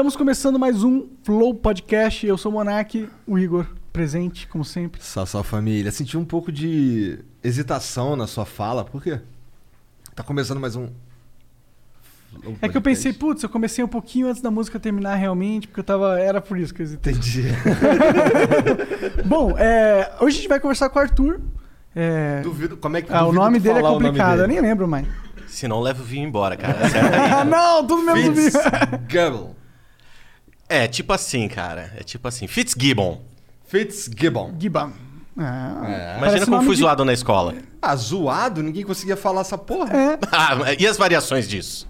Estamos começando mais um Flow Podcast. Eu sou o Monark, o Igor, presente, como sempre. Só sua família. Senti um pouco de hesitação na sua fala. Por quê? Tá começando mais um. Flow É que eu podcast. pensei, putz, eu comecei um pouquinho antes da música terminar realmente, porque eu tava. Era por isso que eu hesitei. Entendi. Bom, é, hoje a gente vai conversar com o Arthur. É, Duvido. Como é que ah, o nome dele é o complicado, eu dele. nem lembro mais. Se não, leva o vinho embora, cara. Ah, não, tudo mesmo Fitz vinho. É tipo assim, cara. É tipo assim. Fitzgibbon. Fitzgibbon. Gibam. Ah, É. Imagina como fui de- zoado na escola. Ah, zoado? Ninguém conseguia falar essa porra. É, Ah, e as variações disso?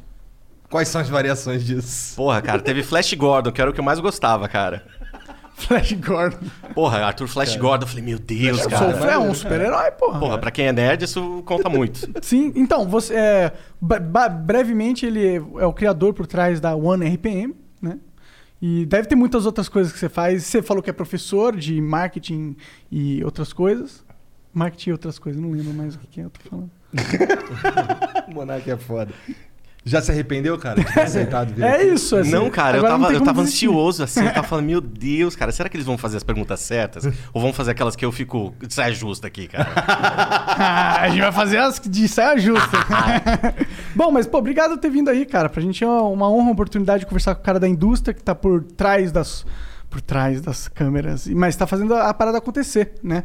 Quais são as variações disso? Porra, cara, teve Flash Gordon, que era o que eu mais gostava, cara. Flash Gordon. Porra, Arthur Flash Gordon. Eu falei, meu Deus, Eu cara. sou é um super-herói, porra. Porra, pra quem é nerd, isso conta muito. Sim, então, você, é, brevemente, ele é o criador por trás da One RPM? E deve ter muitas outras coisas que você faz. Você falou que é professor de marketing e outras coisas. Marketing e outras coisas, não lembro mais o que que é, eu tô falando. O Monark é foda. Já se arrependeu, cara, de ter aceitado vir É isso, assim. não, cara, eu agora não tava, eu tava ansioso, assim. Eu tava falando, meu Deus, cara, será que eles vão fazer as perguntas certas? Ou vão fazer aquelas que eu fico de saia justa aqui, cara? Ah, a gente vai fazer as de saia justa. Bom, mas, pô, obrigado por ter vindo aí, cara. Pra gente é uma honra, uma oportunidade de conversar com o cara da indústria que tá por trás das, por trás das câmeras. E- Mas tá fazendo a parada acontecer, né?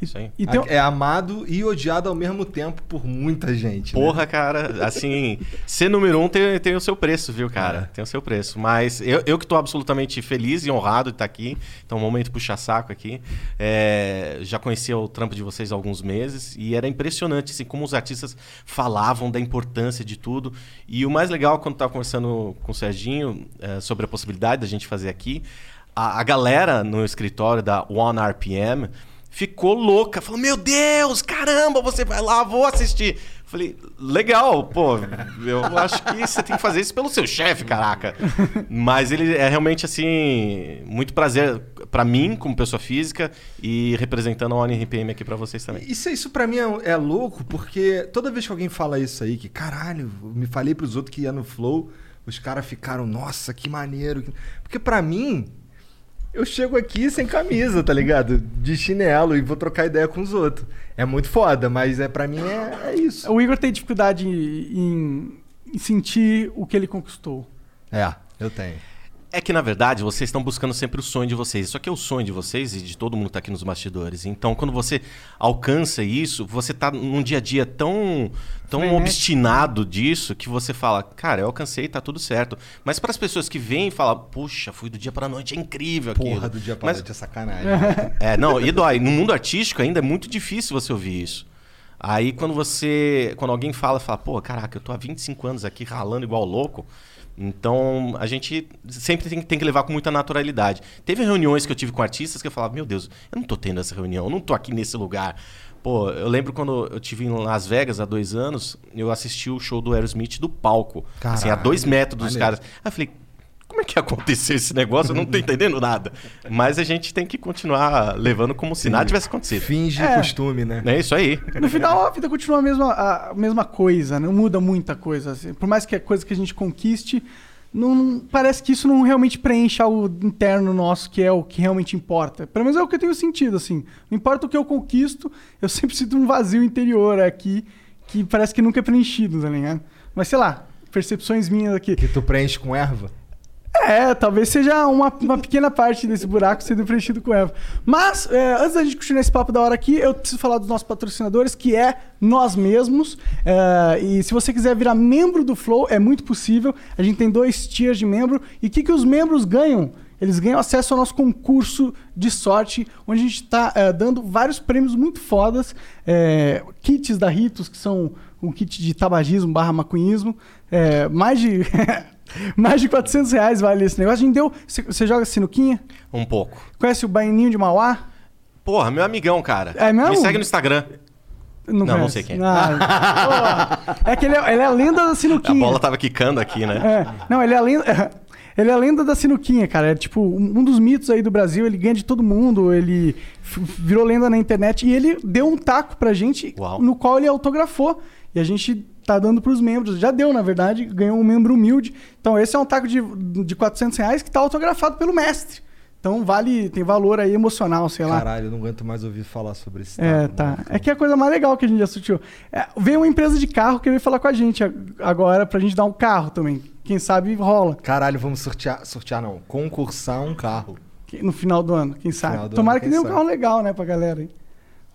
É isso aí. E tem- É amado e odiado ao mesmo tempo por muita gente. né? Porra, cara, assim, ser número um tem, tem o seu preço, viu, cara? Tem o seu preço. Mas eu, eu que tô absolutamente feliz e honrado de estar aqui. Então, um momento puxa-saco aqui. É, já conhecia o trampo de vocês há alguns meses e era impressionante, assim, como os artistas falavam da importância de tudo. E o mais legal, quando eu tava conversando com o Serginho é, sobre a possibilidade da gente fazer aqui, a, a galera no escritório da One RPM ficou louca. Falou, meu Deus, caramba, você vai lá, vou assistir. Falei, legal, pô, eu acho que você tem que fazer isso pelo seu chefe, caraca. Mas ele é realmente, assim, muito prazer pra mim, como pessoa física, e representando a ONRPM aqui pra vocês também. Isso, isso pra mim é, é louco, porque toda vez que alguém fala isso aí, que caralho, me falei pros outros que ia no Flow, os caras ficaram, nossa, que maneiro. Porque pra mim, eu chego aqui sem camisa, tá ligado? De chinelo e vou trocar ideia com os outros. É muito foda, mas é para mim é, é isso. O Igor tem dificuldade em, em sentir o que ele conquistou. É, eu tenho. É que, na verdade, vocês estão buscando sempre o sonho de vocês. Isso aqui é o sonho de vocês e de todo mundo que tá aqui nos bastidores. Então, quando você alcança isso, você tá num dia a dia tão, tão Frenético. obstinado disso que você fala, cara, eu alcancei, tá tudo certo. Mas para as pessoas que vêm e falam, puxa, fui do dia pra noite, é incrível aquilo. Porra, do dia pra Mas- noite é sacanagem. É, não, e dói. No mundo artístico ainda é muito difícil você ouvir isso. Aí quando você. Quando alguém fala, fala, pô, caraca, eu tô há 25 anos aqui ralando igual louco. Então a gente sempre tem, tem que levar com muita naturalidade. Teve reuniões que eu tive com artistas que eu falava, meu Deus, eu não tô tendo essa reunião, eu não tô aqui nesse lugar. Pô, eu lembro quando eu tive em Las Vegas há dois anos, eu assisti o show do Aerosmith do palco. assim, a Caralho, dois metros dos caras. Aí eu falei, como é que aconteceu esse negócio? Eu não tô entendendo nada. Mas a gente tem que continuar levando como se nada tivesse acontecido. Finge É. costume, né? É isso aí. No final, a vida continua a mesma, a mesma coisa, não muda muita coisa. assim. Por mais que a coisa que a gente conquiste, não, parece que isso não realmente preenche algo interno nosso, que é o que realmente importa. Pelo menos é o que eu tenho sentido, assim. Não importa o que eu conquisto, eu sempre sinto um vazio interior aqui, que parece que nunca é preenchido, tá ligado? Mas sei lá, percepções minhas aqui. Que tu preenche com erva. É, talvez seja uma, uma pequena parte desse buraco sendo preenchido com erva. Mas, é, antes da gente continuar esse papo da hora aqui, eu preciso falar dos nossos patrocinadores, que é nós mesmos. É, e se você quiser virar membro do Flow, é muito possível. A gente tem dois tiers de membro. E o que, que os membros ganham? Eles ganham acesso ao nosso concurso de sorte, onde a gente está dando vários prêmios muito fodas. é, kits da Ritos, que são um kit de tabagismo barra é, mais de... mais de 400 reais vale esse negócio. A gente deu... Você, joga sinuquinha? Um pouco. Conhece o Baianinho de Mauá? Porra, meu amigão, cara. É mesmo? Me segue no Instagram. Não, não conhece? sei quem é. Ah, é que ele é, ele é a lenda da A sinuquinha. bola tava quicando aqui, né? É. Não, ele é a lenda. Ele é a lenda da sinuquinha, cara. É tipo um dos mitos aí do Brasil. Ele ganha de todo mundo. Ele virou lenda na internet. E ele deu um taco pra gente, Uau. no qual ele autografou. E a gente tá dando pros membros. Já deu, na verdade. Ganhou um membro humilde. Então, esse é um taco de, de 400 reais que tá autografado pelo mestre. Então, vale, tem valor aí emocional, sei lá. Caralho, eu não aguento mais ouvir falar sobre esse É, tá. mano. É que é a coisa mais legal que a gente já assistiu. É, veio uma empresa de carro que veio falar com a gente ag- agora pra gente dar um carro também. Quem sabe rola Caralho, vamos sortear. Sortear não. Concursar um carro. no final do ano, quem sabe. Tomara ano, que dê um carro legal, né, pra galera.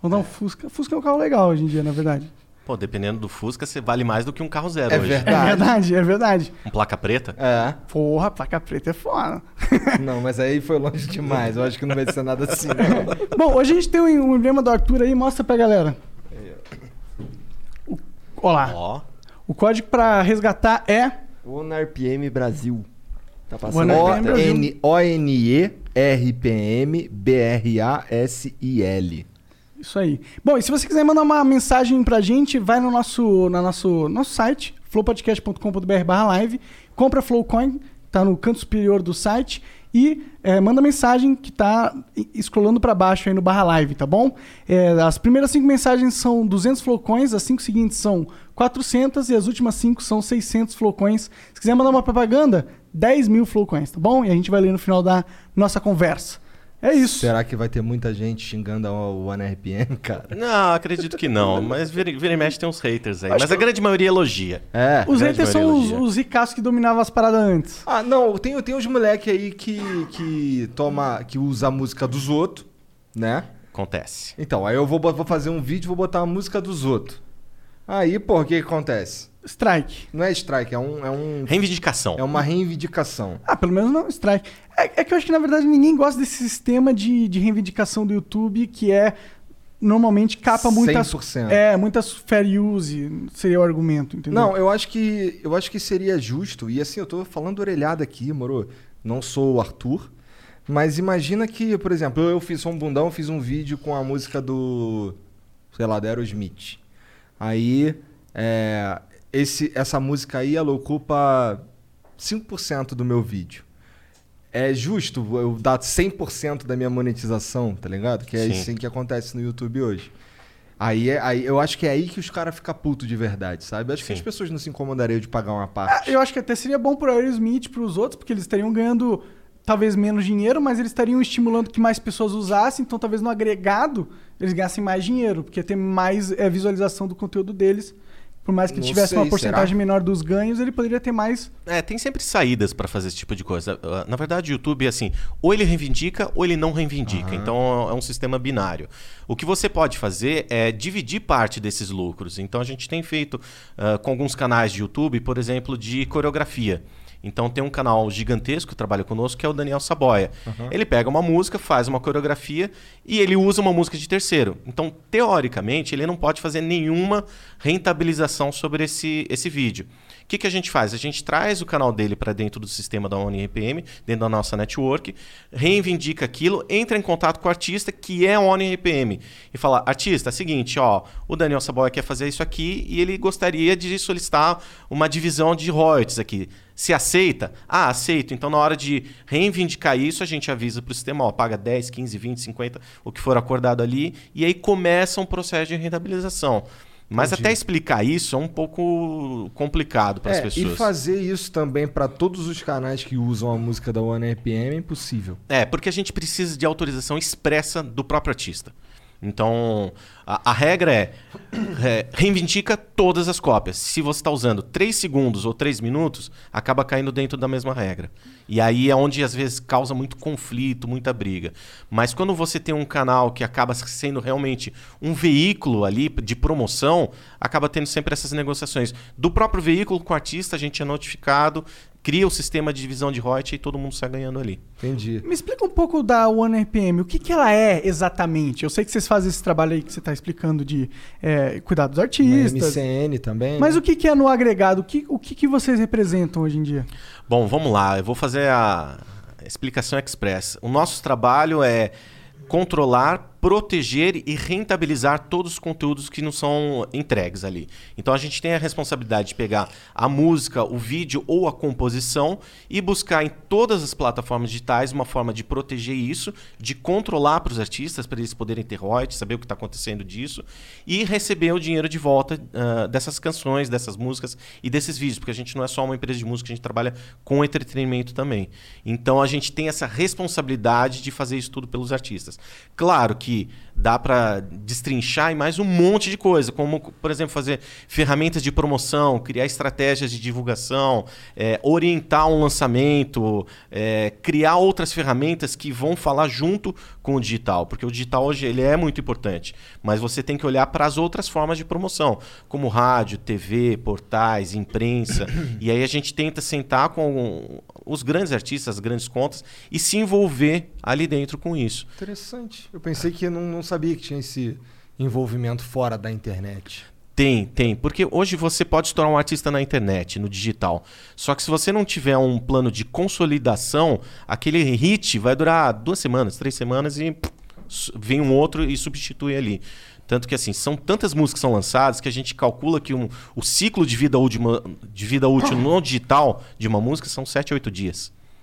Vamos dar um Fusca. Fusca é um carro legal hoje em dia, na verdade. Pô, dependendo do Fusca, você vale mais do que um carro zero É hoje. É verdade. verdade, é verdade. Um placa preta? É. Porra, placa preta é foda. Não, mas aí foi longe demais. Eu acho que não vai ser nada assim, não. Bom, hoje a gente tem um emblema do Arthur aí, mostra pra galera. O- Olha lá. Ó. O código pra resgatar é. ONRPM Brasil. Tá passando O-N-E-R-P-M B-R-A-S-I-L. Isso aí. Bom, e se você quiser mandar uma mensagem pra gente, vai no nosso, no nosso, nosso site, flowpodcast.com.br live, compra Flowcoin, tá no canto superior do site, e é, manda mensagem que tá scrollando pra baixo aí no barra live, tá bom? É, as primeiras cinco mensagens são 200 Flowcoins, as cinco seguintes são 400 e as últimas cinco são 600 Flowcoins. Se quiser mandar uma propaganda, 10 mil Flowcoins, tá bom? E a gente vai ler no final da nossa conversa. É isso. Será que vai ter muita gente xingando o OneRPM, cara? Não, acredito que não. Mas vira, vira e mexe tem uns haters aí. Acho Mas que a grande maioria elogia. É. Os haters são os, os ricaços que dominavam as paradas antes. Ah, não, tem, tem uns moleque aí que, que toma, que usa a música dos outros, né? Acontece. Então, aí eu vou, vou fazer um vídeo e vou botar a música dos outros. Aí, pô, o que, que acontece? Strike. Não é strike, é um. É, um, Reivindicação. é uma reivindicação. Ah, pelo menos não strike. É, é que eu acho que, na verdade, ninguém gosta desse sistema de, de reivindicação do YouTube que é. Normalmente capa muitas. 100%. É, muitas fair use seria o argumento, entendeu? Não, eu acho que eu acho que seria justo. E assim, eu tô falando orelhada aqui, moro. Não sou o Arthur. Mas imagina que, por exemplo, eu, fiz sou um bundão, fiz um vídeo com a música do. sei lá, do Aerosmith. Aí. É, esse, essa música aí, ela ocupa 5% do meu vídeo. É justo eu dar 100% da minha monetização, tá ligado? Que é Sim. isso que acontece no YouTube hoje. Aí, é, aí eu acho que é aí que os caras ficam putos de verdade, sabe? Eu acho que Sim. as pessoas não se incomodariam de pagar uma Ah, parte. eu acho que até seria bom pro Aerosmith, pros outros, porque eles estariam ganhando talvez menos dinheiro, mas eles estariam estimulando que mais pessoas usassem, então talvez no agregado eles ganhassem mais dinheiro, porque tem mais é, visualização do conteúdo deles. Por mais que ele Não tivesse uma sei, porcentagem será? menor dos ganhos, ele poderia ter mais. É, tem sempre saídas pra fazer esse tipo de coisa. Ah, Na verdade, o YouTube é assim, ou ele reivindica ou ele não reivindica. Então é um sistema binário. O que você pode fazer é dividir parte desses lucros. Então a gente tem feito ah, com alguns canais de YouTube, por exemplo, de coreografia. Então tem um canal gigantesco que trabalha conosco, que é o Daniel Saboia. Ele pega uma música, faz uma coreografia e ele usa uma música de terceiro. Então, teoricamente, ele não pode fazer nenhuma rentabilização sobre esse, esse vídeo. Que, que a gente faz? A gente traz o canal dele para dentro do sistema da ONRPM, dentro da nossa network, reivindica aquilo, entra em contato com o artista, que é a ONRPM, e fala: artista, é o seguinte, ó, o Daniel Saboia quer fazer isso aqui e ele gostaria de solicitar uma divisão de royalties aqui. Se aceita? Ah, aceito. Então, na hora de reivindicar isso, a gente avisa para o sistema, ó, paga 10, 15, 20, 50, o que for acordado ali, e aí começa um processo de rentabilização. Mas Entendi. até explicar isso é um pouco complicado para as É, pessoas. e fazer isso também pra todos os canais que usam a música da OneRPM é impossível. É, porque a gente precisa de autorização expressa do próprio artista. Então, a, a regra é, é, reivindica todas as cópias. Se você está usando 3 segundos ou 3 minutos, acaba caindo dentro da mesma regra. E aí é onde às vezes causa muito conflito, muita briga. Mas quando você tem um canal que acaba sendo realmente um veículo ali de promoção, acaba tendo sempre essas negociações. Do próprio veículo com o artista, a gente é notificado, cria o sistema de divisão de royalties e todo mundo sai ganhando ali. Entendi. Me explica um pouco da One RPM. O que, que ela é exatamente? Eu sei que vocês fazem esse trabalho aí que você está explicando de é, cuidar dos artistas. MCN também. Mas né? o que, que é no agregado? O que, o que, que vocês representam hoje em dia? Bom, vamos lá. Eu vou fazer a explicação express. O nosso trabalho é controlar, proteger e rentabilizar todos os conteúdos que não são entregues ali. Então a gente tem a responsabilidade de pegar a música, o vídeo ou a composição e buscar em todas as plataformas digitais uma forma de proteger isso, de controlar para os artistas, para eles poderem ter royalties, saber o que está acontecendo disso e receber o dinheiro de volta ah, dessas canções, dessas músicas e desses vídeos, porque a gente não é só uma empresa de música, a gente trabalha com entretenimento também. Então a gente tem essa responsabilidade de fazer isso tudo pelos artistas. Claro que dá para destrinchar em mais um monte de coisa, como, por exemplo, fazer ferramentas de promoção, criar estratégias de divulgação, é, orientar um lançamento, é, criar outras ferramentas que vão falar junto com o digital, porque o digital hoje ele é muito importante, mas você tem que olhar para as outras formas de promoção, como rádio, TV, portais, imprensa, e aí a gente tenta sentar com os grandes artistas, as grandes contas e se envolver ali dentro com isso. Interessante. Eu pensei que não, não sabia que tinha esse envolvimento fora da internet. Tem, tem. Porque hoje você pode se tornar um artista na internet, no digital. Só que se você não tiver um plano de consolidação, aquele hit vai durar duas semanas, três semanas e vem um outro e substitui ali. Tanto que assim, são tantas músicas que são lançadas que a gente calcula que um- o ciclo de vida, útil, de vida útil no digital de uma música são sete oito dias.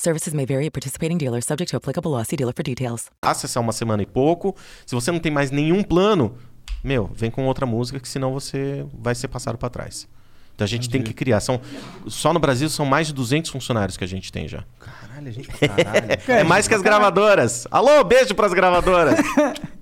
Services may vary at participating dealers, subject to applicable law. See dealer for details. acessar uma semana e pouco. Se você não tem mais nenhum plano, meu, vem com outra música que senão você vai ser passado para trás. Então a gente tem que criar. São, só no Brasil são mais de 200 funcionários que a gente tem já. Caralho, a gente pra caralho. É mais que as gravadoras. Alô, beijo pras gravadoras.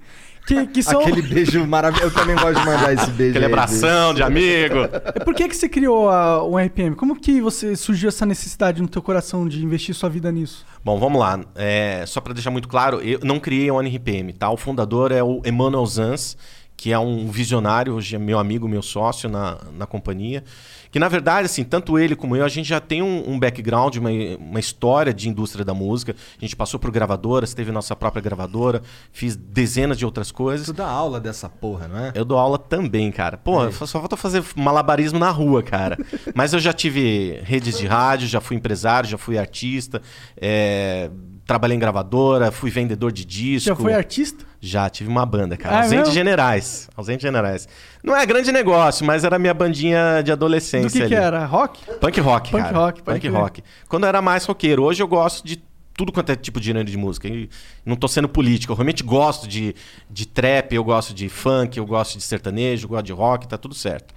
Que, que são... Aquele beijo maravilhoso. Eu também gosto de mandar esse beijo. Aquele aí, abração de amigo. Por que, que você criou a, o RPM? Como que você surgiu essa necessidade no teu coração de investir sua vida nisso? Bom, vamos lá. É, só para deixar muito claro, eu não criei a ONRPM, tá? O fundador é o Emmanuel Zanz, que é um visionário, hoje é meu amigo, meu sócio na, na companhia. Que, na verdade, assim, tanto ele como eu, a gente já tem um, um background, uma, uma história de indústria da música. A gente passou por gravadoras, teve nossa própria gravadora, fiz dezenas de outras coisas. Tu dá aula dessa porra, não é? Eu dou aula também, cara. Pô, só falta fazer malabarismo na rua, cara. Mas eu já tive redes de rádio, já fui empresário, já fui artista, é, trabalhei em gravadora, fui vendedor de disco. Já foi artista? Já, tive uma banda, cara. Ah, Ausente? Generais. Ausente Generais. Não é grande negócio, mas era minha bandinha de adolescência. Do que, ali. que era? Rock? Punk rock, Punk cara. rock, Punk rock. Quando eu era mais roqueiro. Hoje eu gosto de tudo quanto é tipo de gênero de música. E não tô sendo político. Eu realmente gosto de, de trap, eu gosto de funk, eu gosto de sertanejo, eu gosto de rock, tá tudo certo.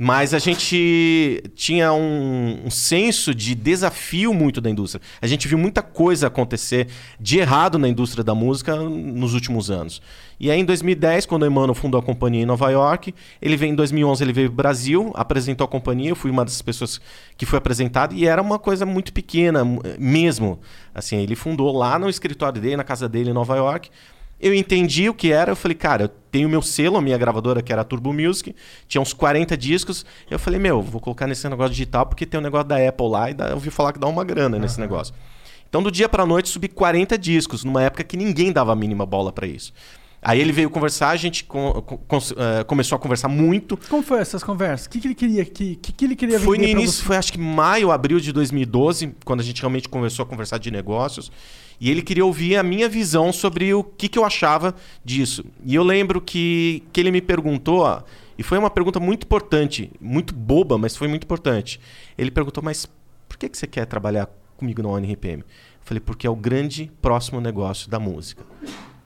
Mas a gente tinha um, um senso de desafio muito da indústria. A gente viu muita coisa acontecer de errado na indústria da música nos últimos anos. E aí, em 2010, quando o Emmanuel fundou a companhia em Nova York, ele veio em 2011, ele veio para o Brasil, apresentou a companhia, eu fui uma das pessoas que foi apresentado e era uma coisa muito pequena mesmo. Assim, ele fundou lá no escritório dele, na casa dele em Nova York. Eu entendi o que era, eu falei, cara, eu tenho meu selo, a minha gravadora que era a Turbo Music, tinha uns 40 discos. Eu falei, meu, vou colocar nesse negócio digital porque tem um negócio da Apple lá e dá- eu ouvi falar que dá uma grana nesse negócio. Então, do dia pra noite, subi 40 discos, numa época que ninguém dava a mínima bola pra isso. Aí ele veio conversar, a gente co- co- cons- eh, começou a conversar muito. Como foi essas conversas? O que, que ele queria que, que, que ele queria Foi no início, foi acho que maio, abril de 2012, quando a gente realmente começou a conversar de negócios. E ele queria ouvir a minha visão sobre o que, que eu achava disso. E eu lembro que, que ele me perguntou, e foi uma pergunta muito importante, muito boba, mas foi muito importante. Ele perguntou, mas por que, que você quer trabalhar comigo na ONRPM? Eu falei, porque é o grande próximo negócio da música.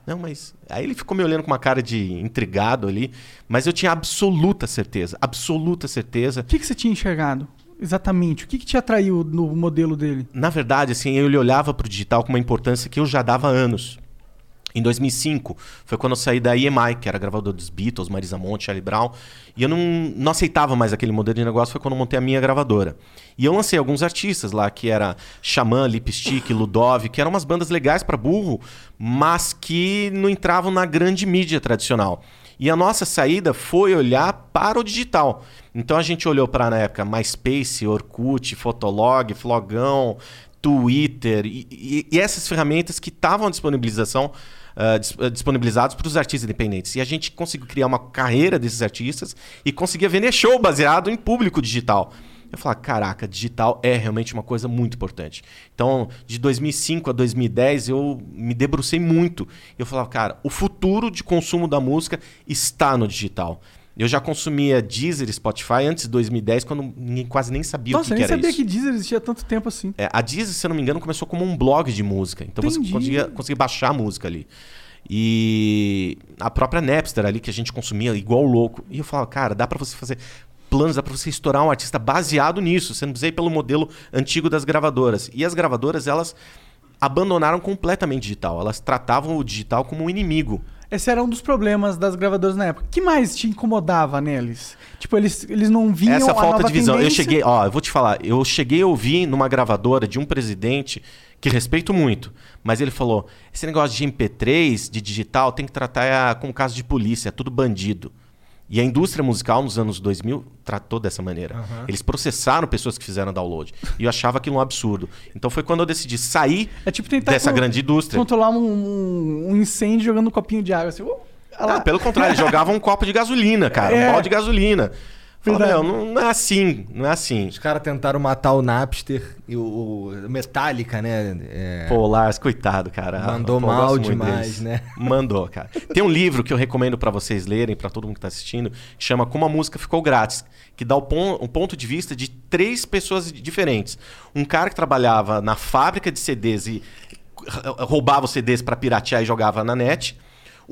Não, mas. Aí ele ficou me olhando com uma cara de intrigado ali, mas eu tinha absoluta certeza, absoluta certeza O que, que você tinha enxergado? Exatamente. O que, que te atraiu no modelo dele? na verdade, assim, ele olhava para o digital com uma importância que eu já dava há anos. Em 2005, foi quando eu saí da EMI, que era gravadora dos Beatles, Marisa Monte, Charlie Brown, e eu não, não aceitava mais aquele modelo de negócio, foi quando eu montei a minha gravadora. E eu lancei alguns artistas lá, que era Xamã, Lipstick, Ludov, que eram umas bandas legais para burro, mas que não entravam na grande mídia tradicional. E a nossa saída foi olhar para o digital. Então a gente olhou para, na época, MySpace, Orkut, Fotolog, Flogão, Twitter e, e- e essas ferramentas que estavam à disponibilização dis- ah, disponibilizados para os artistas independentes. E a gente conseguiu criar uma carreira desses artistas e conseguia vender show baseado em público digital. Eu falava, caraca, digital é realmente uma coisa muito importante. Então, de 2005 a 2010, eu me debrucei muito. Eu falava, cara, o futuro de consumo da música está no digital. Eu já consumia Deezer e Spotify antes de 2010, quando ninguém quase nem sabia o Nossa, que, eu que nem era sabia isso. que Deezer existia há tanto tempo assim. É, a Deezer, se eu não me engano, começou como um blog de música. Então Entendi. você conseguia, conseguia baixar a música ali. E a própria Napster ali, que a gente consumia igual louco. E eu falava, cara, dá pra você fazer planos, dá pra você estourar um artista baseado nisso. Você não precisa ir pelo modelo antigo das gravadoras. E as gravadoras, elas abandonaram completamente digital. Elas tratavam o digital como um inimigo. Esse era um dos problemas das gravadoras na época. O que mais te incomodava neles? Tipo, eles, eles não vinham Essa a falta nova de visão. Eu tendência? cheguei, ó, eu vou te falar, eu cheguei a ouvir numa gravadora de um presidente que respeito muito, mas ele falou: esse negócio de MP3, de digital, tem que tratar como caso de polícia, é tudo bandido. E a indústria musical nos anos 2000 tratou dessa maneira. Eles processaram pessoas que fizeram download. E eu achava aquilo um absurdo. Então foi quando eu decidi sair É tipo tentar dessa grande indústria. controlar um, um- incêndio jogando um copinho de água. Assim, uh. Ah, pelo contrário, ele jogava um copo de gasolina, cara. É. Um balde de gasolina. Fala, meu, não, não é assim, não é assim. Os caras tentaram matar o Napster e o, o Metallica, né? É, Pô, o Lars, coitado, cara. Mandou Pô, mal demais, deles. né? Mandou, cara. Tem um livro que eu recomendo pra vocês lerem, pra todo mundo que tá assistindo, que chama Como a Música Ficou Grátis, que dá o pon- um ponto de vista de três pessoas diferentes. Um cara que trabalhava na fábrica de CDs e r- roubava os CDs pra piratear e jogava na net.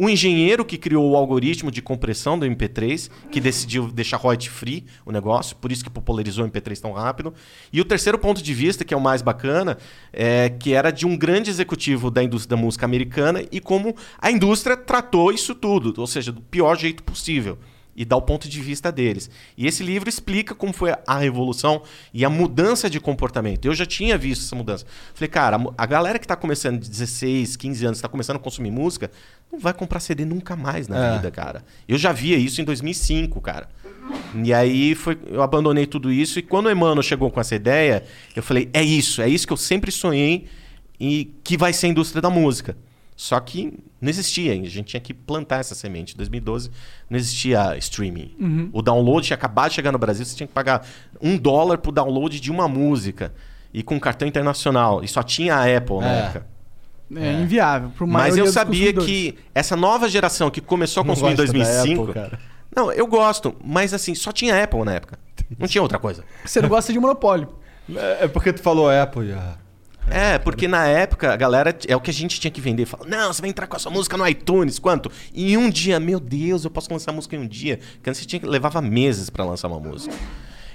Um engenheiro que criou o algoritmo de compressão do MP3, que decidiu deixar royalty free o negócio, por isso que popularizou o MP3 tão rápido. E o terceiro ponto de vista, que é o mais bacana, é que era de um grande executivo da indústria da música americana e como a indústria tratou isso tudo, ou seja, do pior jeito possível. E dá o ponto de vista deles. E esse livro explica como foi a revolução e a mudança de comportamento. Eu já tinha visto essa mudança. Falei, cara, a galera que está começando de 16, 15 anos, está começando a consumir música, não vai comprar CD nunca mais na É. vida, cara. Eu já via isso em 2005, cara. E aí foi, eu abandonei tudo isso. E quando o Emmanuel chegou com essa ideia, eu falei: é isso, é isso que eu sempre sonhei e que vai ser a indústria da música. Só que não existia, a gente tinha que plantar essa semente. Em 2012 não existia streaming. Uhum. O download tinha acabado de chegar no Brasil, você tinha que pagar um dólar pro download de uma música. E com cartão internacional. E só tinha a Apple na É. época. É, inviável. Pro Mas eu sabia que essa nova geração que começou a Não consumir em gosta da 2005. Apple, cara. Não, eu gosto, mas assim, só tinha Apple na época. Não tinha outra coisa. Você não gosta de monopólio. É porque tu falou Apple já. É, porque na época a galera é o que a gente tinha que vender. Fala, não, você vai entrar com a sua música no iTunes, quanto? Em um dia, meu Deus, eu posso lançar música em um dia. Porque antes você tinha que levava meses pra lançar uma música.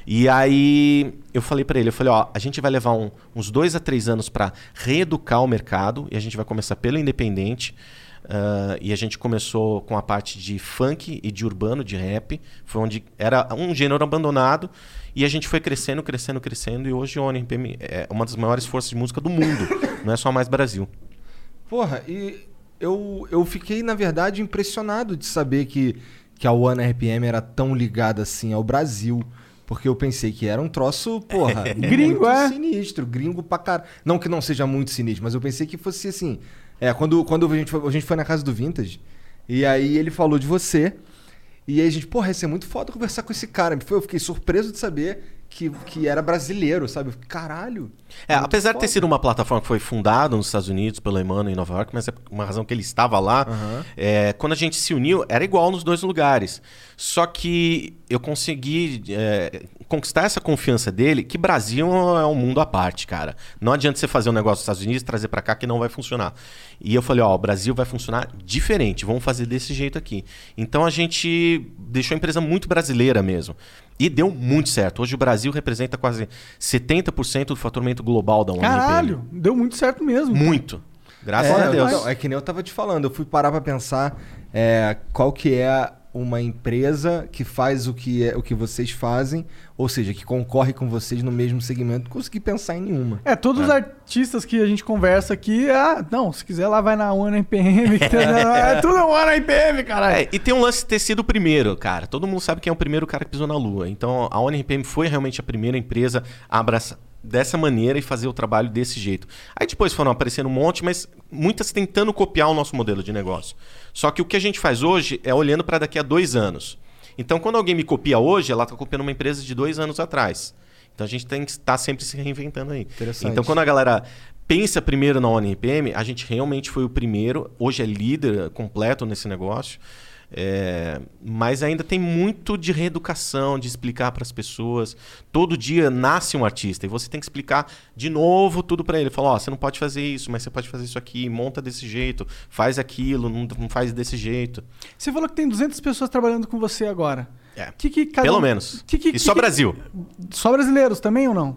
E aí eu falei pra ele, eu falei, ó, a gente vai levar um- uns dois a três anos pra reeducar o mercado e a gente vai começar pelo independente. ah, e a gente começou com a parte de funk e de urbano, de rap. Foi onde era um gênero abandonado. E a gente foi crescendo, crescendo, crescendo. E hoje o ONRPM é uma das maiores forças de música do mundo. não é só mais Brasil. Porra, e eu, eu fiquei, na verdade, impressionado de saber que, que a One RPM era tão ligada assim ao Brasil. Porque eu pensei que era um troço, porra, Gringo, muito é? sinistro, gringo pra caralho. Não que não seja muito sinistro, mas eu pensei que fosse assim. É, quando, quando a, gente foi, a gente foi na casa do Vintage, E aí ele falou de você. E aí a gente, porra, ia ser muito foda conversar com esse cara. Eu fiquei surpreso de saber que, que era brasileiro, sabe? Caralho. É, apesar de ter foda. sido uma plataforma que foi fundada nos Estados Unidos pelo Emmanuel em Nova York, mas é uma razão que ele estava lá. é, quando a gente se uniu, era igual nos dois lugares. Só que eu consegui é, conquistar essa confiança dele, que Brasil é um mundo à parte, cara. Não adianta você fazer um negócio nos Estados Unidos e trazer pra cá que não vai funcionar. E eu falei, ó, o Brasil vai funcionar diferente, vamos fazer desse jeito aqui. Então a gente deixou a empresa muito brasileira mesmo. E deu muito certo. Hoje o Brasil representa quase 70% do faturamento global da ONU. Caralho, deu muito certo mesmo. Muito. Graças É, a Deus. é que nem eu tava te falando. Eu fui parar pra pensar é, qual que é uma empresa que faz o que, é, o que vocês fazem, ou seja, que concorre com vocês no mesmo segmento. Não consegui pensar em nenhuma. É, todos os artistas que a gente conversa aqui, ah, não, se quiser lá vai na tem- é tudo ONU NPM, caralho. É, e tem um lance de ter sido o primeiro, cara. Todo mundo sabe quem é o primeiro cara que pisou na Lua. Então a ONRPM foi realmente a primeira empresa a abraçar dessa maneira e fazer o trabalho desse jeito. Aí depois foram aparecendo um monte, mas muitas tentando copiar o nosso modelo de negócio. Só que o que a gente faz hoje é olhando para daqui a dois anos. Então quando alguém me copia hoje, ela está copiando uma empresa de dois anos atrás. Então a gente tem que estar sempre se reinventando aí. Então quando a galera pensa primeiro na ONRPM, a gente realmente foi o primeiro. Hoje é líder completo nesse negócio. É, mas ainda tem muito de reeducação, de explicar para as pessoas. Todo dia nasce um artista e você tem que explicar de novo tudo para ele. Falar: ó, você não pode fazer isso, mas você pode fazer isso aqui, monta desse jeito, faz aquilo, não, não faz desse jeito. Você falou que tem 200 pessoas trabalhando com você agora. É. Que que cada Pelo menos. que- que- e que- só que- Brasil. Só brasileiros também ou não?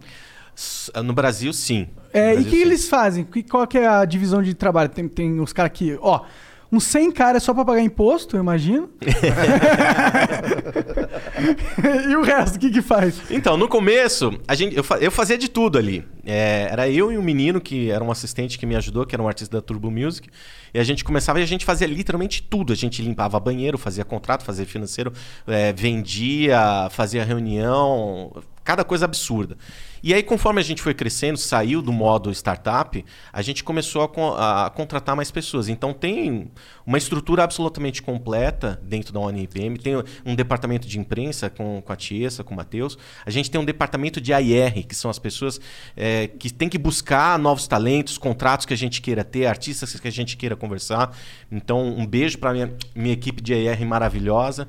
S- No Brasil, sim. É, No e o Brasil, que sim. eles fazem? Que- Qual que é a divisão de trabalho? Tem, tem os caras aqui, ó. Uns 100 caras é só pra pagar imposto, eu imagino. e o resto, o que que faz? Então, no começo, a gente, eu, eu fazia de tudo ali. É, era eu e um menino que era um assistente que me ajudou, que era um artista da Turbo Music. E a gente começava e a gente fazia literalmente tudo. A gente limpava banheiro, fazia contrato, fazia financeiro, é, vendia, fazia reunião, cada coisa absurda. E aí, conforme a gente foi crescendo, saiu do modo startup, a gente começou a, a contratar mais pessoas. Então, tem uma estrutura absolutamente completa dentro da ONIPM. Tem um departamento de imprensa com, com a Tiesa, com o Matheus. A gente tem um departamento de AIR, que são as pessoas é, que têm que buscar novos talentos, contratos que a gente queira ter, artistas que a gente queira conversar. Então, um beijo para minha, minha equipe de AIR maravilhosa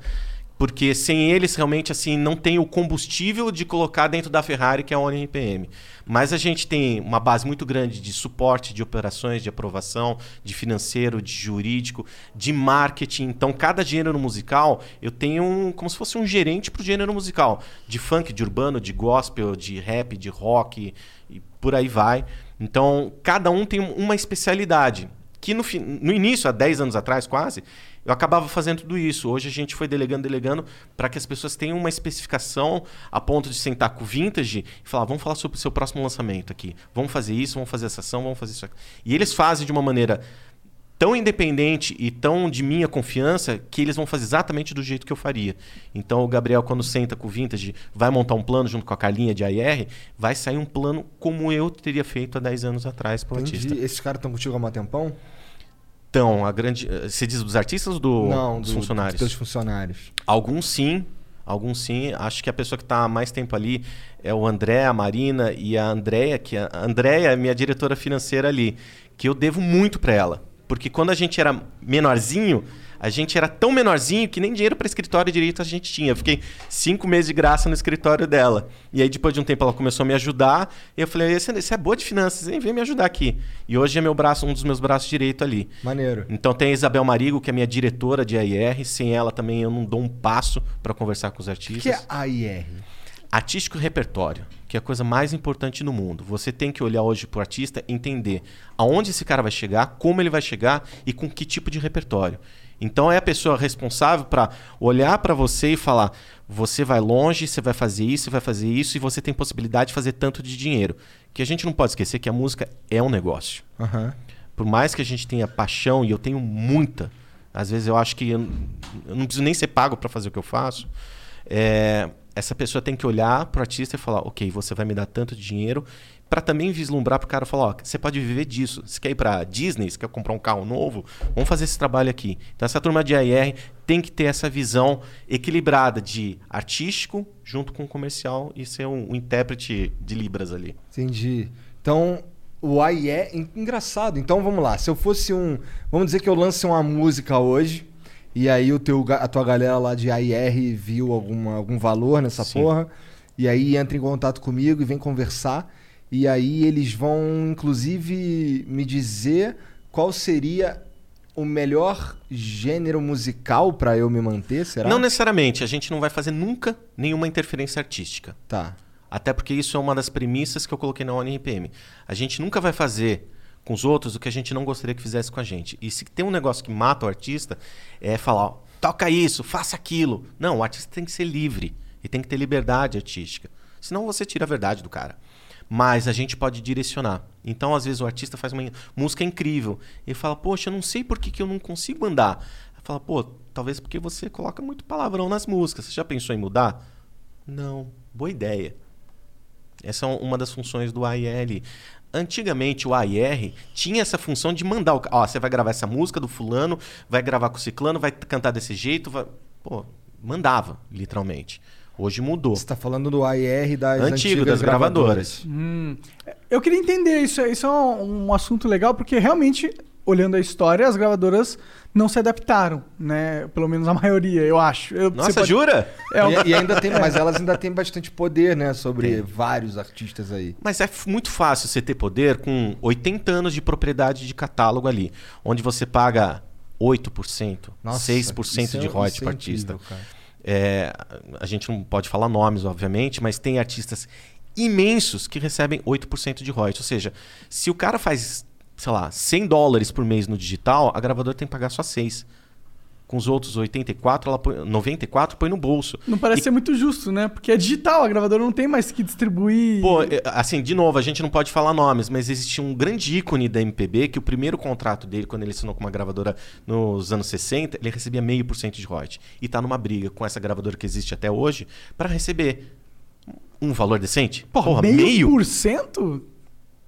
porque sem eles realmente assim não tem o combustível de colocar dentro da Ferrari que é a ONRPM. Mas a gente tem uma base muito grande de suporte, de operações, de aprovação, de financeiro, de jurídico, de marketing. Então, cada gênero musical, eu tenho um, como se fosse um gerente para o gênero musical, de funk, de urbano, de gospel, de rap, de rock e por aí vai. Então, cada um tem uma especialidade que no, no início, há 10 anos atrás quase, eu acabava fazendo tudo isso. Hoje a gente foi delegando, delegando, para que as pessoas tenham uma especificação a ponto de sentar com o Vintage e falar: vamos falar sobre o seu próximo lançamento aqui. Vamos fazer isso, vamos fazer essa ação, vamos fazer isso aqui. E eles fazem de uma maneira tão independente e tão de minha confiança que eles vão fazer exatamente do jeito que eu faria. Então o Gabriel, quando senta com o Vintage, vai montar um plano junto com a Carlinha de AR, vai sair um plano como eu teria feito há 10 anos atrás pro artista. Entendi. Esses caras estão contigo há um tempão? Então, a grande. eh, Você diz dos artistas ou do, Não, dos do- funcionários? Dos funcionários. Alguns sim, alguns sim. Acho que a pessoa que está há mais tempo ali é o André, a Marina e a Andréia, que a a Andréia é minha diretora financeira ali, que eu devo muito para ela. Porque quando a gente era menorzinho, a gente era tão menorzinho que nem dinheiro para escritório direito a gente tinha. Eu fiquei cinco meses de graça no escritório dela. E aí, depois de um tempo, ela começou a me ajudar. E eu falei, você, você é boa de finanças, hein? vem me ajudar aqui. E hoje é meu braço, um dos meus braços direito ali. Maneiro. Então tem a Isabel Marigo, que é minha diretora de AIR. Sem ela também eu não dou um passo para conversar com os O artistas. que é AIR? Artístico repertório, que é a coisa mais importante no mundo. Você tem que olhar hoje pro artista e entender aonde esse cara vai chegar, como ele vai chegar e com que tipo de repertório. Então é a pessoa responsável para olhar para você e falar: você vai longe, você vai fazer isso, você vai fazer isso e você tem possibilidade de fazer tanto de dinheiro. Que a gente não pode esquecer que a música é um negócio Aham. por mais que a gente tenha paixão, e eu tenho muita, às vezes eu acho que eu, eu não preciso nem ser pago para fazer o que eu faço, é, essa pessoa tem que olhar para o artista e falar: ok, você vai me dar tanto de dinheiro Pra também vislumbrar pro cara falar, ó, você pode viver disso. Você quer ir pra Disney, você quer comprar um carro novo, vamos fazer esse trabalho aqui. Então essa turma de AR tem que ter essa visão equilibrada de artístico junto com comercial e ser um, um intérprete de libras ali. Entendi. Então, o AIE é engraçado. Então, vamos lá. Se eu fosse um. Vamos dizer que eu lance uma música hoje. E aí o teu, a tua galera lá de AIR viu alguma, algum valor nessa Sim. porra. E aí entra em contato comigo e vem conversar. E aí eles vão, inclusive, me dizer qual seria o melhor gênero musical pra eu me manter, será? Não necessariamente, a gente não vai fazer nunca nenhuma interferência artística. Tá. Até porque isso é uma das premissas que eu coloquei na ONRPM. A gente nunca vai fazer com os outros o que a gente não gostaria que fizesse com a gente. E se tem um negócio que mata o artista, é falar, ó, toca isso, faça aquilo. Não, o artista tem que ser livre e tem que ter liberdade artística. Senão você tira a verdade do cara. Mas a gente pode direcionar. Então, às vezes, o artista faz uma música incrível e fala, poxa, eu não sei por que, que eu não consigo andar. Fala, pô, talvez porque você coloca muito palavrão nas músicas. Você já pensou em mudar? Não, boa ideia. Essa é uma das funções do AIR. Antigamente o AIR tinha essa função de mandar o. Ó, você vai gravar essa música do fulano, vai gravar com o ciclano, vai cantar desse jeito. Vai... Pô, mandava, literalmente. Hoje mudou. Você tá falando do AIR das Antigo, antigas das gravadoras. Hum. Eu queria entender isso. Isso é um, um assunto legal, porque realmente, olhando a história, as gravadoras não se adaptaram, né? Pelo menos a maioria, eu acho. Eu- Nossa, você pode- jura? É, o- E, e ainda tem, mas elas ainda têm bastante poder, né? Sobre vários artistas aí. Mas é muito fácil você ter poder com 80 anos de propriedade de catálogo ali, onde você paga 8%, Nossa, 6% isso é- de royalties é para artista. cara. É, a gente não pode falar nomes, obviamente, mas tem artistas imensos que recebem 8% de royalties. Ou seja, se o cara faz, sei lá, 100 dólares por mês no digital, a gravadora tem que pagar só 6. Com os outros 84, ela põe, 94 põe no bolso. Não parece E- ser muito justo, né? Porque é digital, a gravadora não tem mais que distribuir. Pô, é, assim, de novo, a gente não pode falar nomes, mas existe um grande ícone da MPB que o primeiro contrato dele, quando ele assinou com uma gravadora nos anos 60, ele recebia meio por cento de royalties. E tá numa briga com essa gravadora que existe até hoje para receber um valor decente. Porra, meio, por cento?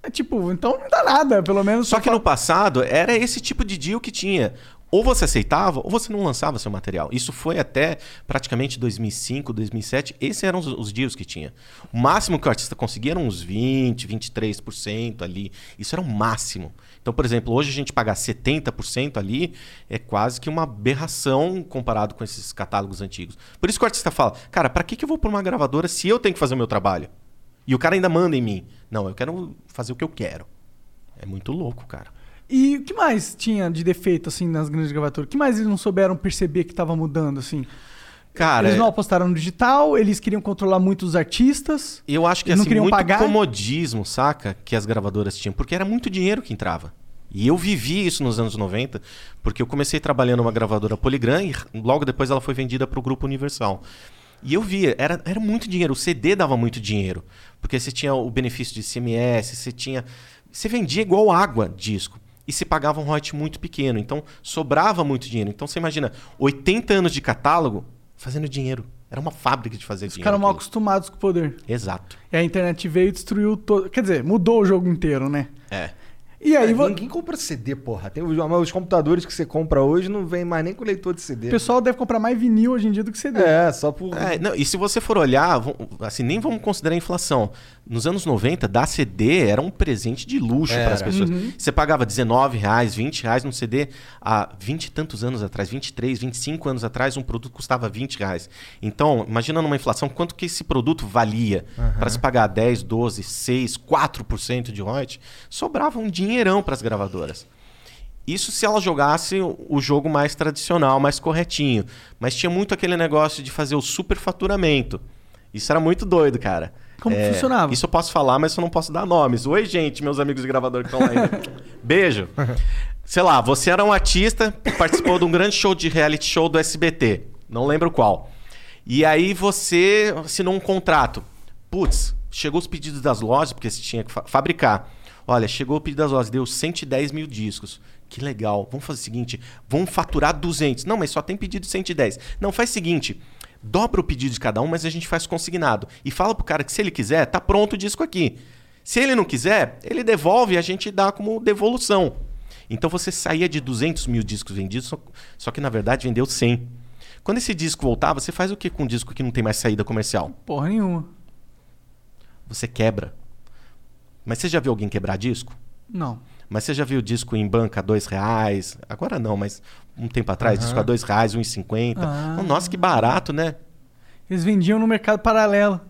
É tipo, então não dá nada, pelo menos. Só que no passado era esse tipo de deal que tinha. Ou você aceitava, ou você não lançava seu material. Isso foi até praticamente 2005, 2007. Esses eram os, os deals que tinha. O máximo que o artista conseguia eram uns 20, 23% ali. Isso era o máximo. Então, por exemplo, hoje a gente pagar 70% ali é quase que uma aberração comparado com esses catálogos antigos. Por isso que o artista fala, cara, pra que, que eu vou pra uma gravadora se eu tenho que fazer o meu trabalho? E o cara ainda manda em mim. Não, eu quero fazer o que eu quero. É muito louco, cara. E o que mais tinha de defeito, assim, nas grandes gravadoras? O que mais eles não souberam perceber que tava mudando, assim? Cara, eles não é- apostaram no digital, eles queriam controlar muito os artistas. Eu acho que não assim, queriam muito pagar? comodismo, saca? Que as gravadoras tinham, porque era muito dinheiro que entrava. E eu vivi isso nos anos 90, porque eu comecei trabalhando numa gravadora Polygram e logo depois ela foi vendida para o Grupo Universal. E eu via, era, era muito dinheiro, o CD dava muito dinheiro, porque você tinha o benefício de CMS, você tinha. Você vendia igual água disco. E se pagava um royalty muito pequeno, então sobrava muito dinheiro. Então você imagina, 80 anos de catálogo fazendo dinheiro. Era uma fábrica de fazer dinheiro. Ficaram mal aquilo. acostumados com o poder. Exato. E a internet veio e destruiu todo. Quer dizer, mudou o jogo inteiro, né? É. E aí, É, vo- Ninguém compra CD, porra. Tem os, os computadores que você compra hoje não vem mais nem com leitor de CD. o pessoal deve comprar mais vinil hoje em dia do que CD. É, só por. É, não, e se você for olhar, assim, nem vamos considerar a inflação. Nos anos 90, dar CD era um presente de luxo para as pessoas. Uhum. Você pagava 19 reais, 20 reais num CD há 20 e tantos anos atrás, 23, 25 anos atrás, um produto custava 20 reais. Então, imagina numa inflação, quanto que esse produto valia para se pagar 10, 12, 6, 4% de royalty, sobrava um dinheirão para as gravadoras. Isso se ela jogasse o o jogo mais tradicional, mais corretinho. Mas tinha muito aquele negócio de fazer o superfaturamento. Isso era muito doido, cara. Como que funcionava? Isso eu posso falar, mas eu não posso dar nomes. Oi, gente, meus amigos de gravador que estão lá ainda. Beijo. Sei lá, você era um artista, participou de um grande show de reality show do SBT. Não lembro qual. E aí você assinou um contrato. Putz, chegou os pedidos das lojas, porque você tinha que fa- fabricar. Olha, chegou o pedido das lojas, deu 110 mil discos. Que legal. Vamos fazer o seguinte: vamos faturar 200. Não, mas só tem pedido de 110. Não, faz o seguinte: dobra o pedido de cada um, mas a gente faz consignado. E fala pro cara que se ele quiser, tá pronto o disco aqui. Se ele não quiser, ele devolve e a gente dá como devolução. Então você saía de 200 mil discos vendidos, só, só que na verdade vendeu 100. Quando esse disco voltar, você faz o que com um disco que não tem mais saída comercial? Porra nenhuma. Você quebra. Mas você já viu alguém quebrar disco? Não. Mas você já viu disco em banca dois reais? Agora não, mas um tempo atrás, disco a dois reais, um e cinquenta. Ah. Nossa, que barato, né? Eles vendiam no mercado paralelo.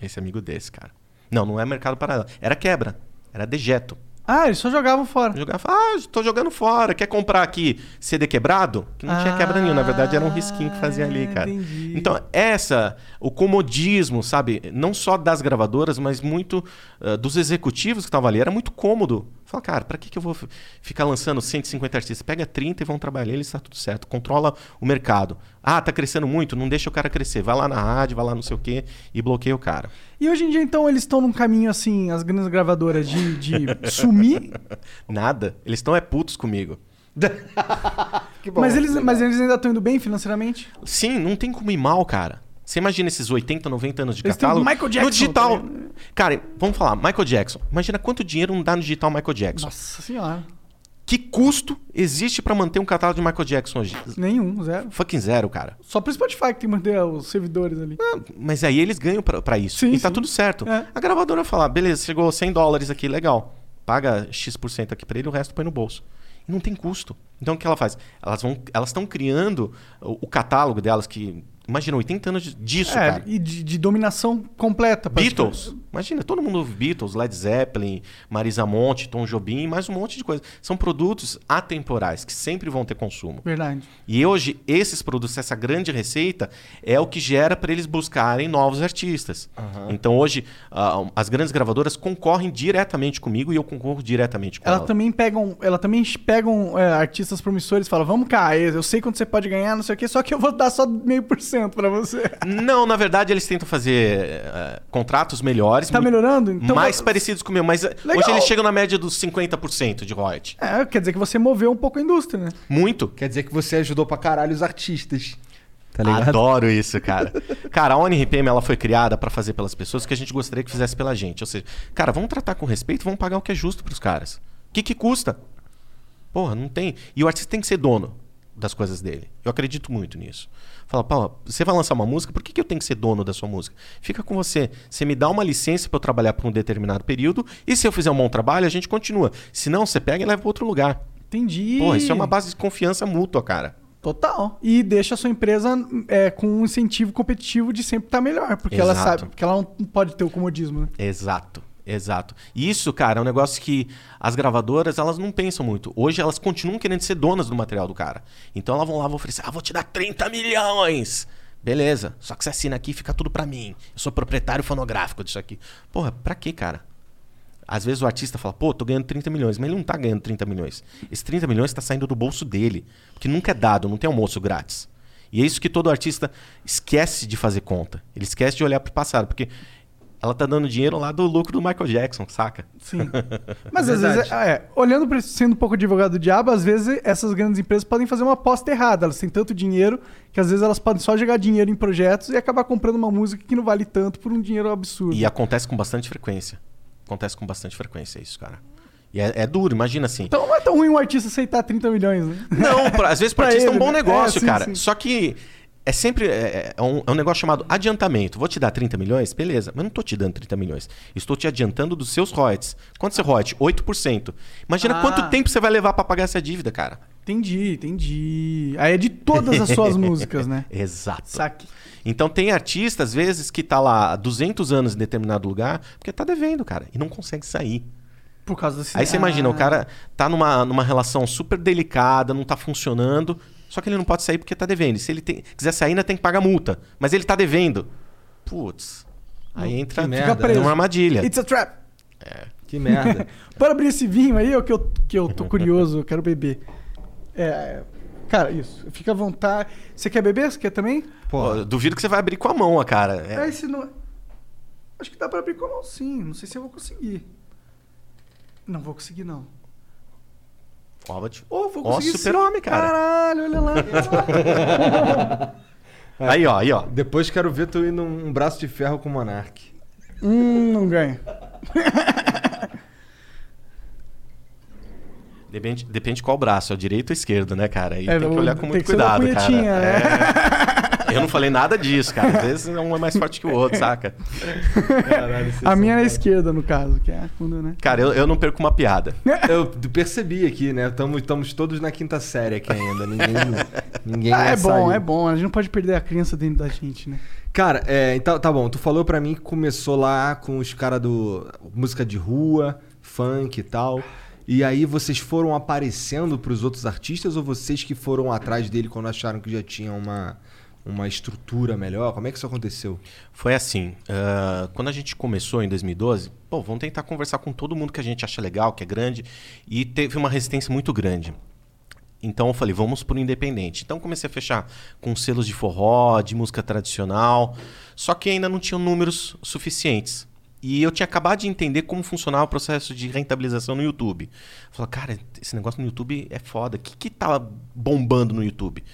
Esse amigo desse, cara. Não, não é mercado paralelo. Era quebra. Era dejeto. Ah, eles só jogavam fora. Jogava, ah, tô jogando fora. Quer comprar aqui CD quebrado? Que não tinha quebra nenhuma. Na verdade, era um risquinho que fazia ali, Ah, cara. entendi. Então, essa, o comodismo, sabe? Não só das gravadoras, mas muito ah, dos executivos que estavam ali. Era muito cômodo. Fala, cara, pra que, que eu vou ficar lançando 150 artistas? Pega 30 e vão trabalhar, eles tá tudo certo. Controla o mercado. Ah, tá crescendo muito? Não deixa o cara crescer. Vai lá na rádio, vai lá não sei o quê e bloqueia o cara. E hoje em dia, então, eles estão num caminho assim, as grandes gravadoras, de, de sumir. Nada. Eles estão é putos comigo. Bom, mas, eles, legal. mas eles ainda estão indo bem financeiramente? Sim, não tem como ir mal, cara. Você imagina esses 80, 90 anos de Eles catálogo Michael Jackson, no digital. ligado? cara, vamos falar, Michael Jackson. Imagina quanto dinheiro não dá no digital Michael Jackson. Nossa senhora. Que custo existe pra manter um catálogo de Michael Jackson hoje? Nenhum, zero. Fucking zero, cara. Só pro Spotify que tem que manter os servidores ali. Ah, Mas aí eles ganham pra, pra isso. Sim, e tá sim. tudo certo. É. A gravadora fala, beleza, chegou 100 dólares aqui, legal. Paga X% aqui pra ele, o resto põe no bolso. E não tem custo. Então o que ela faz? Elas vão, elas estão criando o, o catálogo delas que imagina 80 anos disso, é, cara. e de, de dominação completa. Beatles. Imagina, todo mundo ouve Beatles, Led Zeppelin, Marisa Monte, Tom Jobim, mais um monte de coisa. São produtos atemporais que sempre vão ter consumo. Verdade. E hoje, esses produtos, essa grande receita, é o que gera para eles buscarem novos artistas. Então, hoje, ah, as grandes gravadoras concorrem diretamente comigo e eu concorro diretamente com Ela ela. também pegam, ela também pegam é, artistas promissores e fala, vamos cá, eu sei quanto você pode ganhar, não sei o quê, só que eu vou dar só meio por cento pra você. Não, na verdade, eles tentam fazer eh, contratos melhores. Tá melhorando? Então mais vai- parecidos com o meu. Mas eh, Legal. hoje eles chegam na média dos 50% de royalty. É, quer dizer que você moveu um pouco a indústria, né? Muito. Quer dizer que você ajudou pra caralho os artistas. Tá ligado? Adoro isso, cara. cara, a ONRPM ela foi criada pra fazer pelas pessoas o que a gente gostaria que fizesse pela gente. Ou seja, cara, vamos tratar com respeito, vamos pagar o que é justo pros caras. O que que custa? Porra, não tem. E o artista tem que ser dono das coisas dele. Eu acredito muito nisso. Fala, pô, você vai lançar uma música, por que, que eu tenho que ser dono da sua música? Fica com você. Você me dá uma licença pra eu trabalhar por um determinado período, e se eu fizer um bom trabalho, a gente continua. Se não, você pega e leva pra outro lugar. Entendi. Porra, isso é uma base de confiança mútua, cara. Total. E deixa a sua empresa é, com um incentivo competitivo de sempre estar melhor, porque ela Exato. sabe, porque ela não pode ter o comodismo, né? Exato, exato. Isso, cara, é um negócio que as gravadoras, elas não pensam muito. Hoje elas continuam querendo ser donas do material do cara. Então elas vão lá e vão oferecer, ah, vou te dar 30 milhões. Beleza, só que você assina aqui fica tudo pra mim. Eu sou proprietário fonográfico disso aqui. Porra, pra quê, cara? Às vezes o artista fala, pô, tô ganhando 30 milhões, mas ele não tá ganhando 30 milhões. Esse 30 milhões tá saindo do bolso dele. Porque nunca é dado, não tem almoço grátis. E é isso que todo artista esquece de fazer conta. Ele esquece de olhar pro passado, porque ela tá dando dinheiro lá do lucro do Michael Jackson, saca? Sim. Mas às vezes, é, olhando para sendo um pouco advogado do diabo, às vezes essas grandes empresas podem fazer uma aposta errada. Elas têm tanto dinheiro que às vezes elas podem só jogar dinheiro em projetos e acabar comprando uma música que não vale tanto por um dinheiro absurdo. E acontece com bastante frequência. Acontece com bastante frequência isso, cara. E é, é duro, imagina assim. Então não é tão ruim um artista aceitar 30 milhões, né? Não, pra- às vezes Pra pra artista é um ele, bom né? negócio, É, sim, cara. sim. Só que é sempre é, é um, é um negócio chamado adiantamento. Vou te dar 30 milhões? Beleza, mas não tô te dando 30 milhões. Estou te adiantando dos seus royalties. Quanto você royalty? 8%. Imagina Ah. quanto tempo você vai levar pra pagar essa dívida, cara. Entendi, entendi. Aí é de todas as suas músicas, né? Exato. Saque. Então tem artista, às vezes, que tá lá há 200 anos em determinado lugar, porque tá devendo, cara, e não consegue sair. Por causa desse... Aí você imagina, Ah, o cara tá numa, numa relação super delicada, não tá funcionando, só que ele não pode sair porque tá devendo. E se ele tem- quiser sair, ainda tem que pagar multa. Mas ele tá devendo. Putz. Aí entra que numa armadilha. It's a trap. Que merda. Bora abrir esse vinho aí, que eu, que eu tô curioso, eu quero beber. É, cara, isso. Fica à vontade. Você quer beber? Você quer também? Pô, duvido que você vai abrir com a mão, cara. É, É, esse não. Acho que dá pra abrir com a mão sim. Não sei se eu vou conseguir. Não vou conseguir, não. Hobbit. Ô, oh, vou conseguir oh, super esse... homem, cara. Caralho, olha lá. aí, ó, aí, ó. Depois quero ver tu ir num braço de ferro com o Monark. Hum, não ganha. Depende, depende qual braço, é direito ou esquerdo, né, cara? Aí é, tem que olhar com muito cuidado, cara. Né? É. Eu não falei nada disso, cara. Às vezes um é mais forte que o outro, saca? A minha é a esquerda, no caso, que é a quando, né? Cara, eu, eu não perco uma piada. Eu percebi aqui, né? Estamos todos na quinta série aqui ainda. Ninguém, ninguém Ah, é bom, saiu. é bom. A gente não pode perder a criança dentro da gente, né? Cara, é, então tá bom. Tu falou pra mim que começou lá com os caras do música de rua, funk e tal. E aí vocês foram aparecendo pros outros artistas ou vocês que foram atrás dele quando acharam que já tinha uma, uma estrutura melhor? Como é que isso aconteceu? Foi assim, ah, quando a gente começou em 2012, pô, vamos tentar conversar com todo mundo que a gente acha legal, que é grande, e teve uma resistência muito grande. Então eu falei, vamos pro independente. Então comecei a fechar com selos de forró, de música tradicional, só que ainda não tinham números suficientes. E eu tinha acabado de entender como funcionava o processo de rentabilização no YouTube. Falei, cara, esse negócio no YouTube é foda. O que, que tava bombando no YouTube?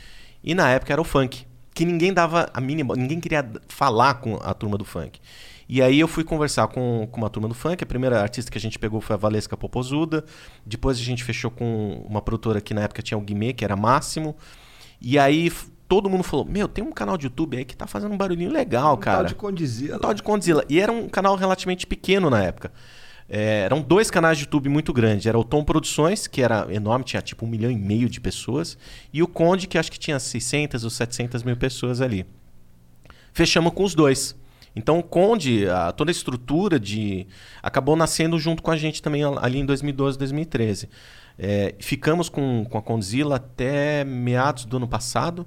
E na época era o funk, que ninguém dava a mínima, ninguém queria falar com a turma do funk. E aí eu fui conversar com, com uma turma do funk. A primeira artista que a gente pegou foi a Valesca Popozuda. Depois a gente fechou com uma produtora que na época tinha o Guimê, que era Máximo. E aí todo mundo falou: Meu, tem um canal de YouTube aí que tá fazendo um barulhinho legal, cara. Tal de Condizila. Um tal de Condzilla. E era um canal relativamente pequeno na época. É, eram dois canais de YouTube muito grandes. Era o Tom Produções, que era enorme, tinha tipo um milhão e meio de pessoas. E o Conde, que acho que tinha 600 ou 700 mil pessoas ali. Fechamos com os dois. Então o Conde, a- toda a estrutura de. acabou nascendo junto com a gente também al- ali em 2012, 2013. É, ficamos com, com a Condzilla até meados do ano passado,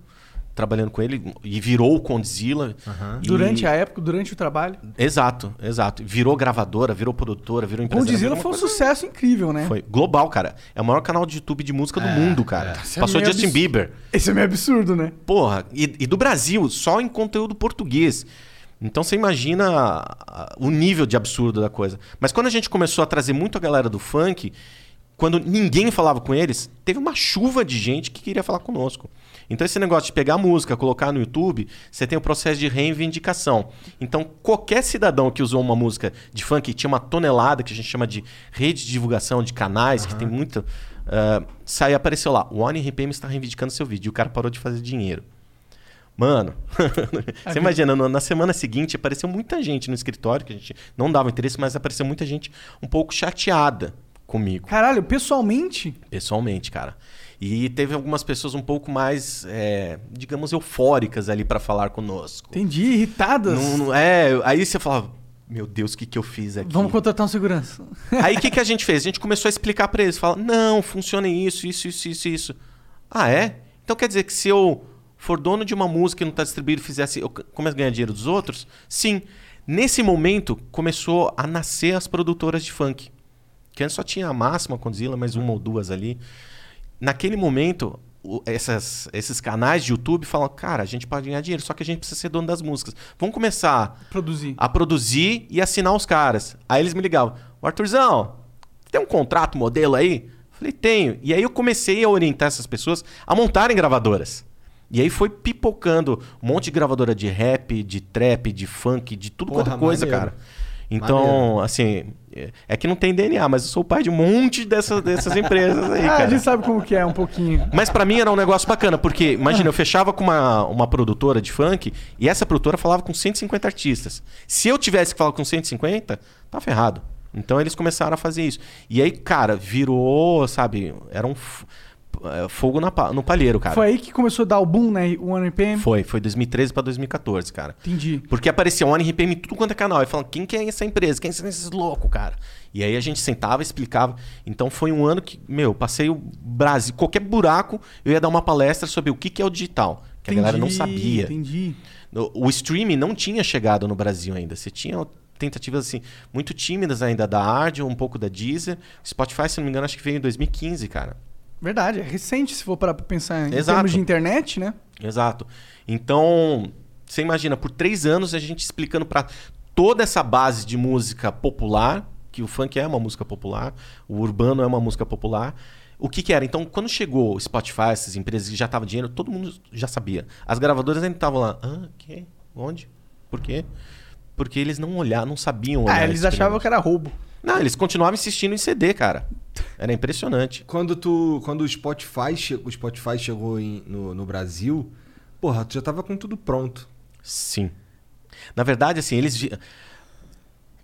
trabalhando com ele, e virou o Condzilla. E- Durante a época, durante o trabalho. Exato, exato. Virou gravadora, virou produtora, virou empresa. Condzilla foi um sucesso incrível, né? Foi global, cara. É o maior canal de YouTube de música do mundo, cara. Isso é Passou meio Justin abs- Bieber. Esse é meio absurdo, né? Porra, e, e do Brasil, só em conteúdo português. Então você imagina o nível de absurdo da coisa. Mas quando a gente começou a trazer muito a galera do funk, quando ninguém falava com eles, teve uma chuva de gente que queria falar conosco. Então esse negócio de pegar a música, colocar no YouTube, você tem o processo de reivindicação. Então qualquer cidadão que usou uma música de funk, tinha uma tonelada que a gente chama de rede de divulgação de canais, que tem muito, uh, sai apareceu lá, o One RPM está reivindicando seu vídeo, e o cara parou de fazer dinheiro. Mano, você imagina, na semana seguinte apareceu muita gente no escritório, que a gente não dava interesse, mas apareceu muita gente um pouco chateada comigo, Caralho, pessoalmente, pessoalmente, cara. E teve algumas pessoas um pouco mais, é, digamos, eufóricas ali pra falar conosco. entendi, irritadas. Não- não- é, aí você falava, meu Deus, o que, que eu fiz aqui? Vamos contratar um segurança. Aí o que, que a gente fez? A gente começou a explicar pra eles. Fala, não, funciona isso, isso, isso, isso, isso. Ah, é? Então quer dizer que se eu for dono de uma música e não tá distribuído, fizesse. Eu começo a ganhar dinheiro dos outros? Sim. Nesse momento, começou a nascer as produtoras de funk. Que antes só tinha a máxima Condzilla, mais uma ou duas ali. Naquele momento, o- essas- esses canais de YouTube falam, cara, a gente pode ganhar dinheiro, só que a gente precisa ser dono das músicas. Vamos começar Produzir. a produzir e assinar os caras. Aí eles me ligavam, "Ô, Arthurzão, tem um contrato modelo aí? Falei, tenho. E aí eu comecei a orientar essas pessoas a montarem gravadoras. E aí foi pipocando um monte de gravadora de rap, de trap, de funk, de tudo Porra, quanto é coisa, maneiro. cara. Então, Maneiro. assim, é- que não tem DNA, mas eu sou o pai de um monte dessas, dessas empresas aí, Ah, a cara. gente sabe como que é, um pouquinho. Mas pra mim era um negócio bacana, porque, imagina, eu fechava com uma, uma produtora de funk e essa produtora falava com 150 artistas. Se eu tivesse que falar com 150, tá ferrado. Então eles começaram a fazer isso. E aí, cara, virou, sabe, era um fogo na no palheiro, cara. Foi aí que começou a dar o boom, né? O One RPM. Foi, foi 2013 pra 2014, cara. Entendi. Porque aparecia um RPM em tudo quanto é canal. E falando, quem que é essa empresa? Quem são esses loucos, cara? E aí a gente sentava, explicava. Então foi um ano que, meu, passei o Brasil. Qualquer buraco, eu ia dar uma palestra sobre o que, que é o digital. Que a galera não Entendi, sabia. Entendi. O, o streaming não tinha chegado no Brasil ainda. Você tinha tentativas assim, muito tímidas ainda da Ardio, um pouco da Deezer. Spotify, se não me engano, acho que veio em 2015, cara. Verdade, é recente se for parar pra pensar em Exato. termos de internet, né? Exato. Então, você imagina, por três anos a gente explicando pra toda essa base de música popular, que o funk é uma música popular, o urbano é uma música popular. O que, que era? Então, quando chegou o Spotify, essas empresas que já estavam dinheiro, todo mundo já sabia. As gravadoras ainda estavam lá. Ah, que? Onde? Por quê? Porque eles não olhavam, não sabiam olhar. Ah, eles achavam que era roubo. Não, eles continuavam insistindo em CD, cara. Era impressionante. Quando tu. Quando o Spotify, che- o Spotify chegou em- no, no Brasil, porra, tu já tava com tudo pronto. Sim. Na verdade, assim, eles.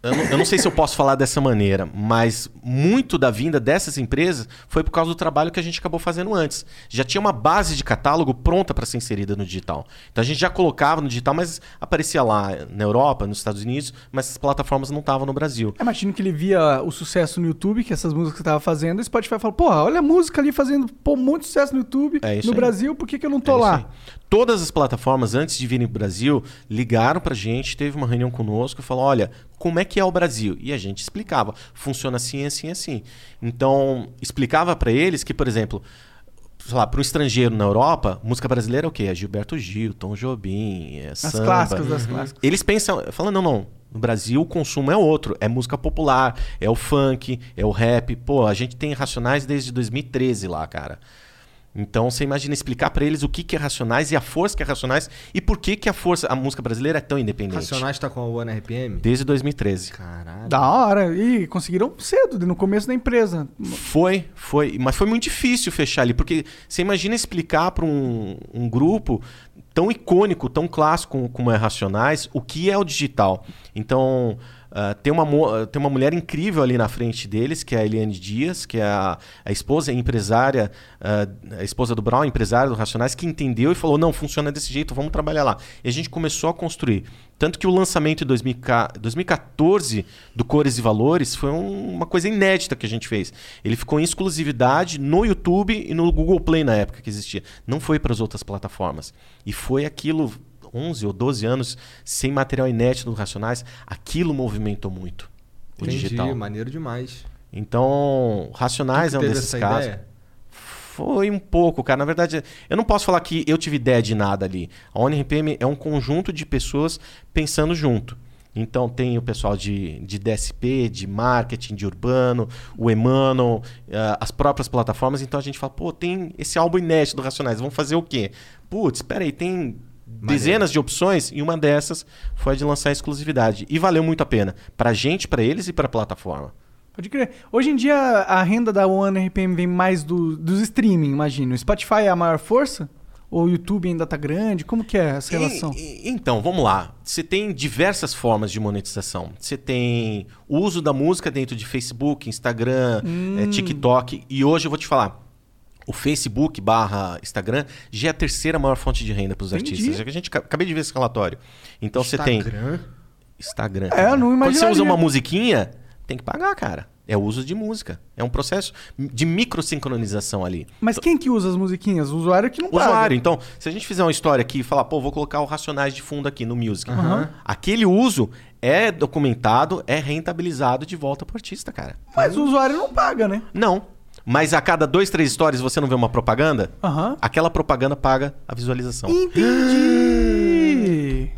Eu não, eu não sei se eu posso falar dessa maneira, mas muito da vinda dessas empresas foi por causa do trabalho que a gente acabou fazendo antes. Já tinha uma base de catálogo pronta para ser inserida no digital. Então a gente já colocava no digital, mas aparecia lá na Europa, nos Estados Unidos, mas as plataformas não estavam no Brasil. Eu imagino que ele via o sucesso no YouTube, que essas músicas que tava fazendo, e o Spotify falou, porra, olha a música ali fazendo pô, muito sucesso no YouTube, É no aí. Brasil, por que, que eu não tô É lá? Todas as plataformas, antes de virem para o Brasil, ligaram para a gente, teve uma reunião conosco e falou: olha, como é que é o Brasil? E a gente explicava: funciona assim, assim, assim. Então, explicava para eles que, por exemplo, sei lá, para um estrangeiro na Europa, música brasileira é o quê? É Gilberto Gil, Tom Jobim, é As samba. clássicas das clássicas. Eles pensam, falam, não, não. No Brasil o consumo é outro, é música popular, é o funk, é o rap. Pô, a gente tem Racionais desde 2013 lá, cara. Então você imagina explicar pra eles o que, que é Racionais e a força que é Racionais e por que, que a força, a música brasileira é tão independente. Racionais tá com a One RPM? Desde 2013. Caralho. Da hora. E conseguiram cedo, no começo da empresa. Foi, foi. Mas foi muito difícil fechar ali, porque você imagina explicar para um, um grupo tão icônico, tão clássico como é Racionais, o que é o digital. Então, ah, tem, uma, ah, tem uma mulher incrível ali na frente deles, que é a Eliane Dias, que é a, a esposa empresária, ah, a esposa do Brown, empresária do Racionais, que entendeu e falou: não, funciona desse jeito, vamos trabalhar lá. E a gente começou a construir. Tanto que o lançamento em 2000 2014 do Cores e Valores foi um- uma coisa inédita que a gente fez. Ele ficou em exclusividade no YouTube e no Google Play na época que existia. Não foi para as outras plataformas. E foi aquilo, 11 ou 12 anos, sem material inédito do Racionais, aquilo movimentou muito o Entendi, digital. maneiro demais. Então, Racionais é um que teve desses essa casos. ideia? Foi um pouco, cara. Na verdade, eu não posso falar que eu tive ideia de nada ali. A ONRPM é um conjunto de pessoas pensando junto. Então tem o pessoal de, de DSP, de marketing, de urbano, o Emmanuel, eh, as próprias plataformas. Então a gente fala, pô, tem esse álbum inédito do Racionais, vamos fazer o quê? Putz, espera aí, tem dezenas de opções e uma dessas foi a de lançar a exclusividade. E valeu muito a pena. Pra gente, pra eles e pra plataforma. Pode crer. Hoje em dia, a renda da One RPM vem mais do, dos streaming, imagino. O Spotify é a maior força? Ou o YouTube ainda tá grande? Como que é essa relação? E- e- então, vamos lá. Você tem diversas formas de monetização. Você tem o uso da música dentro de Facebook, Instagram, Hum. eh, TikTok. E hoje eu vou te falar. O Facebook barra Instagram já é a terceira maior fonte de renda para os artistas. Já que a gente acabei de ver esse relatório. Então você tem Instagram? Instagram. É, cara. não Quando você usa uma musiquinha, tem que pagar, cara. É o uso de música. É um processo de microsincronização ali. Mas quem que usa as musiquinhas? O usuário que não O paga. usuário. Então, se a gente fizer uma história aqui e falar, pô, vou colocar o Racionais de fundo aqui no Music. Aquele uso é documentado, é rentabilizado de volta pro artista, cara. Mas o usuário não paga, né? Não. Mas a cada dois, três stories você não vê uma propaganda? Aham. Aquela propaganda paga a visualização. Entendi.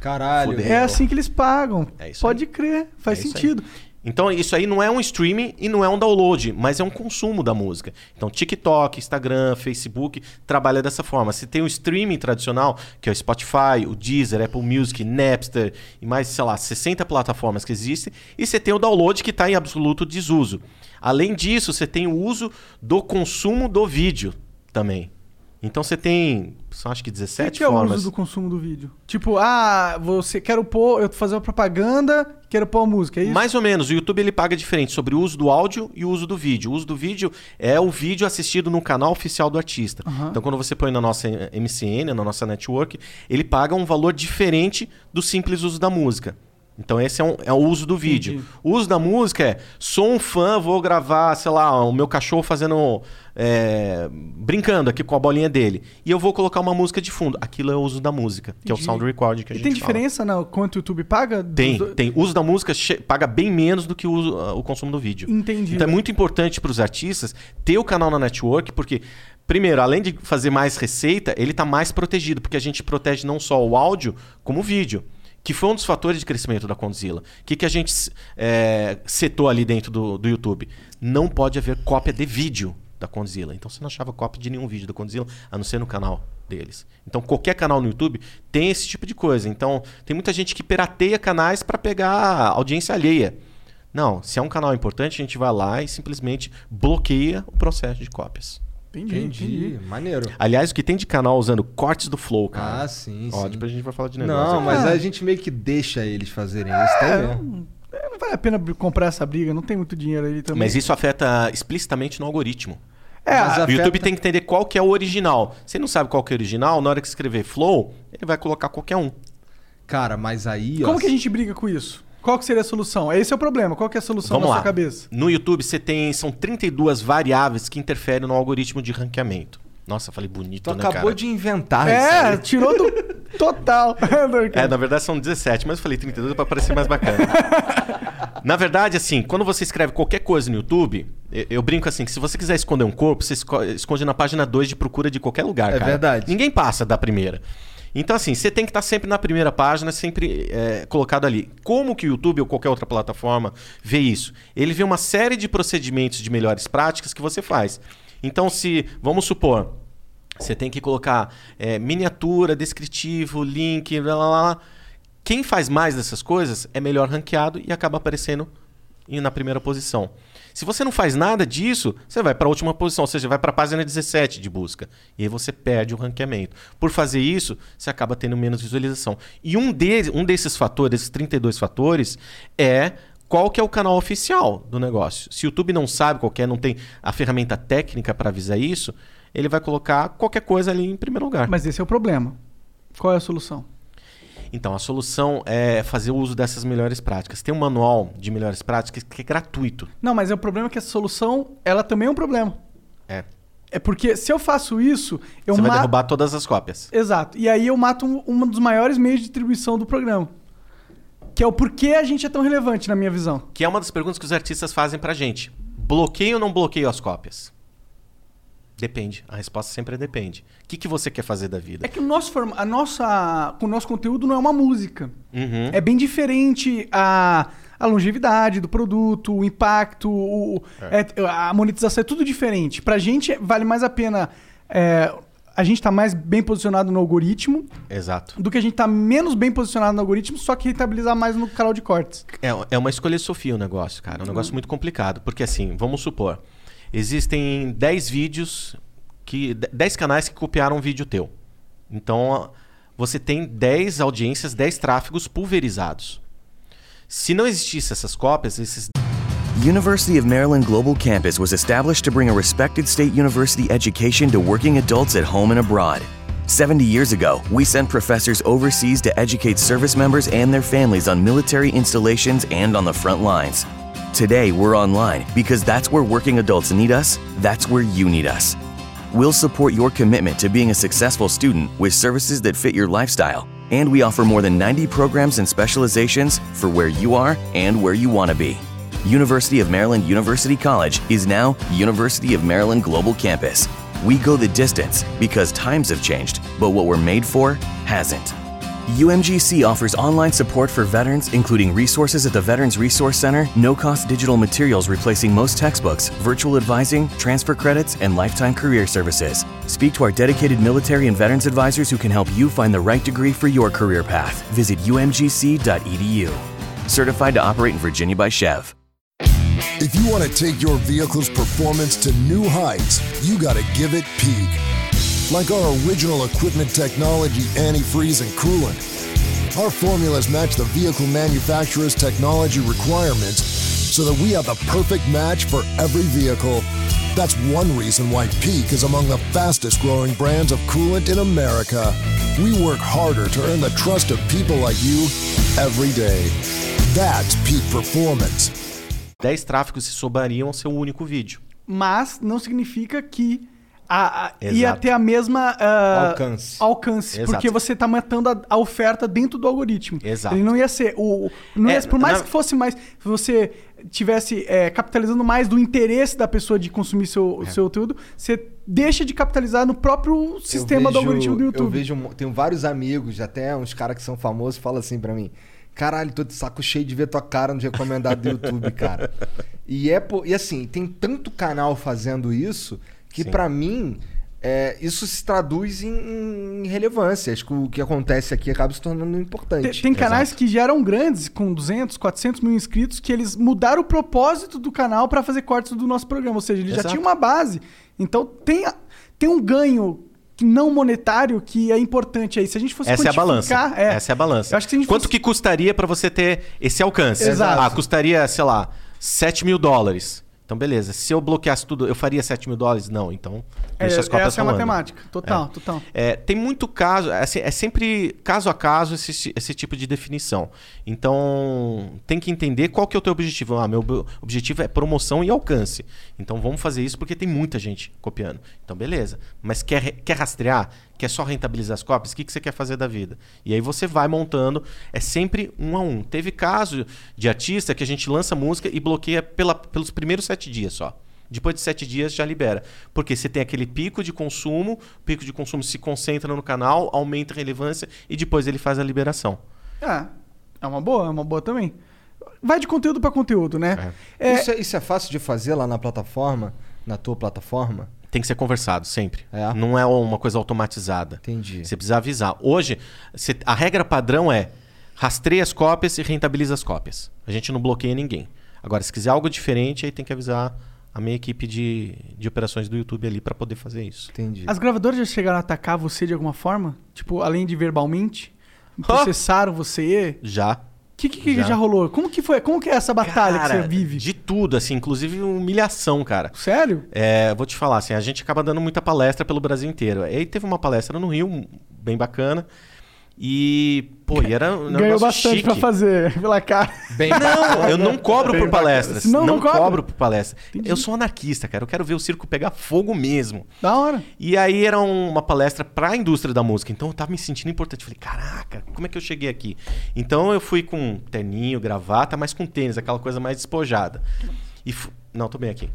Caralho. Fudeu. É assim que eles pagam. É isso Pode aí. crer, faz É sentido. Então, isso aí não é um streaming e não é um download, mas é um consumo da música. Então, TikTok, Instagram, Facebook trabalha dessa forma. Você tem o streaming tradicional, que é o Spotify, o Deezer, Apple Music, Napster e mais, sei lá, 60 plataformas que existem. E você tem o download que está em absoluto desuso. Além disso, você tem o uso do consumo do vídeo também. Então, você tem, são acho que O 17 que é o formas. uso do consumo do vídeo? Tipo, ah, você quero pôr, eu tô fazendo uma propaganda, quero pôr a música, é isso? Mais ou menos. O YouTube ele paga diferente sobre o uso do áudio e o uso do vídeo. O uso do vídeo é o vídeo assistido no canal oficial do artista. Aham. Então, quando você põe na nossa MCN, na nossa network, ele paga um valor diferente do simples uso da música. Então, esse é, um- é o uso do vídeo. Entendi. O uso da música é: sou um fã, vou gravar, sei lá, o meu cachorro fazendo. é, brincando aqui com a bolinha dele. E eu vou colocar uma música de fundo. Aquilo é o uso da música, que é o Entendi. sound recording que a E gente tem fala. diferença na quanto o YouTube paga? Tem, do- tem. O uso da música paga bem menos do que o, uso- o consumo do vídeo. Entendi. Então é muito importante para os artistas ter o canal na network, porque, primeiro, além de fazer mais receita, ele está mais protegido, porque a gente protege não só o áudio, como o vídeo. Que foi um dos fatores de crescimento da Condzilla. O que, que a gente é, setou ali dentro do, do YouTube? Não pode haver cópia de vídeo da Condzilla. Então você não achava cópia de nenhum vídeo da Condzilla, a não ser no canal deles. Então qualquer canal no YouTube tem esse tipo de coisa. Então tem muita gente que pirateia canais para pegar audiência alheia. Não, se é um canal importante, a gente vai lá e simplesmente bloqueia o processo de cópias. Entendi, entendi. Entendi. Maneiro. Aliás, o que tem de canal usando cortes do Flow, cara. Ah, sim, Ó, sim. depois a gente vai falar de negócio. Não, aqui. mas Ah. a gente meio que deixa eles fazerem isso, tá É, vendo? não, é, não vale a pena comprar essa briga, não tem muito dinheiro aí também. Mas isso afeta explicitamente no algoritmo. é, O YouTube Afeta- tem que entender qual que é o original. Se ele não sabe qual que é o original, na hora que escrever Flow, ele vai colocar qualquer um. Cara, mas aí, ó. como que a gente briga com isso? Qual que seria a solução? Esse é o problema. Qual que é a solução Vamos na lá. sua cabeça? No YouTube você tem são 32 variáveis que interferem no algoritmo de ranqueamento. Nossa, falei bonito, Tu né, acabou cara? de inventar isso. É, aí. tirou do total. É, na verdade são 17, mas eu falei 32 pra parecer mais bacana. na verdade, assim, quando você escreve qualquer coisa no YouTube, eu, eu brinco assim, que se você quiser esconder um corpo, você esco- esconde na página 2 de procura de qualquer lugar, É cara. verdade. Ninguém passa da primeira. Então, assim, você tem que estar sempre na primeira página, sempre é, colocado ali. Como que o YouTube ou qualquer outra plataforma vê isso? Ele vê uma série de procedimentos de melhores práticas que você faz. Então, se, vamos supor, você tem que colocar é, miniatura, descritivo, link, blá, blá, blá. Quem faz mais dessas coisas é melhor ranqueado e acaba aparecendo na primeira posição. Se você não faz nada disso, você vai para a última posição, ou seja, vai para a página 17 de busca. E aí você perde o ranqueamento. Por fazer isso, você acaba tendo menos visualização. E um, de, um desses fatores, esses 32 fatores, é qual que é o canal oficial do negócio. Se o YouTube não sabe qual é, não tem a ferramenta técnica para avisar isso, ele vai colocar qualquer coisa ali em primeiro lugar. Mas esse é o problema. Qual é a solução? Então, a solução é fazer o uso dessas melhores práticas. Tem um manual de melhores práticas que é gratuito. Não, mas é o problema que essa solução, ela também é um problema. É. É porque se eu faço isso, eu Você vai mato. derrubar todas as cópias. Exato. E aí eu mato um, um dos maiores meios de distribuição do programa. Que é o porquê a gente é tão relevante, na minha visão. Que é uma das perguntas que os artistas fazem pra gente. Bloqueio ou não bloqueio as cópias? Depende. A resposta sempre é depende. O que, que você quer fazer da vida? É que o nosso a nossa, o nosso conteúdo não é uma música. Uhum. É bem diferente a, a longevidade do produto, o impacto, o- é, a monetização, é tudo diferente. Pra gente vale mais a pena é, a gente tá mais bem posicionado no algoritmo Exato. do que a gente tá menos bem posicionado no algoritmo, só que rentabilizar mais no canal de cortes. É, é uma escolha Sofia o negócio, cara. É um negócio muito complicado. Porque assim, vamos supor, existem 10 vídeos, que 10 canais que copiaram um vídeo teu. Então, você tem 10 audiências, 10 tráfegos pulverizados. Se não existisse essas cópias, esses University of Maryland Global Campus was established to bring a respected state university education to working adults at home and abroad. 70 years ago, we sent professors overseas to educate service members and their families on military installations and on the front lines. Today, we're online because that's where working adults need us, that's where you need us. We'll support your commitment to being a successful student with services that fit your lifestyle, and we offer more than 90 programs and specializations for where you are and where you want to be. University of Maryland University College is now University of Maryland Global Campus. We go the distance because times have changed, but what we're made for hasn't. UMGC offers online support for veterans, including resources at the Veterans Resource Center, no cost digital materials replacing most textbooks, virtual advising, transfer credits, and lifetime career services. Speak to our dedicated military and veterans advisors who can help you find the right degree for your career path. Visit umgc.edu. Certified to operate in Virginia by Chev. If you want to take your vehicle's performance to new heights, you got to give it peak. Like our original equipment technology, antifreeze, and coolant. Our formulas match the vehicle manufacturer's technology requirements so that we have the perfect match for every vehicle. That's one reason why Peak is among the fastest growing brands of coolant in America. We work harder to earn the trust of people like you every day. That's Peak Performance. 10 tráfegos se somariam ao seu único vídeo. Mas não significa que a, a- ia ter a mesma ah, Alcance. alcance, Exato. porque você tá matando a, a oferta dentro do algoritmo. Exato. Ele não ia ser o, não É, ia- por mais que fosse mais, se você tivesse é, capitalizando mais do interesse da pessoa de consumir seu, É. seu conteúdo, você deixa de capitalizar no próprio sistema do vejo- algoritmo do Eu YouTube. vejo, um- tenho vários amigos, até uns caras que são famosos, falam assim pra mim: Caralho, tô de saco cheio de ver tua cara no recomendado do YouTube, cara. E é e assim, tem tanto canal fazendo isso que pra mim é, isso se traduz em, em relevância. Acho que o que acontece aqui acaba se tornando importante. Tem, tem canais que já eram grandes, com 200, 400 mil inscritos, que eles mudaram o propósito do canal para fazer cortes do nosso programa. Ou seja, eles já Exato. tinham uma base. Então tem, tem um ganho não monetário que é importante aí. Se a gente fosse Essa é a balança. é. Essa é a balança. Acho que Quanto fosse- que custaria pra você ter esse alcance? Exato. Ah, custaria, sei lá, 7 mil dólares. Então, beleza. Se eu bloqueasse tudo, eu faria 7 mil dólares? Não, então. É, deixa as cópias essa é a matemática. Total, total. É, tem muito caso, é, se- é sempre caso a caso esse, esse tipo de definição. Então, tem que entender qual que é o teu objetivo. Ah, meu ob- objetivo é promoção e alcance. Então, vamos fazer isso porque tem muita gente copiando. Então, beleza. Mas quer, quer rastrear? Quer só rentabilizar as cópias? O que, que você quer fazer da vida? E aí você vai montando. É sempre um a um. Teve caso de artista que a gente lança música e bloqueia pela, pelos primeiros sete dias só. Depois de sete dias já libera. Porque você tem aquele pico de consumo, o pico de consumo se concentra no canal, aumenta a relevância e depois ele faz a liberação. É, é uma boa, é uma boa também. Vai de conteúdo para conteúdo, né? É, Isso, é, isso é fácil de fazer lá na plataforma, na tua plataforma? Tem que ser conversado sempre. É? Não é uma coisa automatizada. Entendi. Você precisa avisar. Hoje, você- a regra padrão é rastreia as cópias e rentabiliza as cópias. A gente não bloqueia ninguém. Agora, se quiser algo diferente, aí tem que avisar a minha equipe de, de operações do YouTube ali para poder fazer isso. Entendi. As gravadoras já chegaram a atacar você de alguma forma? Tipo, além de verbalmente? Processaram você? Já. O que, que, que já. rolou? Como que foi? Como que é essa batalha que Cara, você vive? De tudo, assim, inclusive humilhação, cara. Sério? É, vou te falar, assim, a gente acaba dando muita palestra pelo Brasil inteiro. Aí teve uma palestra no Rio, bem bacana. E, pô, e era um Ganhou bastante chique. pra fazer pela cara. Bem Não, eu não cobro Bem por palestras. Não, Não, não cobra? cobro por palestra. Eu sou anarquista, cara. Eu quero ver o circo pegar fogo mesmo. Da hora. E aí era um- uma palestra pra indústria da música. Então eu tava me sentindo importante. Falei, caraca, como é que eu cheguei aqui? Então eu fui com terninho, gravata, mas com tênis, aquela coisa mais despojada. E fu- Não, tô bem aqui.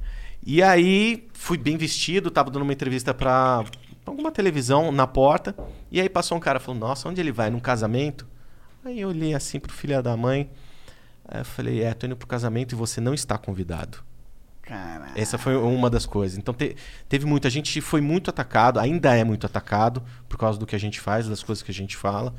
E aí fui bem vestido, tava dando uma entrevista pra alguma televisão na porta. E aí passou um cara falou, nossa, onde ele vai? Num casamento? Aí eu olhei assim pro filho da mãe. Aí eu falei, é, tô indo pro casamento e você não está convidado. Caralho. Essa foi uma das coisas. Então te- teve muita gente foi muito atacado, ainda é muito atacado por causa do que a gente faz, das coisas que a gente fala.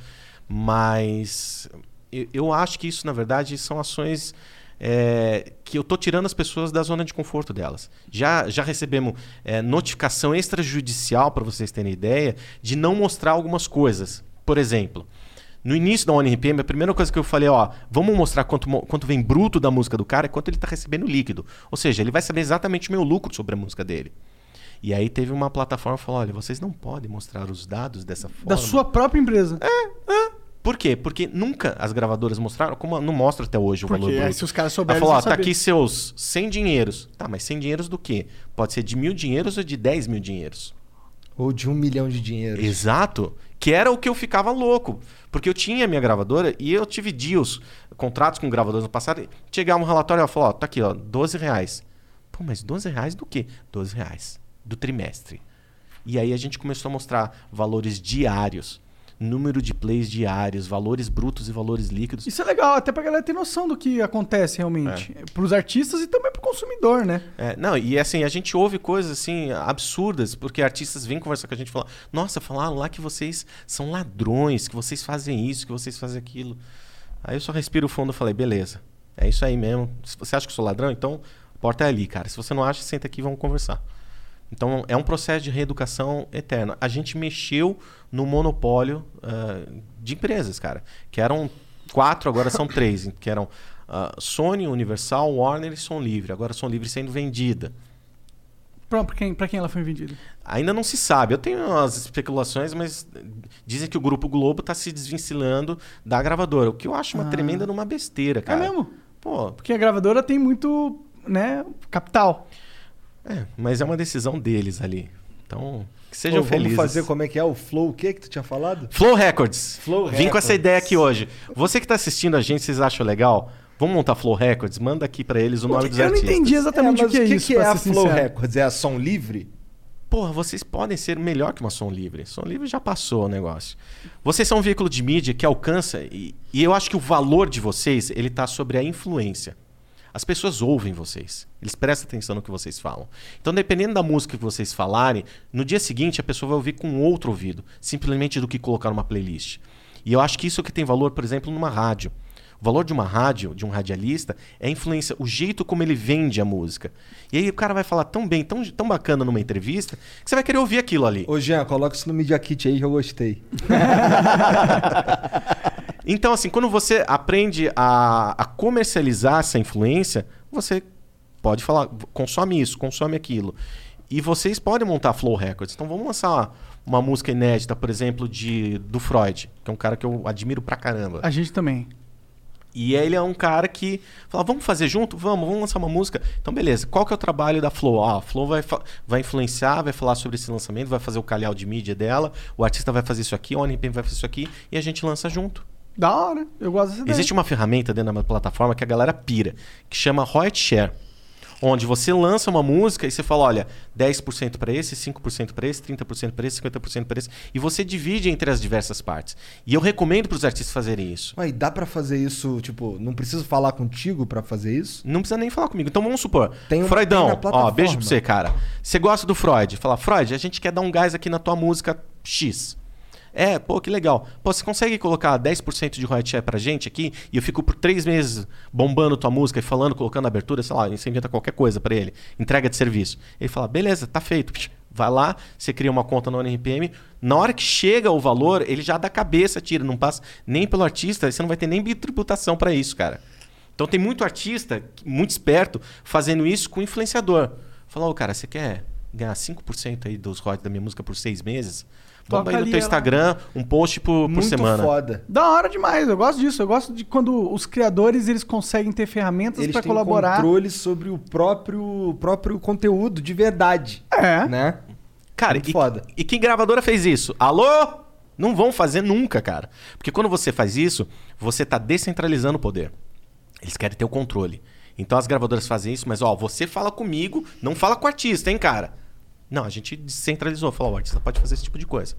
Mas eu, eu acho que isso, na verdade, são ações é, que eu tô tirando as pessoas da zona de conforto delas. Já, já recebemos é, notificação extrajudicial, para vocês terem ideia, de não mostrar algumas coisas. Por exemplo, no início da ONRPM, a primeira coisa que eu falei, ó, vamos mostrar quanto, quanto vem bruto da música do cara e quanto ele está recebendo líquido. Ou seja, ele vai saber exatamente o meu lucro sobre a música dele. E aí teve uma plataforma que falou, olha, vocês não podem mostrar os dados dessa forma. Da sua própria empresa. É, Por quê? Porque nunca as gravadoras mostraram, como não mostra até hoje o Porque valor bruto. se os caras Ela souberem, falou, ó, eles vão tá aqui seus 100 dinheiros. Tá, mas 100 dinheiros do quê? Pode ser de mil dinheiros ou de 10 mil dinheiros. Ou de um milhão de dinheiro. Exato. Que era o que eu ficava louco. Porque eu tinha a minha gravadora e eu tive deals, contratos com gravadoras no passado. Chegava um relatório e ela falou, ó, tá aqui, ó, 12 reais. Pô, mas 12 reais do quê? 12 reais. Do trimestre. E aí a gente começou a mostrar valores diários. Número de plays diários, valores brutos e valores líquidos. Isso é legal, até pra galera ter noção do que acontece realmente. Pros artistas e também pro consumidor, né? É, não, e assim, a gente ouve coisas assim absurdas, porque artistas vêm conversar com a gente e falam: Nossa, falaram lá que vocês são ladrões, que vocês fazem isso, que vocês fazem aquilo. Aí eu só respiro fundo e falei: Beleza, é isso aí mesmo. Se você acha que eu sou ladrão, então a porta é ali, cara. Se você não acha, senta aqui e vamos conversar. Então é um processo de reeducação eterno. A gente mexeu no monopólio ah, de empresas, cara. Que eram quatro, agora são três. Que eram ah, Sony, Universal, Warner e Som Livre. Agora Som Livre sendo vendida. Pra quem, pra quem ela foi vendida? Ainda não se sabe. Eu tenho as especulações, mas dizem que o Grupo Globo está se desvencilhando da gravadora. O que eu acho uma Ah. tremenda numa besteira, cara. É mesmo? Pô, Porque a gravadora tem muito, né, capital. É, mas é uma decisão deles ali. Então, que sejam Ô, vamos felizes. fazer como é que é o flow, o que que tu tinha falado? Flow Records. Flow Vim com essa ideia aqui hoje. Você que está assistindo a gente, vocês acham legal? Vamos montar Flow Records? Manda aqui para eles o nome dos eu não artistas. entendi exatamente é, o que é o que, isso, que é a Flow sincero. Records? É a som livre? Porra, vocês podem ser melhor que uma som livre. Som livre já passou o negócio. Vocês são um veículo de mídia que alcança e, e eu acho que o valor de vocês ele tá sobre a influência. As pessoas ouvem vocês. Eles prestam atenção no que vocês falam. Então, dependendo da música que vocês falarem, no dia seguinte a pessoa vai ouvir com outro ouvido, simplesmente do que colocar numa playlist. E eu acho que isso que tem valor, por exemplo, numa rádio. O valor de uma rádio, de um radialista, é a influência, o jeito como ele vende a música. E aí o cara vai falar tão bem, tão, tão bacana numa entrevista, que você vai querer ouvir aquilo ali. Ô, Jean, coloca isso no Media Kit aí que eu gostei. Então, assim, quando você aprende a, a comercializar essa influência, você pode falar, consome isso, consome aquilo. E vocês podem montar Flow Records. Então vamos lançar uma música inédita, por exemplo, de do Freud, que é um cara que eu admiro pra caramba. A gente também. E ele é um cara que fala, vamos fazer junto? Vamos, vamos lançar uma música. Então, beleza. Qual que é o trabalho da Flow? Ah, a Flow vai, vai influenciar, vai falar sobre esse lançamento, vai fazer o calhau de mídia dela, o artista vai fazer isso aqui, o ONP vai fazer isso aqui, e a gente lança junto. Da hora. Eu gosto dessa ideia. Existe uma ferramenta dentro da plataforma que a galera pira, que chama Royalty Share. Onde você lança uma música e você fala, olha, 10% para esse, 5% para esse, 30% para esse, 50% para esse. E você divide entre as diversas partes. E eu recomendo para os artistas fazerem isso. Mas dá pra fazer isso, tipo, não preciso falar contigo pra fazer isso? Não precisa nem falar comigo. Então vamos supor, Tem uma- Freudão, tem ó, beijo pra você, cara. Você gosta do Freud? Fala, Freud, a gente quer dar um gás aqui na tua música X. É, pô, que legal. Pô, você consegue colocar 10% de royalty share pra gente aqui? E eu fico por três meses bombando tua música e falando, colocando abertura, sei lá, você inventa qualquer coisa pra ele. Entrega de serviço. Ele fala, beleza, tá feito. Vai lá, você cria uma conta no ONRPM. Na hora que chega o valor, ele já dá cabeça, tira. Não passa nem pelo artista, você não vai ter nem tributação pra isso, cara. Então tem muito artista, muito esperto, fazendo isso com influenciador. Fala, ô cara, você quer ganhar 5% aí dos royalties da minha música por seis meses? Bomba Toca aí no ali teu ela. Instagram, um post por, por Muito semana. foda. Da hora demais, eu gosto disso. Eu gosto de quando os criadores eles conseguem ter ferramentas Eles pra têm colaborar. controle sobre o próprio, próprio conteúdo de verdade. É. Né? Cara, Muito e, foda. e que gravadora fez isso? Alô? Não vão fazer nunca, cara. Porque quando você faz isso, você tá descentralizando o poder. Eles querem ter o controle. Então as gravadoras fazem isso, mas ó, você fala comigo, não fala com o artista, hein, cara? Não, a gente descentralizou. Falou, o artista pode fazer esse tipo de coisa.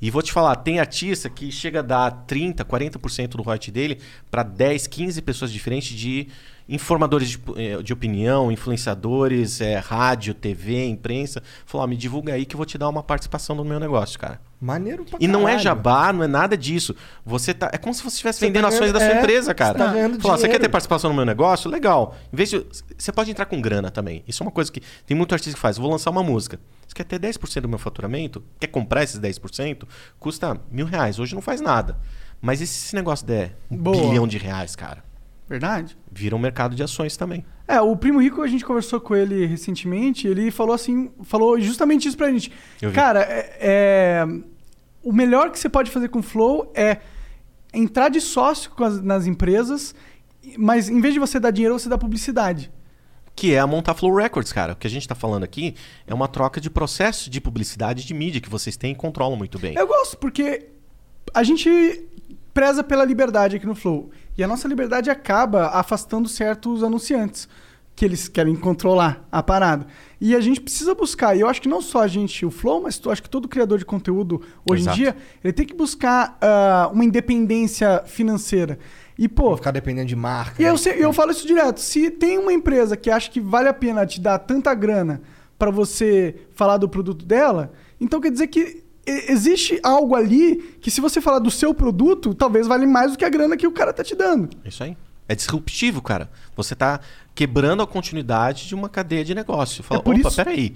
E vou te falar, tem artista que chega a dar 30, 40% do royalty dele para 10, 15 pessoas diferentes de informadores de, eh, de opinião, influenciadores, eh, rádio, TV, imprensa. Falou, ó, me divulga aí que eu vou te dar uma participação no meu negócio, cara. Maneiro pra E não é caralho. jabá, não é nada disso. Você tá. É como se você estivesse Você vendendo tá ações da sua é, empresa, cara. você tá ganhando Falar, você quer ter participação no meu negócio? Legal. Em vez de. Você pode entrar com grana também. Isso é uma coisa que. Tem muito artista que faz. Vou lançar uma música. Você quer ter 10% do meu faturamento? Quer comprar esses 10%? Custa mil reais. Hoje não faz nada. Mas e se esse negócio der um Boa. bilhão de reais, cara? Verdade. Vira um mercado de ações também. É, o Primo Rico, a gente conversou com ele recentemente, ele falou assim, falou justamente isso pra gente. Eu vi. Cara, é, é- o melhor que você pode fazer com o Flow é entrar de sócio com as- nas empresas, mas em vez de você dar dinheiro, você dá publicidade. Que é a montar Flow Records, cara. O que a gente tá falando aqui é uma troca de processo de publicidade de mídia que vocês têm e controlam muito bem. Eu gosto, porque a gente preza pela liberdade aqui no Flow. E a nossa liberdade acaba afastando certos anunciantes que eles querem controlar a parada. E a gente precisa buscar, e eu acho que não só a gente, o Flow, mas eu acho que todo criador de conteúdo hoje Exato. em dia, ele tem que buscar ah, uma independência financeira. E, pô, Vou ficar dependendo de marca. e eu, né? sei- eu falo isso direto. Se tem uma empresa que acha que vale a pena te dar tanta grana pra você falar do produto dela, então quer dizer que existe algo ali que se você falar do seu produto, talvez vale mais do que a grana que o cara tá te dando. É Isso aí. É disruptivo, cara. Você tá quebrando a continuidade de uma cadeia de negócio. Fala, É por opa, isso- peraí.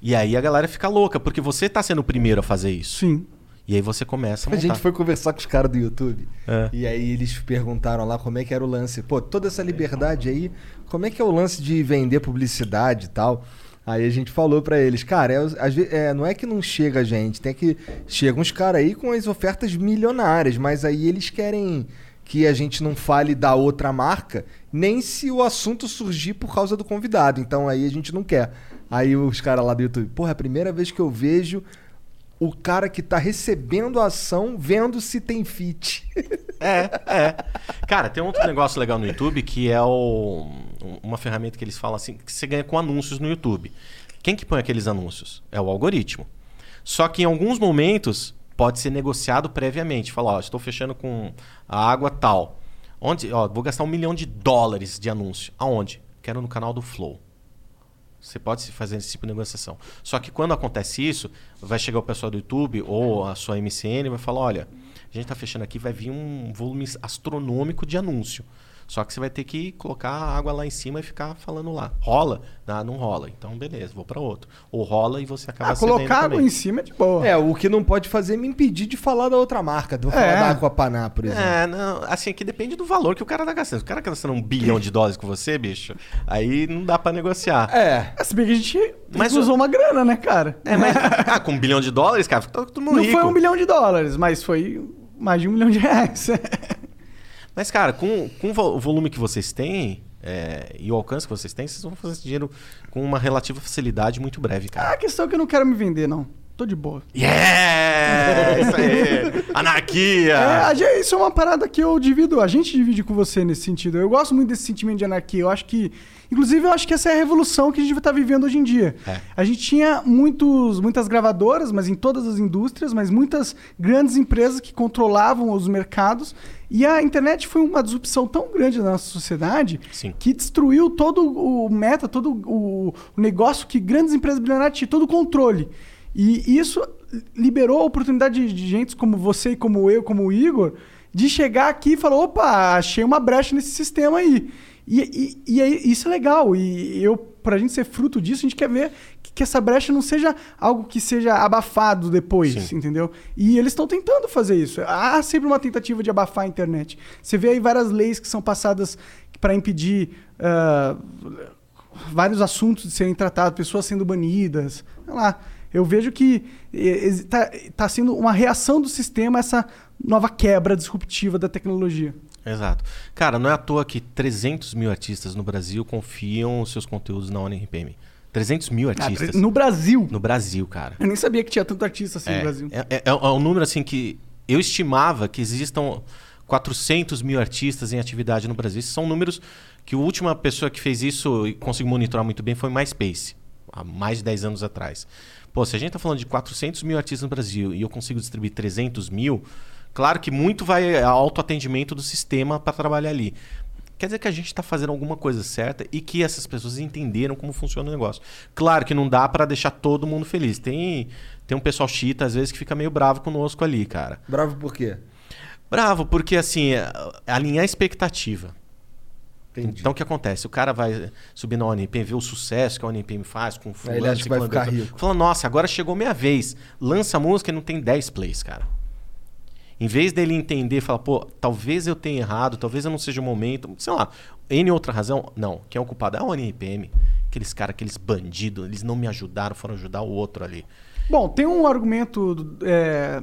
E aí a galera fica louca, porque você tá sendo o primeiro a fazer isso. Sim. E aí você começa a A montar. gente foi conversar com os caras do YouTube. É. E aí eles perguntaram lá como é que era o lance. Pô, toda essa liberdade aí, como é que é o lance de vender publicidade e tal? Aí a gente falou pra eles, cara, é, é, não é que não chega a gente, tem que. Chegam uns caras aí com as ofertas milionárias, mas aí eles querem que a gente não fale da outra marca, nem se o assunto surgir por causa do convidado. Então aí a gente não quer. Aí os caras lá do YouTube, porra, é a primeira vez que eu vejo o cara que tá recebendo a ação vendo se tem fit. É, é. Cara, tem outro negócio legal no YouTube que é o- uma ferramenta que eles falam assim, que você ganha com anúncios no YouTube. Quem que põe aqueles anúncios? É o algoritmo. Só que em alguns momentos pode ser negociado previamente. Falar, ó, estou fechando com a água tal. Onde, ó, vou gastar um milhão de dólares de anúncio. Aonde? Quero no canal do Flow. Você pode se fazer esse tipo de negociação. Só que quando acontece isso, vai chegar o pessoal do YouTube ou a sua MCN e vai falar: olha, a gente está fechando aqui, vai vir um volume astronômico de anúncio. Só que você vai ter que colocar a água lá em cima e ficar falando lá. Rola? Ah, não rola. Então, beleza, vou para outro. Ou rola e você acaba Ah, colocar água também. em cima é de boa. É, o que não pode fazer é me impedir de falar da outra marca. Vou falar É. da Aquapaná, por exemplo. É, não, assim, que depende do valor que o cara tá gastando. Se o cara tá gastando um bilhão de dólares com você, bicho, aí não dá pra negociar. É. É, Se bem que a gente Mas usou uma grana, né, cara? É, mas ah, com um bilhão de dólares, cara, fica todo mundo Não rico. foi um milhão de dólares, mas foi mais de um milhão de reais. Mas, cara, com, com o vo- o volume que vocês têm é, e o alcance que vocês têm, vocês vão fazer esse dinheiro com uma relativa facilidade muito breve, cara. a questão é que eu não quero me vender, não. Tô de boa. Yeah! Isso aí! Anarquia! É, isso é uma parada que eu divido, a gente divide com você nesse sentido. Eu gosto muito desse sentimento de anarquia. Eu acho que, inclusive, eu acho que essa é a revolução que a gente está vivendo hoje em dia. É. A gente tinha muitos, muitas gravadoras, mas em todas as indústrias, mas muitas grandes empresas que controlavam os mercados. E a internet foi uma disrupção tão grande na nossa sociedade Sim. que destruiu todo o meta, todo o, o negócio que grandes empresas bilionárias tinham, todo o controle. E isso liberou a oportunidade de, de gente como você, como eu, como o Igor, de chegar aqui e falar: opa, achei uma brecha nesse sistema aí. E, e, e isso é legal. E eu, pra gente ser fruto disso, a gente quer ver que, que essa brecha não seja algo que seja abafado depois, Sim. entendeu? E eles estão tentando fazer isso. Há sempre uma tentativa de abafar a internet. Você vê aí várias leis que são passadas para impedir ah, vários assuntos de serem tratados, pessoas sendo banidas. Sei lá. Eu vejo que está sendo uma reação do sistema a essa nova quebra disruptiva da tecnologia. Exato. Cara, não é à toa que 300 mil artistas no Brasil confiam os seus conteúdos na ONRPM. 300 mil Ah, artistas. no Brasil. No Brasil, cara. Eu nem sabia que tinha tanto artista assim é, no Brasil. É, é- é um número assim que eu estimava que existam 400 mil artistas em atividade no Brasil. Esses são números que a última pessoa que fez isso e conseguiu monitorar muito bem foi MySpace, há mais de 10 anos atrás. Pô, se a gente está falando de 400 mil artistas no Brasil e eu consigo distribuir 300 mil, claro que muito vai ao autoatendimento do sistema para trabalhar ali. Quer dizer que a gente está fazendo alguma coisa certa e que essas pessoas entenderam como funciona o negócio. Claro que não dá para deixar todo mundo feliz. Tem, tem um pessoal chita, às vezes, que fica meio bravo conosco ali, cara. Bravo por quê? Bravo, porque assim, alinhar a expectativa. Entendi. Então o que acontece? O cara vai subir na ONP, vê o sucesso que a ONP faz com fulano, ele acha que vai ficar rico. Fala, nossa, agora chegou minha vez. Lança a música e não tem 10 plays, cara. Em vez dele entender, falar, pô, talvez eu tenha errado, talvez eu não seja o momento, sei lá, N outra razão, não. Quem é o culpado é a ONPM. Aqueles caras, aqueles bandidos, eles não me ajudaram, foram ajudar o outro ali. Bom, tem um argumento, é,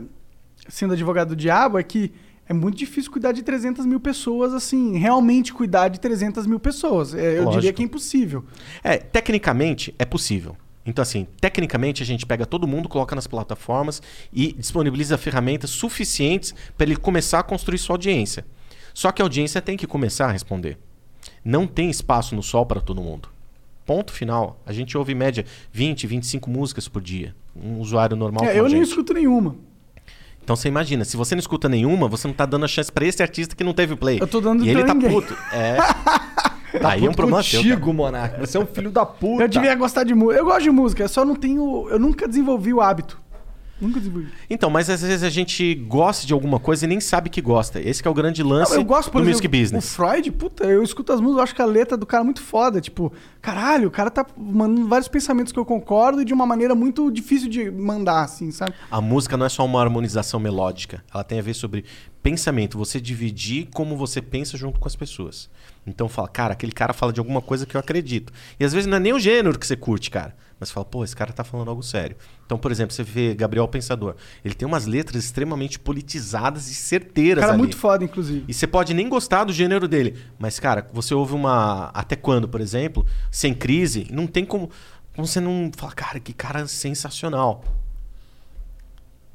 sendo advogado do diabo, é que é muito difícil cuidar de 300 mil pessoas, assim, realmente cuidar de 300 mil pessoas. É, eu Lógico. diria que é impossível. É, tecnicamente é possível. Então, assim, tecnicamente a gente pega todo mundo, coloca nas plataformas e disponibiliza ferramentas suficientes para ele começar a construir sua audiência. Só que a audiência tem que começar a responder. Não tem espaço no sol para todo mundo. Ponto final. A gente ouve em média 20, 25 músicas por dia. Um usuário normal. É, eu gente. escuto nenhuma. Então você imagina, se você não escuta nenhuma, você não tá dando a chance para esse artista que não teve play. Eu tô dando E ele tá ninguém. puto. É. Aí é um problema. Contigo, Monark. Você é um filho da puta. Eu devia gostar de música. Eu gosto de música, eu só não tenho. Eu nunca desenvolvi o hábito. Nunca desenvolvi. Então, mas às vezes a gente gosta de alguma coisa e nem sabe que gosta. Esse que é o grande lance Não, eu gosto, por do exemplo, music business. O Freud, puta, eu escuto as músicas, eu acho que a letra do cara é muito foda. Tipo, caralho, o cara tá mandando vários pensamentos que eu concordo e de uma maneira muito difícil de mandar, assim, sabe? A música não é só uma harmonização melódica. Ela tem a ver sobre pensamento. Você dividir como você pensa junto com as pessoas. Então fala, cara, aquele cara fala de alguma coisa que eu acredito. E às vezes não é nem o gênero que você curte, cara. Mas você fala, pô, esse cara tá falando algo sério. Então, por exemplo, você vê Gabriel Pensador. Ele tem umas letras extremamente politizadas e certeiras Cara, ali. muito foda, inclusive. E você pode nem gostar do gênero dele. Mas, cara, você ouve uma. Até quando, por exemplo, sem crise, não tem como. Como você não fala, cara, que cara sensacional.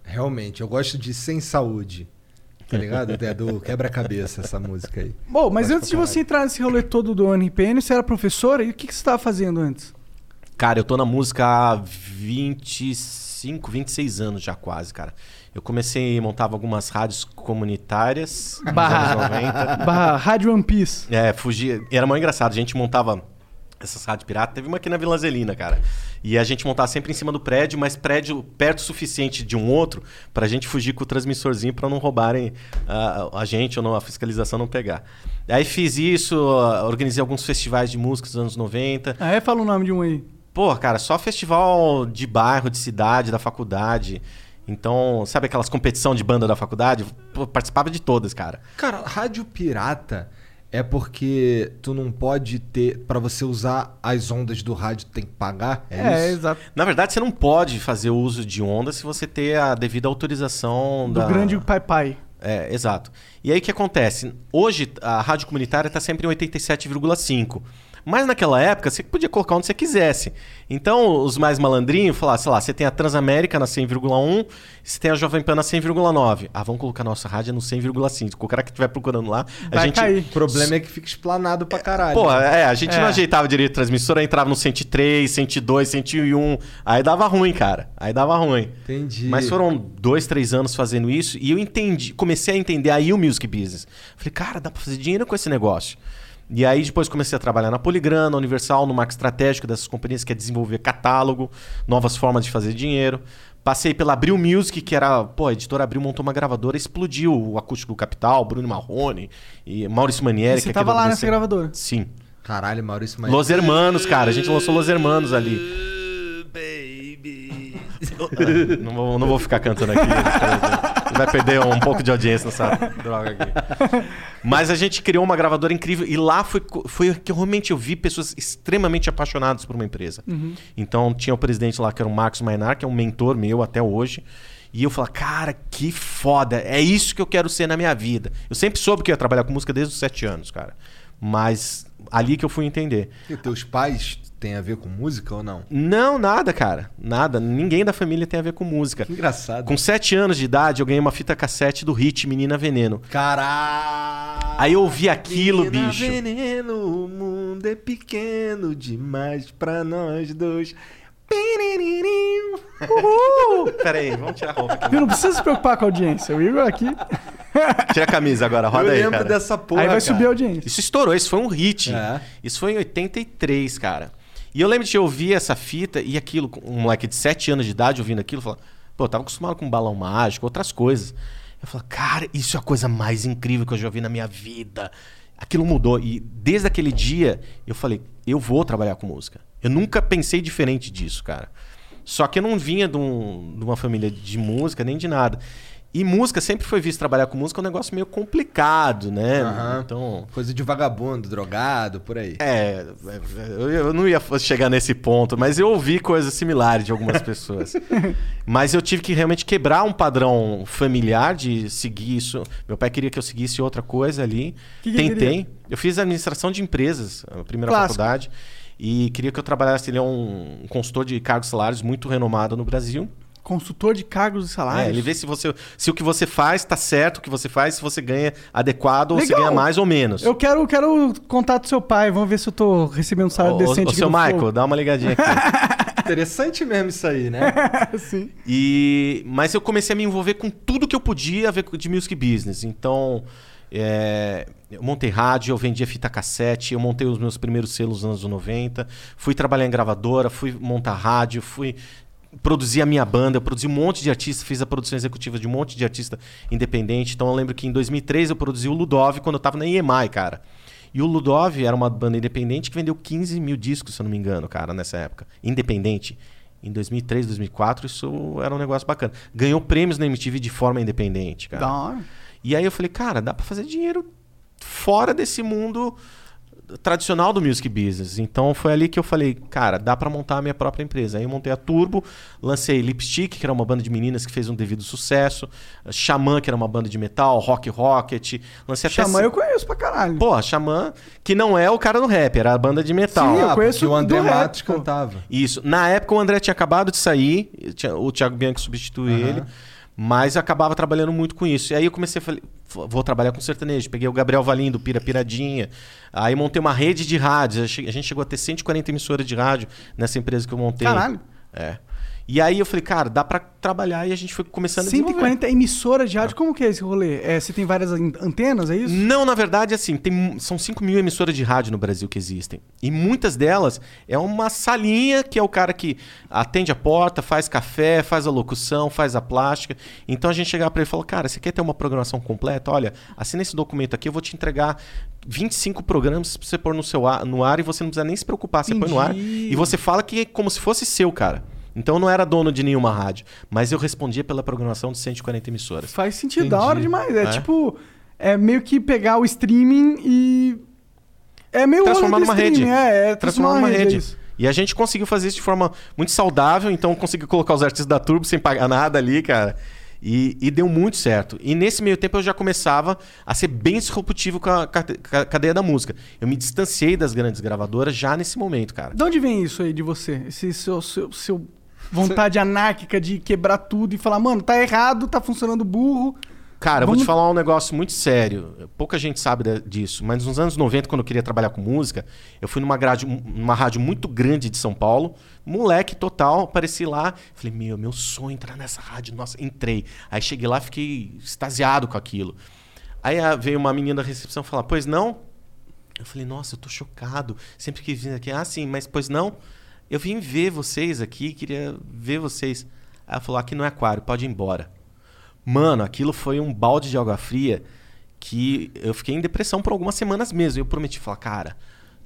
Realmente, eu gosto de Sem Saúde. Tá ligado? É do quebra-cabeça essa música aí. Bom, mas antes de você entrar nesse rolê todo do NPN, você era professora e o que, que você estava fazendo antes? Cara, eu tô na música há 25 25, 26 anos já quase, cara. Eu comecei, montava algumas rádios comunitárias nos Barra- anos 90. Barra Rádio One Piece. É, fugia. Era muito engraçado. A gente montava essas rádios piratas. Teve uma aqui na Vila Zelina, cara. E a gente montava sempre em cima do prédio, mas prédio perto o suficiente de um outro pra gente fugir com o transmissorzinho pra não roubarem ah, a gente ou não, a fiscalização não pegar. Aí fiz isso, ah, organizei alguns festivais de música dos anos 90. Aí fala o nome de um aí. Pô, cara, só festival de bairro, de cidade, da faculdade. Então, sabe aquelas competição de banda da faculdade? Pô, participava de todas, cara. Cara, rádio pirata é porque tu não pode ter. Pra você usar as ondas do rádio, tu tem que pagar? É, É, isso? exato. Na verdade, você não pode fazer uso de onda se você ter a devida autorização Do da... grande Pai Pai. É, exato. E aí o que acontece? Hoje a rádio comunitária está sempre em 87,5. Mas naquela época você podia colocar onde você quisesse. Então os mais malandrinhos falaram, sei lá, você tem a Transamérica na 100,1, você tem a Jovem Pan na 100,9. Ah, vamos colocar nossa rádio no 100,5. O cara que estiver procurando lá, a Vai gente... cair. O problema é que fica explanado pra caralho. Pô, é, a gente É. não ajeitava direito a transmissora, entrava no 103, 102, 101. Aí dava ruim, cara. Aí dava ruim. Entendi. Mas foram dois, três anos fazendo isso e eu entendi, comecei a entender aí o music business. Falei, cara, dá pra fazer dinheiro com esse negócio. E aí depois comecei a trabalhar na Poligrana, na Universal, no marco estratégico dessas companhias que é desenvolver catálogo, novas formas de fazer dinheiro. Passei pela Abril Music, que era, pô, a editora Abril montou uma gravadora, explodiu o Acústico Capital, Bruno Marrone e Maurício Manieri. E você que é tava aquele lá nessa gravadora? Sim. Caralho, Maurício, mas. Los Hermanos, cara. A gente lançou Los Hermanos ali. não, vou, não vou ficar cantando aqui. Vai perder um pouco de audiência nessa droga aqui. Mas a gente criou uma gravadora incrível e lá foi, foi que eu realmente eu vi pessoas extremamente apaixonadas por uma empresa. Então tinha o presidente lá que era o Marcos Mainar, que é um mentor meu até hoje. E eu falei, cara, que foda. É isso que eu quero ser na minha vida. Eu sempre soube que eu ia trabalhar com música desde os sete anos, cara. Mas ali que eu fui entender. E teus pais têm a ver com música ou não? Não, nada, cara. Nada. Ninguém da família tem a ver com música. Que engraçado. Com sete anos de idade, eu ganhei uma fita cassete do hit Menina Veneno. Caralho! Aí eu ouvi aquilo, Menina bicho. veneno, o mundo é pequeno demais pra nós dois. Uhul! Pera aí, vamos tirar a roupa aqui. Viu? Não precisa se preocupar com a audiência. O Igor aqui. Tira a camisa agora, roda eu aí, lembro cara. dessa porra. aí vai cara. subir a audiência. Isso estourou, isso foi um hit. É. Isso foi em 83, cara. E eu lembro de ouvir essa fita e aquilo, um moleque de 7 anos de idade ouvindo aquilo, falando, pô, eu tava acostumado com balão mágico, outras coisas. Eu falei, cara, isso é a coisa mais incrível que eu já vi na minha vida. Aquilo mudou. E desde aquele dia, eu falei, eu vou trabalhar com música. Eu nunca pensei diferente disso, cara. Só que eu não vinha de, um- de uma família de música nem de nada. E música sempre foi visto trabalhar com música um negócio meio complicado, né? Aham. Então, Coisa de vagabundo, drogado, por aí. é, eu, não ia chegar nesse ponto, mas eu ouvi coisas similares de algumas pessoas. mas eu tive que realmente quebrar um padrão familiar de seguir isso. Meu pai queria que eu seguisse outra coisa ali. Que que Tentei. Eu fiz administração de empresas, a primeira Clássico. faculdade. E queria que eu trabalhasse. Ele é um, um consultor de cargos e salários muito renomado no Brasil. Consultor de cargos e É, salários. ele vê se, você, se o que você faz tá certo, o que você faz, se você ganha adequado ou se Legal. ganha mais ou menos. Eu quero, quero o contato do seu pai. Vamos ver se eu tô recebendo um salário ô, decente ô, aqui seu Michael, Flow. dá uma ligadinha aqui. Interessante mesmo isso aí, né? Sim. E, mas eu comecei a me envolver com tudo que eu podia a ver com- de music business. Então, é, eu montei rádio, eu vendia fita cassete, eu montei os meus primeiros selos nos anos 90, fui trabalhar em gravadora, fui montar rádio, fui produzir a minha banda, eu produzi um monte de artistas, fiz a produção executiva de um monte de artista independente. Então eu lembro que em 2003 eu produzi o Ludov quando eu tava na EMI, cara. E o Ludov era uma banda independente que vendeu 15 mil discos, se eu não me engano, cara, nessa época. Independente. Em 2003, 2004, isso era um negócio bacana. Ganhou prêmios na MTV de forma independente, cara. Da hora. E aí eu falei, cara, dá pra fazer dinheiro fora desse mundo tradicional do music business. Então foi ali que eu falei, cara, dá pra montar a minha própria empresa. Aí eu montei a Turbo, lancei Lipstick, que era uma banda de meninas que fez um devido sucesso, Xamã, que era uma banda de metal, Rock Rocket, lancei até Xamã eu conheço pra caralho. Porra, Xamã, que não é o cara do rap, era a banda de metal. Sim, eu Ah, conheço o André Matos pô. cantava. Isso. Na época o André tinha acabado de sair, tinha- o Thiago Bianchi substituiu Aham. ele, mas eu acabava trabalhando muito com isso. E aí eu comecei a falar, vou trabalhar com sertanejo. Peguei o Gabriel Valim do Pira Piradinha, aí montei uma rede de rádios. A gente chegou a ter 140 emissoras de rádio nessa empresa que eu montei. Caralho. É. E aí eu falei, cara, dá pra trabalhar e a gente foi começando a desenvolver. 140 emissoras de rádio, como que é esse rolê? É, você tem várias an- antenas, é isso? Não, na verdade, assim, tem, são 5 mil emissoras de rádio no Brasil que existem. E muitas delas é uma salinha que é o cara que atende a porta, faz café, faz a locução, faz a plástica. Então a gente chegava pra ele e falou: Cara, você quer ter uma programação completa? Olha, assina esse documento aqui, eu vou te entregar 25 programas pra você pôr no, seu ar, no ar e você não precisa nem se preocupar. Você põe no ar Entendi. e você fala que é como se fosse seu, cara. Então eu não era dono de nenhuma rádio, mas eu respondia pela programação de 140 emissoras. Faz sentido, da hora demais. É, É. tipo, é meio que pegar o streaming e. É meio transformar rolê do numa rede. É, é transformar numa é rede. isso. E a gente conseguiu fazer isso de forma muito saudável, então conseguiu colocar os artistas da Turbo sem pagar nada ali, cara. E, e deu muito certo. E nesse meio tempo eu já começava a ser bem disruptivo com a, com a cadeia da música. Eu me distanciei das grandes gravadoras já nesse momento, cara. De onde vem isso aí de você? Esse seu, seu, seu vontade anárquica de quebrar tudo e falar, mano, tá errado, tá funcionando burro. Cara, eu vou Vamos- te falar um negócio muito sério. Pouca gente sabe disso, mas nos anos 90, quando eu queria trabalhar com música, eu fui numa, grade, numa rádio muito grande de São Paulo, moleque total, apareci lá, falei, meu, meu sonho é entrar nessa rádio, nossa, entrei. Aí cheguei lá, fiquei extasiado com aquilo. Aí ah, veio uma menina da recepção falar, pois não? Eu falei, nossa, eu tô chocado. Sempre que vim aqui, ah, sim, mas pois não? Eu vim ver vocês aqui, queria ver vocês. Aí ela falou, aqui não é aquário, pode ir embora. Mano, aquilo foi um balde de água fria que eu fiquei em depressão por algumas semanas mesmo. Eu prometi falar, cara,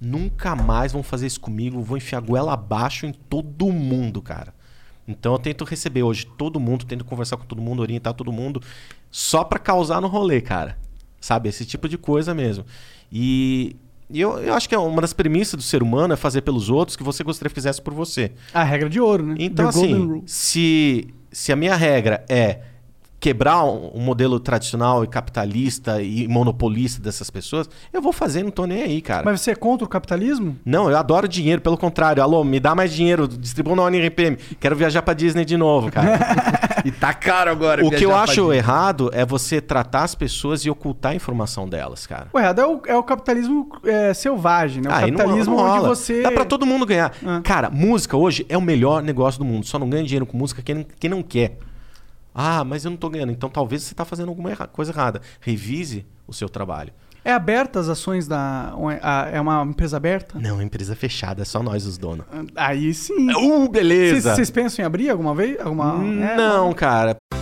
nunca mais vão fazer isso comigo, vou enfiar goela abaixo em todo mundo, cara. Então eu tento receber hoje todo mundo, tento conversar com todo mundo, orientar todo mundo, só pra causar no rolê, cara. Sabe? Esse tipo de coisa mesmo. E, e eu, eu acho que é uma das premissas do ser humano é fazer pelos outros que você gostaria que fizesse por você. A regra de ouro, né? Então, The assim, se, se a minha regra é quebrar um, um modelo tradicional e capitalista e monopolista dessas pessoas, eu vou fazer, não tô nem aí, cara. Mas você é contra o capitalismo? Não, eu adoro dinheiro, pelo contrário. Alô, me dá mais dinheiro, distribua na ONRPM. Quero viajar pra Disney de novo, cara. E tá caro agora. o que eu acho errado é você tratar as pessoas e ocultar a informação delas, cara. O errado é o, é o capitalismo é, selvagem, né? O Ah, e não- capitalismo não onde você. Dá pra todo mundo ganhar. Ah. Cara, música hoje é o melhor negócio do mundo. Só não ganha dinheiro com música quem, quem não quer. Ah, mas eu não tô ganhando. Então talvez você tá fazendo alguma coisa errada. Revise o seu trabalho. É aberta as ações da. a- É uma empresa aberta? Não, empresa fechada, é só nós os donos. Aí sim. Uh, beleza! Vocês pensam em abrir alguma vez? Alguma... é, Não, cara.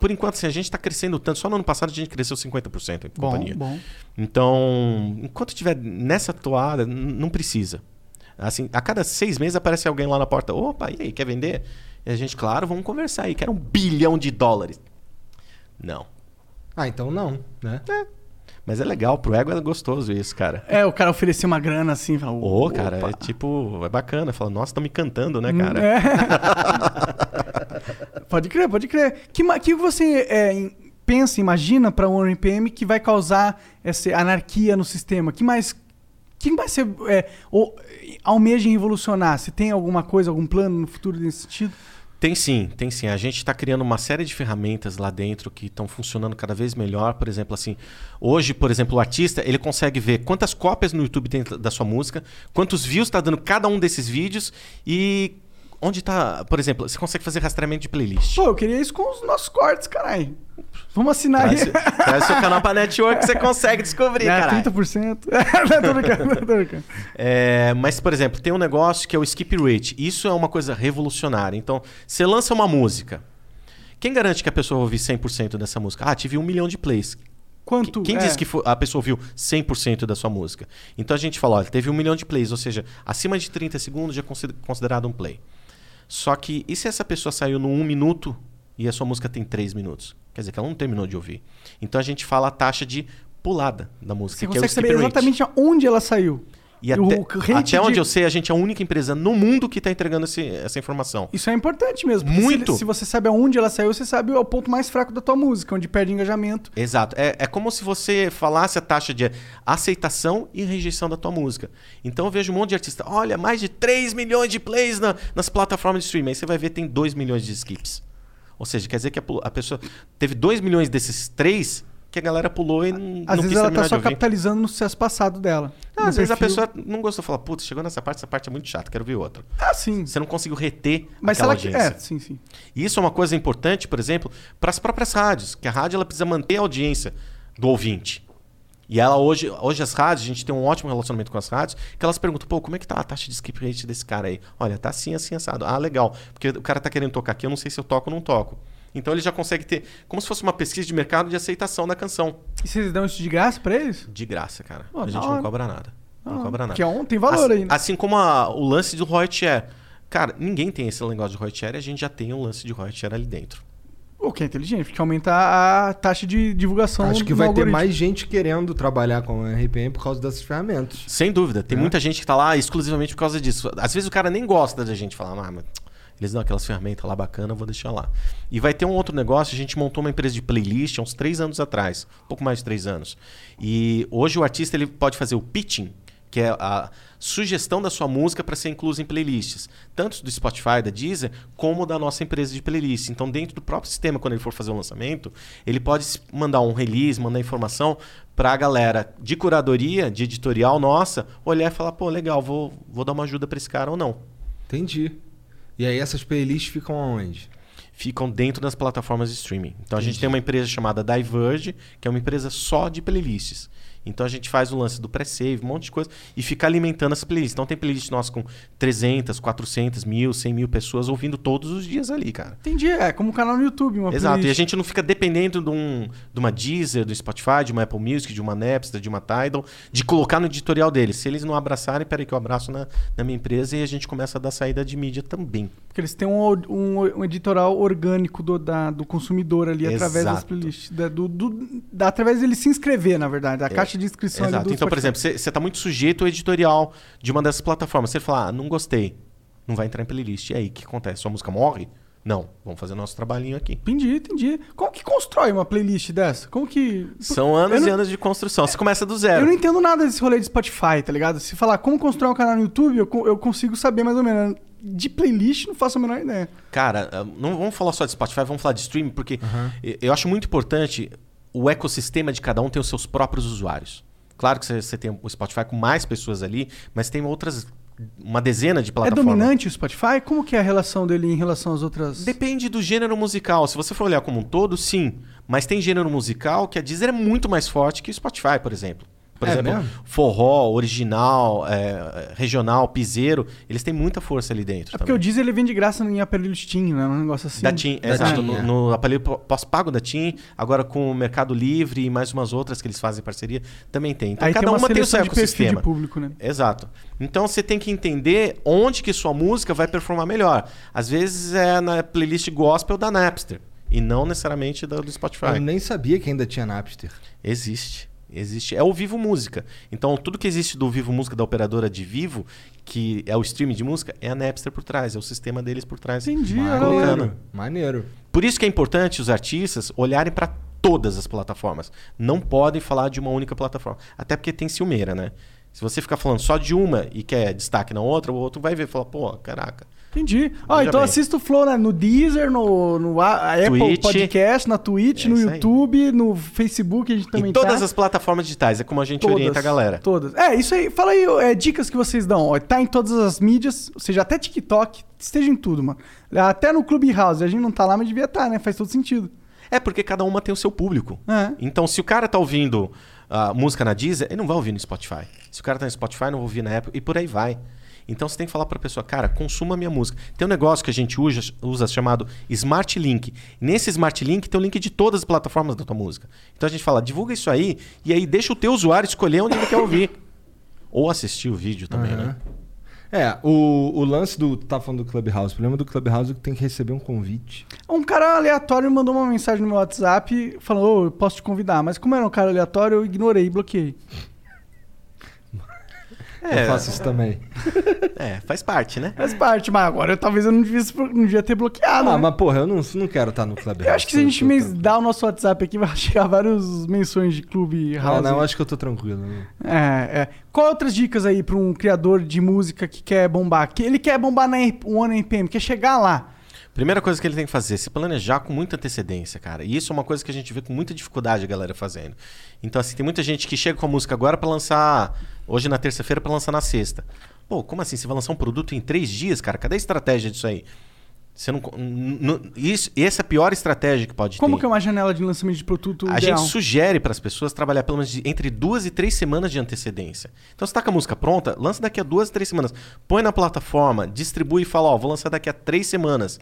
Por enquanto, assim, a gente tá crescendo tanto. Só no ano passado a gente cresceu 50% em Bom, companhia. bom. Então, enquanto tiver nessa toada, não precisa. Assim, a cada seis meses aparece alguém lá na porta. Opa, e aí, quer vender? E a gente, claro, vamos conversar aí. Quero um bilhão de dólares. Não. Ah, então não, né? Mas é legal, pro ego é gostoso isso, cara. É, o cara oferecer uma grana assim. Fala, Ô, cara, é tipo, é bacana. Fala, nossa, estão me cantando, né, cara? É. pode crer, pode crer. Que, que você é, pensa, imagina para um RPM que vai causar essa anarquia no sistema? Que mais. Quem vai ser. É, ou, almeja revolucionar? Você tem alguma coisa, algum plano no futuro nesse sentido? Tem sim, tem sim. A gente está criando uma série de ferramentas lá dentro que estão funcionando cada vez melhor. Por exemplo, assim, hoje, por exemplo, o artista ele consegue ver quantas cópias no YouTube tem da sua música, quantos views está dando cada um desses vídeos e onde está, por exemplo, você consegue fazer rastreamento de playlist. Pô, eu queria isso com os nossos cortes, caralho. Vamos assinar Traz, aí. traz seu canal pra network que você consegue descobrir, É, cara. 30%. não, tô brincando, não, tô brincando. É, mas, por exemplo, tem um negócio que é o skip rate. Isso é uma coisa revolucionária. Então, você lança uma música. Quem garante que a pessoa vai ouvir 100% dessa música? Ah, tive um milhão de plays. Quanto? Quem é, disse que a pessoa ouviu 100% da sua música? Então a gente fala, olha, teve um milhão de plays, ou seja, acima de 30 segundos já é consider- considerado um play. Só que, e se essa pessoa saiu no 1 minuto e a sua música tem 3 minutos? Quer dizer que ela não terminou de ouvir. Então a gente fala a taxa de pulada da música, Você que é o consegue skip saber exatamente onde ela saiu. E até, até de- onde eu sei, a gente é a única empresa no mundo que está entregando esse- essa informação. Isso é importante mesmo. Muito. Se, se você sabe aonde ela saiu, você sabe o ponto mais fraco da tua música, onde perde engajamento. Exato. É, é como se você falasse a taxa de aceitação e rejeição da tua música. Então eu vejo um monte de artista, olha, mais de 3 milhões de plays na- nas plataformas de streaming. Aí você vai ver tem 2 milhões de skips. Ou seja, quer dizer que a, a pessoa teve 2 milhões desses 3 que a galera pulou e não, Às não vezes ela tá só capitalizando no sucesso passado dela. Ah, às vezes a perfil. pessoa não gostou, fala, putz, chegou nessa parte, essa parte é muito chata, quero ver outra. Ah, sim. Você não conseguiu reter Mas aquela ela. audiência. É, sim, sim. E isso é uma coisa importante, por exemplo, para as próprias rádios, que a rádio ela precisa manter a audiência do ouvinte. E ela hoje, hoje as rádios, a gente tem um ótimo relacionamento com as rádios, que elas perguntam, pô, como é que tá a taxa de skip rate desse cara aí? Olha, tá assim, assim, assado. Ah, legal. Porque o cara tá querendo tocar aqui, eu não sei se eu toco ou não toco. Então ele já consegue ter, como se fosse uma pesquisa de mercado de aceitação da canção. E vocês dão isso de graça pra eles? De graça, cara. Pô, a gente hora. não cobra nada. Não cobra nada. que é um- tem valor assim, né? Assim como a- o lance do Roy Share. Cara, ninguém tem esse negócio de Roy Share e a gente já tem um lance de Roy Share ali dentro. O que é inteligente, porque aumenta a taxa de divulgação. Acho que vai ter algoritmo. mais gente querendo trabalhar com a RPM por causa dessas ferramentas. Sem dúvida. Tem É. muita gente que tá lá exclusivamente por causa disso. Às vezes o cara nem gosta da gente falar, ah, mas eles dão aquelas ferramentas lá bacana, vou deixar lá. E vai ter um outro negócio, a gente montou uma empresa de playlist há uns três anos atrás, um pouco mais de três anos. E hoje o artista ele pode fazer o pitching, que é a sugestão da sua música para ser inclusa em playlists, tanto do Spotify, da Deezer, como da nossa empresa de playlist. Então, dentro do próprio sistema, quando ele for fazer o lançamento, ele pode mandar um release, mandar informação para a galera de curadoria, de editorial nossa, olhar e falar, pô, legal, vou, vou dar uma ajuda para esse cara ou não. Entendi. E aí essas playlists ficam aonde? Ficam dentro das plataformas de streaming. Então a gente tem uma empresa chamada Diverge, que é uma empresa só de playlists. Então a gente faz o lance do pré-save, um monte de coisa, e fica alimentando as playlists. Então tem playlist nossa com 300, 400 mil, 100 mil pessoas ouvindo todos os dias ali, cara. Entendi, é como um canal no YouTube, uma Exato, e a playlist. gente não fica dependendo de, um, de uma Deezer, do Spotify, de uma Apple Music, de uma Napster, de uma Tidal, de colocar no editorial deles. Se eles não abraçarem, peraí que eu abraço na, na minha empresa e a gente começa a dar saída de mídia também. Porque eles têm um, um, um editorial orgânico do, da- do consumidor ali, através das Exato. playlists. Da, do, do- da- através dele se inscrever, na verdade, da caixa de inscrição ali Exato. do Então, por exemplo, você está muito sujeito ao editorial de uma dessas plataformas. Você fala, ah, não gostei, não vai entrar em playlist. E aí, o que acontece? Sua música morre? Não, vamos fazer nosso trabalhinho aqui. Entendi, entendi. Como que constrói uma playlist dessa? Como que. São anos Eu e não- anos de construção. Você começa do Eu zero. não entendo nada desse rolê de Spotify, tá ligado? Se falar como constrói um canal no YouTube, eu, eu consigo saber mais ou menos. De playlist, não faço a menor ideia. Cara, não vamos falar só de Spotify, vamos falar de streaming, porque e- eu acho muito importante o ecossistema de cada um ter os seus próprios usuários. Claro que você- tem o Spotify com mais pessoas ali, mas tem outras, uma dezena de É plataformas. dominante o Spotify? Como que é a relação dele em relação às outras. Depende do gênero musical. Se você for olhar como um todo, sim. Mas tem gênero musical que a Deezer é muito mais forte que o Spotify, por exemplo. Por É exemplo, mesmo? forró, original, é, regional, piseiro, eles têm muita força ali dentro. É porque o Deezer ele vem de graça em aparelho Steam, né? Um negócio assim. Da TIM, Da exato. TIM, no, é. no aparelho pó- pós-pago da TIM, agora com o Mercado Livre e mais umas outras que eles fazem parceria, também tem. Então Aí cada tem uma uma tem o seu seleção de de ecossistema. público, né? Exato. Então você tem que entender onde que sua música vai performar melhor. Às vezes é na playlist gospel da Napster e não necessariamente da do Spotify. Eu nem sabia que ainda tinha Napster. Existe. Existe. É o Vivo Música. Então, tudo que existe do Vivo Música da operadora de Vivo, que é o streaming de música, é a Napster por trás, é o sistema deles por trás. Entendi, colocando. Maneiro. Por isso que é importante os artistas olharem para todas as plataformas. Não podem falar de uma única plataforma. Até porque tem ciumeira, né? Se você ficar falando só de uma e quer destaque na outra, o outro vai ver e falar, pô, caraca. Entendi. Ó, Veja então bem. assista o Flow né? no Deezer, no, no Apple Twitch. Podcast, na Twitch, É no isso aí. YouTube, no Facebook, a gente também em todas tá. as plataformas digitais, é como a gente Todas, orienta a galera. Todas. É, isso aí. Fala aí, é, dicas que vocês dão. Ó, tá em todas as mídias, ou seja, até TikTok, esteja em tudo, mano. Até no Clubhouse, a gente não tá lá, mas devia estar, né? Faz todo sentido. É porque cada uma tem o seu público. É. Então, se o cara tá ouvindo a música na Deezer, ele não vai ouvir no Spotify. Se o cara tá no Spotify, não vai ouvir na Apple e por aí vai. Então você tem que falar para a pessoa, cara, consuma a minha música. Tem um negócio que a gente usa, usa chamado Smart Link. Nesse Smart Link tem o link de todas as plataformas da tua música. Então a gente fala, divulga isso aí e aí deixa o teu usuário escolher onde ele quer ouvir. Ou assistir o vídeo também, Aham. né? É, o, o lance do. Tá falando do Clubhouse. O problema do Clubhouse é que tem que receber um convite. Um cara aleatório me mandou uma mensagem no meu WhatsApp falando, ô, eu posso te convidar. Mas como era um cara aleatório, eu ignorei e bloqueei. Eu faço isso também. É, faz parte, né? Faz parte, mas agora eu, talvez eu não devia, não devia ter bloqueado. Ah, né? mas porra, eu não, não quero estar no Clubhouse. Eu acho que se a gente tranquilo. dar o nosso WhatsApp aqui, vai chegar várias menções de clube Ah, house. não, eu acho que eu tô tranquilo. né? É, é. Qual outras dicas aí pra um criador de música que quer bombar? Que ele quer bombar na One NPM, quer chegar lá. Primeira coisa que ele tem que fazer, se planejar com muita antecedência, cara. E isso é uma coisa que a gente vê com muita dificuldade a galera fazendo. Então, assim, tem muita gente que chega com a música agora pra lançar. Hoje na terça-feira pra lançar na sexta. Pô, como assim? Você vai lançar um produto em três dias, cara? Cadê a estratégia disso aí? Você não. n- n- Isso, essa é a pior estratégia que pode Como ter. que é uma janela de lançamento de produto A ideal? gente sugere para as pessoas trabalhar pelo menos de- entre duas e três semanas de antecedência. Então, você tá com a música pronta, lança daqui a duas, três semanas. Põe na plataforma, distribui e fala, ó, vou lançar daqui a três semanas.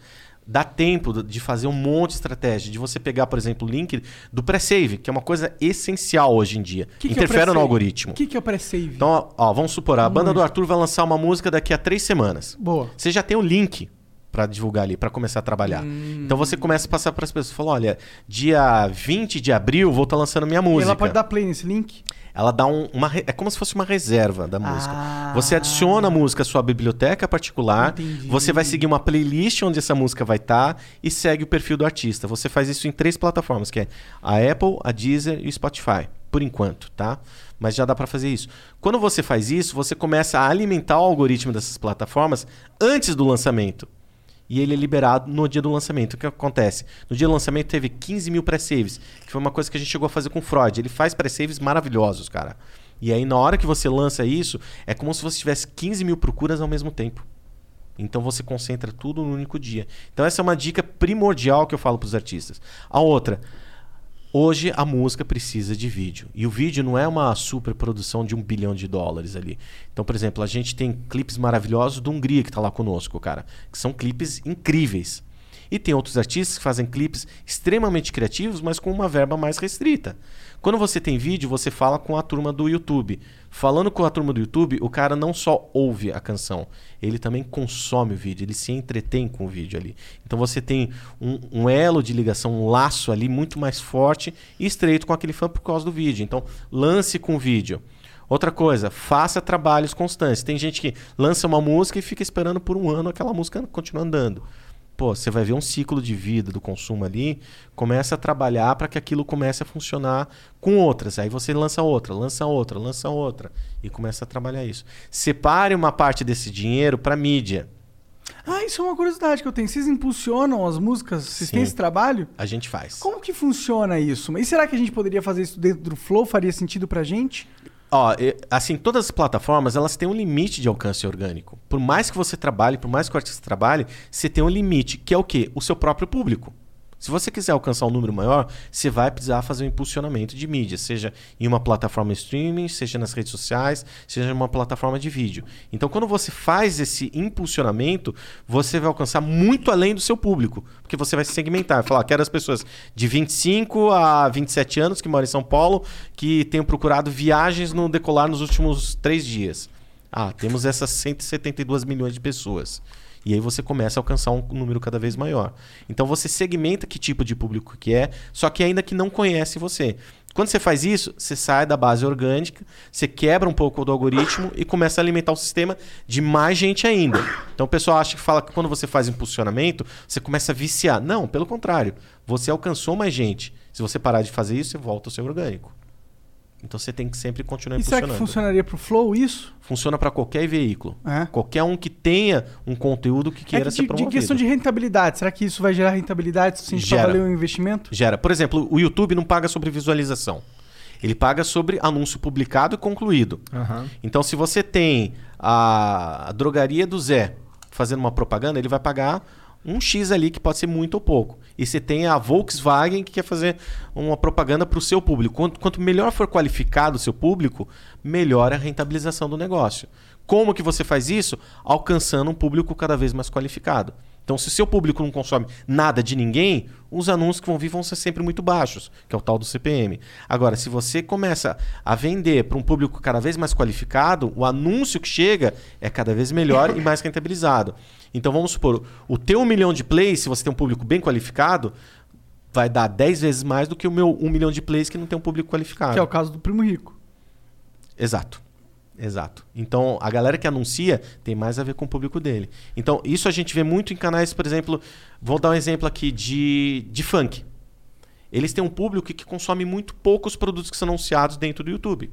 Dá tempo de fazer um monte de estratégia, de você pegar, por exemplo, o link do pré-save, que é uma coisa essencial hoje em dia. Que que é Interfere no pré-save? algoritmo. O que, que é o pré-save? Então, ó, vamos supor, a banda do. Arthur vai lançar uma música daqui a três semanas. Boa. Você já tem o link pra divulgar ali, pra começar a trabalhar. Hum. Então você começa a passar pras pessoas, fala, olha, dia 20 de abril vou estar lançando minha E música. ela pode dar play nesse link? Ela dá um- uma. É como se fosse uma reserva da música. Ah. Você adiciona a música à sua biblioteca particular. Entendi. Você vai seguir uma playlist onde essa música vai estar e segue o perfil do artista. Você faz isso em três plataformas, que é a Apple, a Deezer e o Spotify. Por enquanto, tá? Mas já dá para fazer isso. Quando você faz isso, você começa a alimentar o algoritmo dessas plataformas antes do lançamento. E ele é liberado no dia do lançamento. O que acontece? No dia do lançamento teve 15 mil pré-saves, que foi uma coisa que a gente chegou a fazer com o Freud. Ele faz pré-saves maravilhosos, cara. E aí, na hora que você lança isso, é como se você tivesse 15 mil procuras ao mesmo tempo. Então você concentra tudo no único dia. Então essa é uma dica primordial que eu falo para os artistas. A outra, hoje a música precisa de vídeo. E o vídeo não é uma super produção de um bilhão de dólares ali. Então, por exemplo, a gente tem clipes maravilhosos do Hungria que está lá conosco, cara. Que são clipes incríveis. E tem outros artistas que fazem clipes extremamente criativos, mas com uma verba mais restrita. Quando você tem vídeo, você fala com a turma do YouTube. Falando com a turma do YouTube, o cara não só ouve a canção, ele também consome o vídeo, ele se entretém com o vídeo ali. Então você tem um, um elo de ligação, um laço ali muito mais forte e estreito com aquele fã por causa do vídeo. Então lance com o vídeo. Outra coisa, faça trabalhos constantes. Tem gente que lança uma música e fica esperando por um ano aquela música continuar andando. Pô, você vai ver um ciclo de vida do consumo ali, começa a trabalhar para que aquilo comece a funcionar com outras. Aí você lança outra, lança outra, lança outra e começa a trabalhar isso. Separe uma parte desse dinheiro para mídia. Ah, isso é uma curiosidade que eu tenho. Vocês impulsionam as músicas? Vocês têm Sim. esse trabalho? A gente faz. Como que funciona isso? E será que a gente poderia fazer isso dentro do Flow? Faria sentido pra gente? Ó, assim, todas as plataformas, elas têm um limite de alcance orgânico. Por mais que você trabalhe, por mais que o artista trabalhe, você tem um limite, que é o quê? O seu próprio público. Se você quiser alcançar um número maior, você vai precisar fazer um impulsionamento de mídia, seja em uma plataforma streaming, seja nas redes sociais, seja em uma plataforma de vídeo. Então, quando você faz esse impulsionamento, você vai alcançar muito além do seu público, porque você vai se segmentar, falar, quero as pessoas de 25 a 27 anos que moram em São Paulo, que tenham procurado viagens no decolar nos últimos três dias. Ah, temos essas 172 milhões de pessoas. E aí você começa a alcançar um número cada vez maior. Então você segmenta que tipo de público que é, só que ainda que não conhece você. Quando você faz isso, você sai da base orgânica, você quebra um pouco do algoritmo e começa a alimentar o sistema de mais gente ainda. Então o pessoal acha que fala que quando você faz impulsionamento, você começa a viciar. Não, pelo contrário. Você alcançou mais gente. Se você parar de fazer isso, você volta ao seu orgânico. Então você tem que sempre continuar E será que impulsionando. funcionaria pro Flow isso? Funciona para qualquer veículo. É. Qualquer um que tenha um conteúdo que É queira que ser de, de promovido. questão de rentabilidade. Será que isso vai gerar rentabilidade se a gente Gera. valer o investimento? Gera. Por exemplo, o YouTube não paga sobre visualização. Ele paga sobre anúncio publicado e concluído. Aham. Então, se você tem a, a drogaria do Zé fazendo uma propaganda, ele vai pagar um X ali, que pode ser muito ou pouco. E você tem a Volkswagen que quer fazer uma propaganda para o seu público. Quanto, quanto melhor for qualificado o seu público, melhor a rentabilização do negócio. Como que você faz isso? Alcançando um público cada vez mais qualificado. Então, se o seu público não consome nada de ninguém, os anúncios que vão vir vão ser sempre muito baixos, que é o tal do CPM. Agora, se você começa a vender para um público cada vez mais qualificado, o anúncio que chega é cada vez melhor e mais rentabilizado. Então, vamos supor, o teu um milhão de plays, se você tem um público bem qualificado, vai dar 10 vezes mais do que o meu um milhão de plays que não tem um público qualificado. Que é o caso do Primo Rico. Exato. Exato. Então, a galera que anuncia tem mais a ver com o público dele. Então, isso a gente vê muito em canais, por exemplo, vou dar um exemplo aqui de, de funk. Eles têm um público que consome muito poucos produtos que são anunciados dentro do YouTube.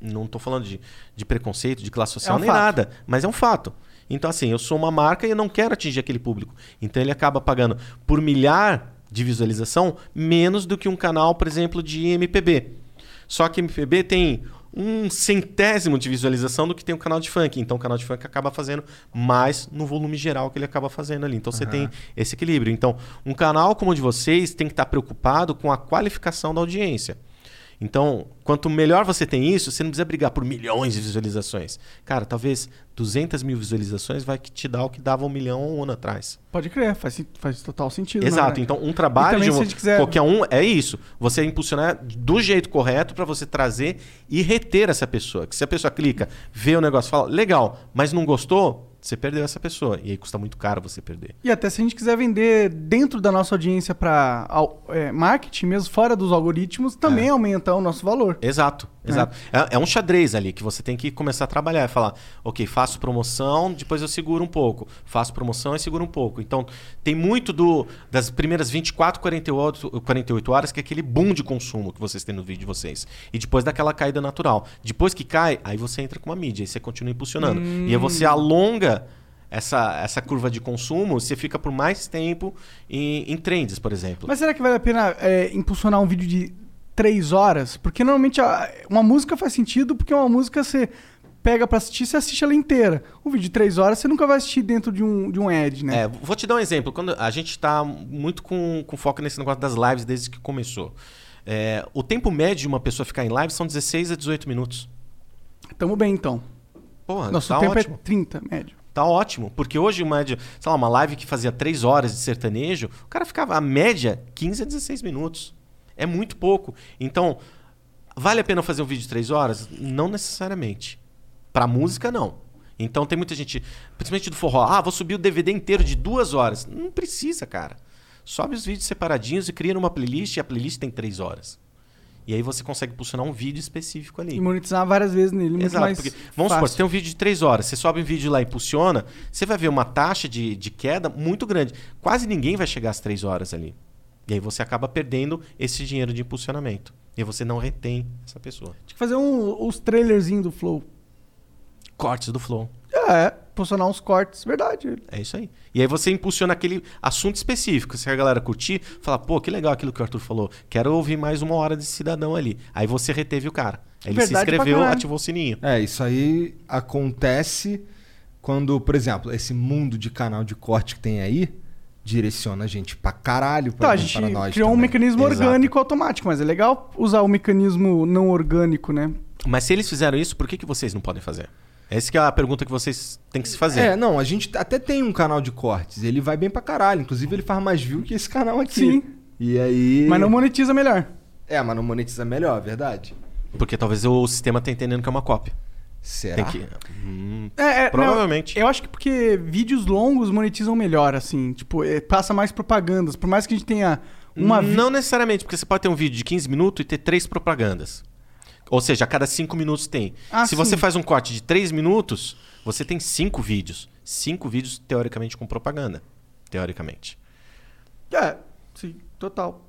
Não estou falando de, de preconceito, de classe social, É um nem fato. nada, mas é um fato. Então, assim, eu sou uma marca e eu não quero atingir aquele público. Então, ele acaba pagando por milhar de visualização menos do que um canal, por exemplo, de MPB. Só que MPB tem um centésimo de visualização do que tem um canal de funk. Então, o canal de funk acaba fazendo mais no volume geral que ele acaba fazendo ali. Então, você Aham. tem esse equilíbrio. Então, um canal como o de vocês tem que estar preocupado com a qualificação da audiência. Então, quanto melhor você tem isso, você não precisa brigar por milhões de visualizações. Cara, talvez 200 mil visualizações vai te dar o que dava um milhão um ano atrás. Pode crer, faz, faz total sentido. na Exato. Então, um trabalho também, de um- quiser- qualquer um é isso. Você impulsionar do jeito correto para você trazer e reter essa pessoa. Que se a pessoa clica, vê o negócio, fala, legal, mas não gostou, você perdeu essa pessoa. E aí custa muito caro você perder. E até se a gente quiser vender dentro da nossa audiência para marketing, mesmo fora dos algoritmos, também aumenta o nosso valor. Exato, exato. É. é um xadrez ali que você tem que começar a trabalhar. É falar, ok, faço promoção, depois eu seguro um pouco. Faço promoção e seguro um pouco. Então, tem muito do das primeiras 24, 48, 48 horas, que é aquele boom de consumo que vocês têm no vídeo de vocês. E depois daquela caída natural. Depois que cai, aí você entra com uma mídia, aí você continua impulsionando. Hum. E aí você alonga essa, essa curva de consumo, você fica por mais tempo em, em trends, por exemplo. Mas será que vale a pena é, impulsionar um vídeo de três horas? Porque normalmente a- uma música faz sentido, porque uma música você pega pra assistir, você assiste ela inteira. Um vídeo de três horas você nunca vai assistir dentro de um, de um ad, né? É, vou te dar um exemplo. Quando a gente está muito com, com foco nesse negócio das lives desde que começou. É, o tempo médio de uma pessoa ficar em live são 16 a 18 minutos. Tamo bem então. Porra, Nosso tá tempo ótimo. é 30, médio. Tá ótimo. Porque hoje, uma, sei lá, uma live que fazia 3 horas de sertanejo, o cara ficava, a média, 15 a 16 minutos. É muito pouco. Então, vale a pena fazer um vídeo de 3 horas? Não necessariamente. Pra música, não. Então tem muita gente, principalmente do forró, ah, vou subir o DVD inteiro de duas horas. Não precisa, cara. Sobe os vídeos separadinhos e cria numa playlist e a playlist tem 3 horas. E aí você consegue posicionar um vídeo específico ali. E monetizar várias vezes nele. Exato, porque vamos supor, fácil. você tem um vídeo de 3 horas, você sobe um vídeo lá e impulsiona, você vai ver uma taxa de, de queda muito grande. Quase ninguém vai chegar às 3 horas ali. E aí você acaba perdendo esse dinheiro de impulsionamento. E você não retém essa pessoa. Tinha que fazer um, os trailerzinhos do Flow. Cortes do flow. É, posicionar uns cortes, verdade. É isso aí. E aí você impulsiona aquele assunto específico. Se a galera curtir, fala, pô, que legal aquilo que o Arthur falou. Quero ouvir mais uma hora desse cidadão ali. Aí você reteve o cara. Aí ele se Verdade pra inscreveu, ativou o sininho. É, isso aí acontece quando, por exemplo, esse mundo de canal de corte que tem aí direciona a gente pra caralho pra, Então, a gente pra nós criou um também. mecanismo Exato. orgânico automático, mas é legal usar o mecanismo não orgânico, né? Mas se eles fizeram isso, por que, que vocês não podem fazer? Essa que é a pergunta que vocês têm que se fazer. É, não, a gente até tem um canal de cortes, ele vai bem pra caralho. Inclusive, ele faz mais view que esse canal aqui. Sim. E aí. Mas não monetiza melhor. É, mas não monetiza melhor, verdade. Porque talvez o sistema tá entendendo que é uma cópia. Será? Tem que... Hum, É, é, provavelmente. não, eu acho que porque vídeos longos monetizam melhor, assim. Tipo, é, passa mais propagandas. Por mais que a gente tenha uma... vi- Não necessariamente, porque você pode ter um vídeo de 15 minutos e ter três propagandas. Ou seja, a cada 5 minutos tem. Ah, Se você sim. faz um corte de 3 minutos, você tem 5 vídeos. 5 vídeos, teoricamente, com propaganda. Teoricamente. É, sim, total.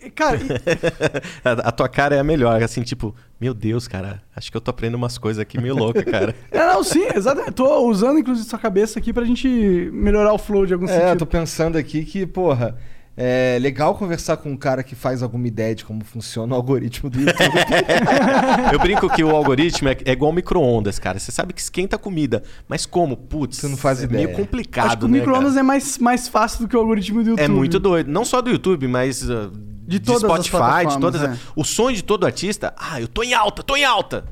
E, Cara, e- a, a tua cara é a melhor, assim, tipo, meu Deus, cara, acho que eu tô aprendendo umas coisas aqui meio louca, cara. é, não, sim, exatamente. Tô usando, inclusive, sua cabeça aqui pra gente melhorar o flow de algum É, eu sentido. tô pensando aqui que, porra, é legal conversar com um cara que faz alguma ideia de como funciona o algoritmo do YouTube. Eu brinco que o algoritmo é, é igual micro-ondas, cara. Você sabe que esquenta a comida, mas como? Putz, Você não faz é ideia. meio complicado, Acho que o né, micro-ondas é mais, mais fácil do que o algoritmo do YouTube. É muito doido. Não só do YouTube, mas uh, de, todas as Spotify, de todas. é. O sonho de todo artista, ah, eu tô em alta, tô em alta.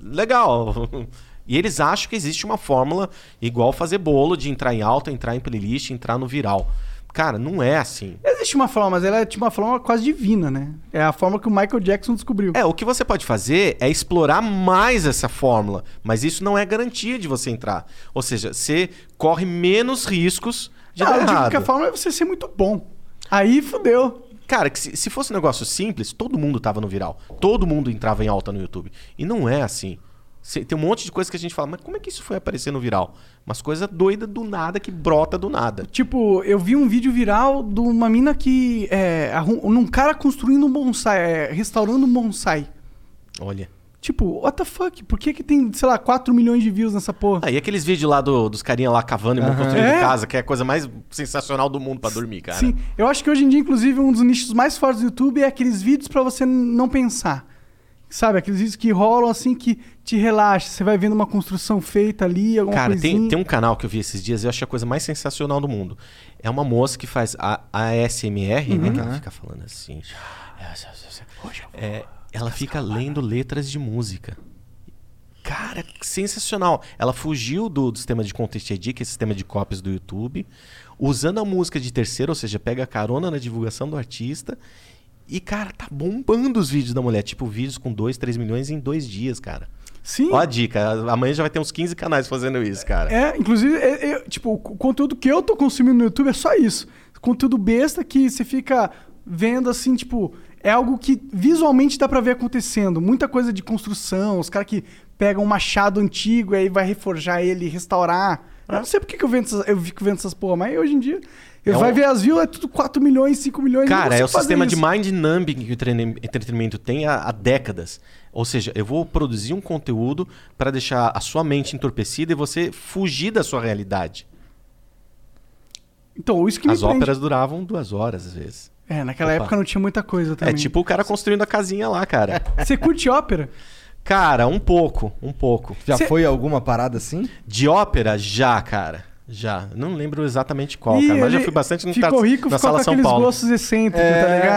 Legal. E eles acham que existe uma fórmula igual fazer bolo de entrar em alta, entrar em playlist, entrar no viral. Cara, não é assim. Existe uma forma, mas ela é tipo uma forma quase divina, né? É a forma que o Michael Jackson descobriu. É, o que você pode fazer é explorar mais essa fórmula, mas isso não é garantia de você entrar. Ou seja, você corre menos riscos de Não, dar eu digo errado. que a fórmula é você ser muito bom. Aí fudeu. Cara, que se, se fosse um negócio simples, todo mundo tava no viral. Todo mundo entrava em alta no YouTube. E não é assim. Tem um monte de coisa que a gente fala, mas como é que isso foi aparecer no viral? Umas coisas doidas do nada que brota do nada. Tipo, eu vi um vídeo viral de uma mina que. É, um cara construindo um bonsai, é, restaurando um bonsai. Olha. Tipo, what the fuck? Por que, que tem, sei lá, 4 milhões de views nessa porra? Ah, e aqueles vídeos lá do- dos carinha lá cavando e Aham. construindo É. casa, que é a coisa mais sensacional do mundo pra dormir, cara. Sim, eu acho que hoje em dia, inclusive, um dos nichos mais fortes do YouTube é aqueles vídeos pra você não pensar. Sabe, aqueles vídeos que rolam assim que te relaxa. Você vai vendo uma construção feita ali, alguma Cara, coisinha. tem, tem um canal que eu vi esses dias e eu achei a coisa mais sensacional do mundo. É uma moça que faz a ASMR, né? Uhum. Que ela fica falando assim. É, ela fica lendo letras de música. Cara, sensacional. Ela fugiu do, do sistema de Content ID, que é o sistema de cópias do YouTube, usando a música de terceiro, ou seja, pega carona na divulgação do artista. E, cara, tá bombando os vídeos da mulher. Tipo, vídeos com 2, 3 milhões em dois dias, cara. Sim. Ó a dica. Amanhã já vai ter uns 15 canais fazendo isso, cara. É, inclusive, é- é, tipo, o conteúdo que eu tô consumindo no YouTube é só isso. Conteúdo besta que você fica vendo assim, tipo, é algo que visualmente dá pra ver acontecendo. Muita coisa de construção, os caras que pegam um machado antigo e aí vai reforjar ele, restaurar. Eu não sei por que que eu, vendo essas, eu fico vendo essas porra, mas hoje em dia. Eu É vai um- ver as views, é tudo 4 milhões, 5 milhões. Cara, é o sistema de isso. mind numbing que o entretenimento tem há, há décadas. Ou seja, eu vou produzir um conteúdo para deixar a sua mente entorpecida e você fugir da sua realidade. Então, isso que me As prende. óperas duravam duas horas, às vezes. É, naquela Opa. época não tinha muita coisa também. É tipo o cara construindo a casinha lá, cara. Você curte ópera? Cara, um pouco, um pouco. Já foi alguma parada assim? De ópera, já, cara. Já. Não lembro exatamente qual, Ih, cara. Mas já ele fui bastante no Ficou rico, na ficou Sala com São aqueles Paulo. gostos excêntricos, É, tá ligado?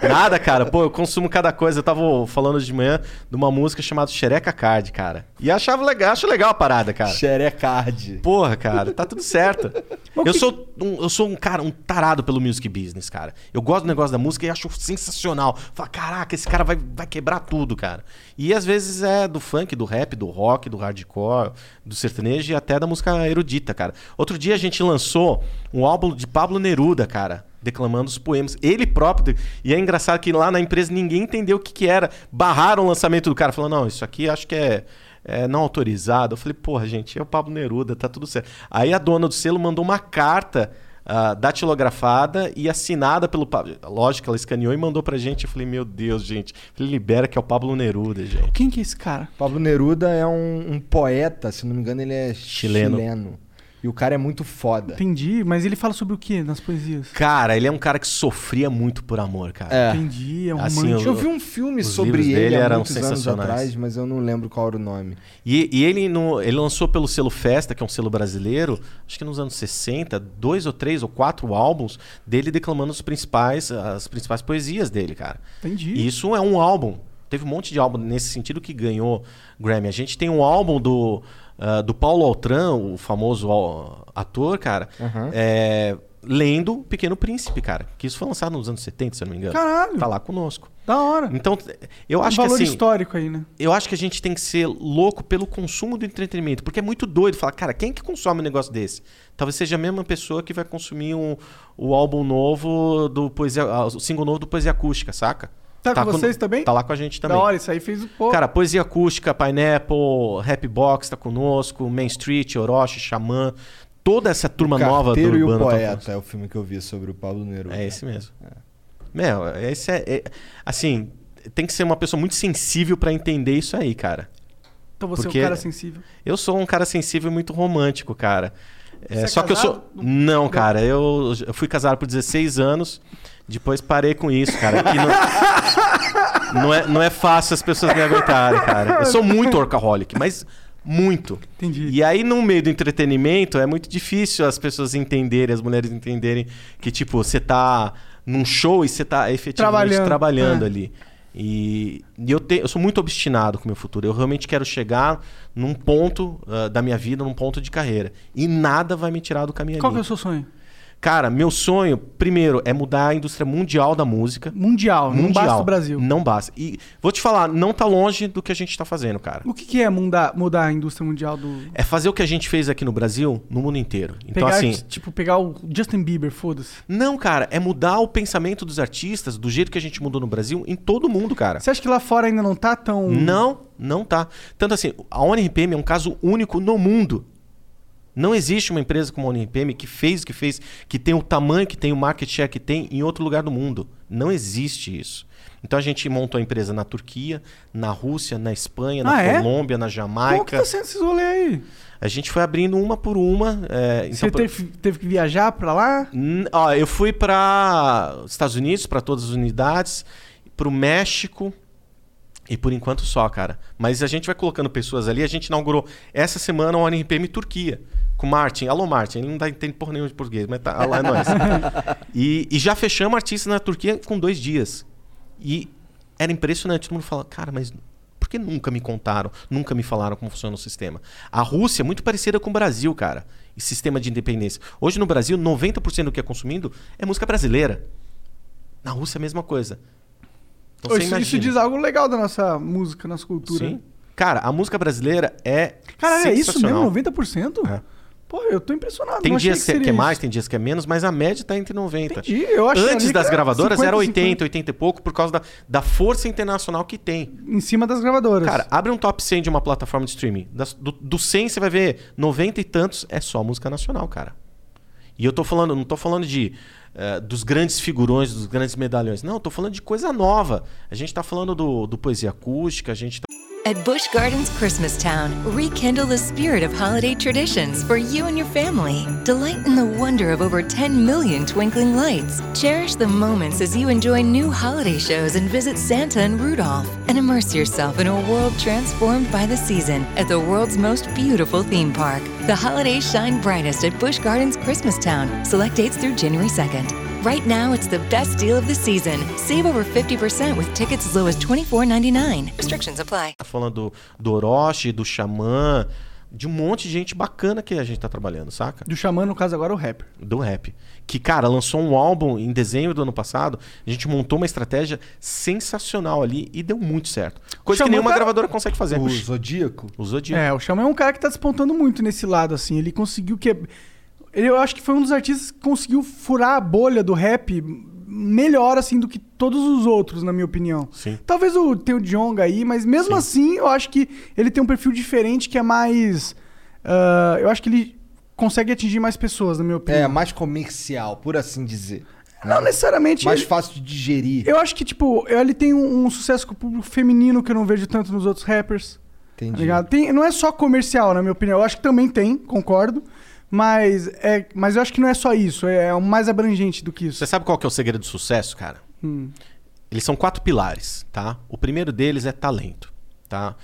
Nada, cara. Pô, eu consumo cada coisa. Eu tava falando de manhã de uma música chamada Xereca Card, cara. E achava legal, acho legal a parada, cara. Xerecard. Porra, cara, tá tudo certo. Eu sou, um, eu sou um cara, um tarado pelo music business, cara. Eu gosto do negócio da música e acho sensacional. Fala, caraca, esse cara vai, vai quebrar tudo, cara. E às vezes é do funk, do rap, do rock, do hardcore, do sertanejo e até da música erudita, cara. Outro dia a gente lançou um álbum de Pablo Neruda, cara. Declamando os poemas. Ele próprio. E é engraçado que lá na empresa ninguém entendeu o que, que era. Barraram o lançamento do cara. Falando, não, isso aqui acho que é, é não autorizado. Eu falei, porra, gente, é o Pablo Neruda, tá tudo certo. Aí a dona do selo mandou uma carta ah, datilografada e assinada pelo Pablo. Lógico, ela escaneou e mandou pra gente. Eu falei, meu Deus, gente. Eu falei, libera que é o Pablo Neruda, gente. Quem que é esse cara? Pablo Neruda é um, um poeta, se não me engano, ele é Chileno. chileno. E o cara é muito foda. Entendi, mas ele fala sobre o que nas poesias? Cara, ele é um cara que sofria muito por amor, cara. É. Entendi, é um Assim, romântico. Eu vi um filme sobre ele dele há eram muitos anos atrás, mas eu não lembro qual era o nome. E, e ele, no- ele lançou pelo selo Festa, que é um selo brasileiro, acho que nos anos 60, dois ou três ou quatro álbuns dele declamando os principais, as principais poesias dele, cara. Entendi. E isso é um álbum. Teve um monte de álbum nesse sentido que ganhou Grammy. A gente tem um álbum do, ah, do Paulo Altran, o famoso ator, cara, Aham. é, lendo O Pequeno Príncipe, cara. Que isso foi lançado nos anos 70, se eu não me engano. Caralho. Tá lá conosco. Da hora. Então, eu acho um valor que assim, histórico aí, né? eu acho que a gente tem que ser louco pelo consumo do entretenimento, porque é muito doido falar, cara, quem que consome um negócio desse? Talvez seja a mesma pessoa que vai consumir um, o álbum novo do Poesia, ah, o single novo do Poesia Acústica, saca? Tá com vocês também? Tá lá com a gente também. Da hora, isso aí fez o pô. Cara, Poesia Acústica, Pineapple, Happy Box tá conosco, Main Street, Orochi, Xamã, toda essa turma nova do Carteiro e o Urbano tá Poeta conosco. é o filme que eu vi sobre o Pablo Neruda. É esse mesmo. Meu, esse é, é- Assim, tem que ser uma pessoa muito sensível pra entender isso aí, cara. Então você Porque é um cara sensível. Eu sou um cara sensível e muito romântico, cara. É, é só que eu sou. casado? Não, cara, eu, eu fui casado por 16 anos, depois parei com isso, cara. não, não, é, não é fácil as pessoas me aguentarem, cara. Eu sou muito workaholic, mas muito. Entendi. E aí, no meio do entretenimento, é muito difícil as pessoas entenderem, as mulheres entenderem que, tipo, você tá num show e você tá efetivamente Trabalhando, trabalhando, é. ali. E, e eu, te- eu sou muito obstinado com o meu futuro. Eu realmente quero chegar num ponto ah, da minha vida, num ponto de carreira. E nada vai me tirar do caminho Qual que é ali. o seu sonho? Cara, meu sonho, primeiro, é mudar a indústria mundial da música. Mundial, não basta o Brasil. Não basta. E vou te falar, não tá longe do que a gente tá fazendo, cara. O que, que é mudar, mudar a indústria mundial do. É fazer o que a gente fez aqui no Brasil, no mundo inteiro. Então, pegar, assim. Tipo, pegar o Justin Bieber, foda-se. Não, cara, é mudar o pensamento dos artistas do jeito que a gente mudou no Brasil em todo mundo, cara. Você acha que lá fora ainda não tá tão. Não, não tá. Tanto assim, a ONRPM é um caso único no mundo. Não existe uma empresa como a ONRPM que fez o que fez, que tem o tamanho que tem, o market share que tem em outro lugar do mundo. Não existe isso. Então a gente montou a empresa na Turquia, na Rússia, na Espanha, na Ah, é? Colômbia, na Jamaica. Como que tá sendo esses rolês aí? A gente foi abrindo uma por uma. é, então, Você por- teve, teve que viajar pra lá? Ó, eu fui para Estados Unidos, para todas as unidades, para o México e por enquanto só, cara. Mas a gente vai colocando pessoas ali. A gente inaugurou essa semana o ONRPM Turquia com o Martin. Alô, Martin. Ele não dá, entende porra nenhuma de português, mas tá lá é nóis. e, e já fechamos artistas na Turquia com dois dias. E era impressionante. Todo mundo fala, cara, mas por que nunca me contaram, nunca me falaram como funciona o sistema? A Rússia é muito parecida com o Brasil, cara. E sistema de independência. Hoje no Brasil, 90% do que é consumido é música brasileira. Na Rússia é a mesma coisa. Então, isso, isso diz algo legal da nossa música, nossa cultura. Sim. Cara, a música brasileira é. Cara, é isso mesmo? 90%? Pô, eu tô impressionado. Tem dias que, seria que é mais, isso. tem dias que é menos, mas a média tá entre 90. Entendi, eu achei Antes das que era gravadoras 50, era 80, 50. 80 e pouco, por causa da, da força internacional que tem. Em cima das gravadoras. Cara, abre um top 100 de uma plataforma de streaming. Das- do, do 100 você vai ver 90 e tantos é só música nacional, cara. E eu tô falando, não tô falando de dos grandes figurões, dos grandes medalhões. Não, tô falando de coisa nova. A gente tá falando do, do poesia acústica, a gente tá At Busch Gardens Christmas Town, rekindle the spirit of holiday traditions for you and your family. Delight in the wonder of over 10 million twinkling lights. Cherish the moments as you enjoy new holiday shows and visit Santa and Rudolph. And immerse yourself in a world transformed by the season at the world's most beautiful theme park. The holidays shine brightest at Busch Gardens Christmas Town. Select dates through January 2nd. Right now, it's the best deal of the season. Save over 50% with tickets as low as $24.99. Restrictions apply. tá falando do, Orochi, do Xamã, de um monte de gente bacana que a gente tá trabalhando, saca? Do Xamã, no caso agora, o rapper. Do rap. Que, cara, lançou um álbum em dezembro do ano passado. A gente montou uma estratégia sensacional ali e deu muito certo. Coisa que Xamã nenhuma tá- gravadora consegue fazer. O Zodíaco? O Zodíaco. É, o Xamã é um cara que tá despontando muito nesse lado, assim. Ele conseguiu que. Eu acho que foi um dos artistas que conseguiu furar a bolha do rap melhor, assim, do que todos os outros, na minha opinião. Sim. Talvez o, tenha o Jonga aí, mas mesmo assim, eu acho que ele tem um perfil diferente que é mais. ah, eu acho que ele consegue atingir mais pessoas, na minha opinião. É, mais comercial, por assim dizer. Não necessariamente. Mais ele- fácil de digerir. Eu acho que, tipo, ele tem um, um sucesso com o público feminino que eu não vejo tanto nos outros rappers. Entendi. Tá? Tem, não é só comercial, na minha opinião. Eu acho que também tem, concordo. Mas, é, mas eu acho que não é só isso. É, é mais abrangente do que isso. Você sabe qual que é o segredo do sucesso, cara? Hum. Eles são quatro pilares, tá? O primeiro deles é talento, tá?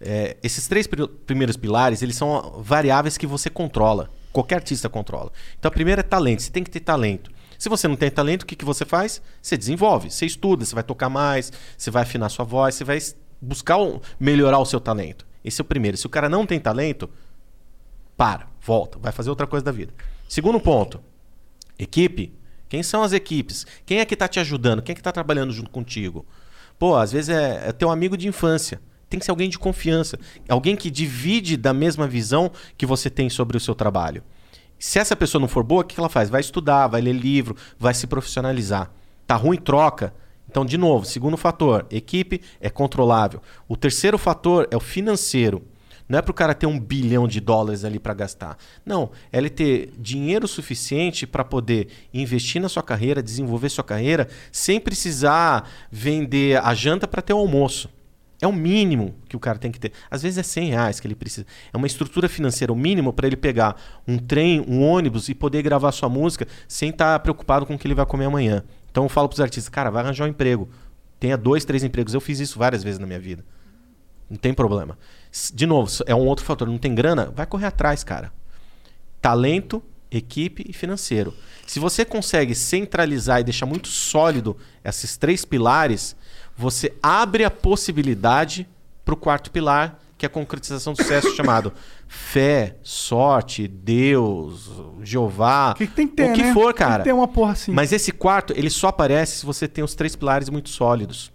É, esses três pri- primeiros pilares, eles são variáveis que você controla. Qualquer artista controla. Então, a primeira é talento. Você tem que ter talento. Se você não tem talento, o que, que você faz? Você desenvolve. Você estuda, você vai tocar mais, você vai afinar sua voz, você vai buscar um- melhorar o seu talento. Esse é o primeiro. Se o cara não tem talento, para, volta, vai fazer outra coisa da vida. Segundo ponto, equipe. Quem são as equipes? Quem é que tá te ajudando? Quem é que tá trabalhando junto contigo? Pô, às vezes é, é teu amigo de infância. Tem que ser alguém de confiança. Alguém que divide da mesma visão que você tem sobre o seu trabalho. Se essa pessoa não for boa, o que ela faz? Vai estudar, vai ler livro, vai se profissionalizar. Tá ruim, troca. Então, de novo, segundo fator, equipe é controlável. O terceiro fator é o financeiro. Não é para o cara ter um bilhão de dólares ali para gastar. Não, é ele ter dinheiro suficiente para poder investir na sua carreira, desenvolver sua carreira, sem precisar vender a janta para ter o almoço. É o mínimo que o cara tem que ter. Às vezes é 100 reais que ele precisa. É uma estrutura financeira, o mínimo para ele pegar um trem, um ônibus e poder gravar sua música sem estar preocupado com o que ele vai comer amanhã. Então eu falo para os artistas, cara, vai arranjar um emprego. Tenha dois, três empregos. Eu fiz isso várias vezes na minha vida. Não tem problema. De novo, é um outro fator. Não tem grana? Vai correr atrás, cara. Talento, equipe e financeiro. Se você consegue centralizar e deixar muito sólido esses três pilares, você abre a possibilidade para o quarto pilar, que é a concretização do sucesso chamado fé, sorte, Deus, Jeová, O que, que tem que ter, o que né? for, Tem que cara. ter uma porra assim. Mas esse quarto, ele só aparece se você tem os três pilares muito sólidos.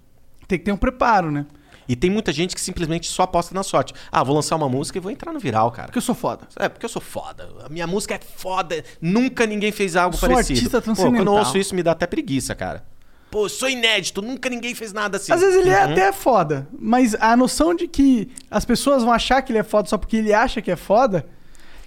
Tem que ter um preparo, né? E tem muita gente que simplesmente só aposta na sorte. Ah, vou lançar uma música e vou entrar no viral, cara. Porque eu sou foda. É, porque eu sou foda. A minha música é foda. Nunca ninguém fez algo Sou parecido. artista Pô, quando eu transcendental. ouço isso, me dá até preguiça, cara. Pô, sou inédito. Nunca ninguém fez nada assim. Às vezes ele é Uhum. até foda, mas a noção de que as pessoas vão achar que ele é foda só porque ele acha que é foda.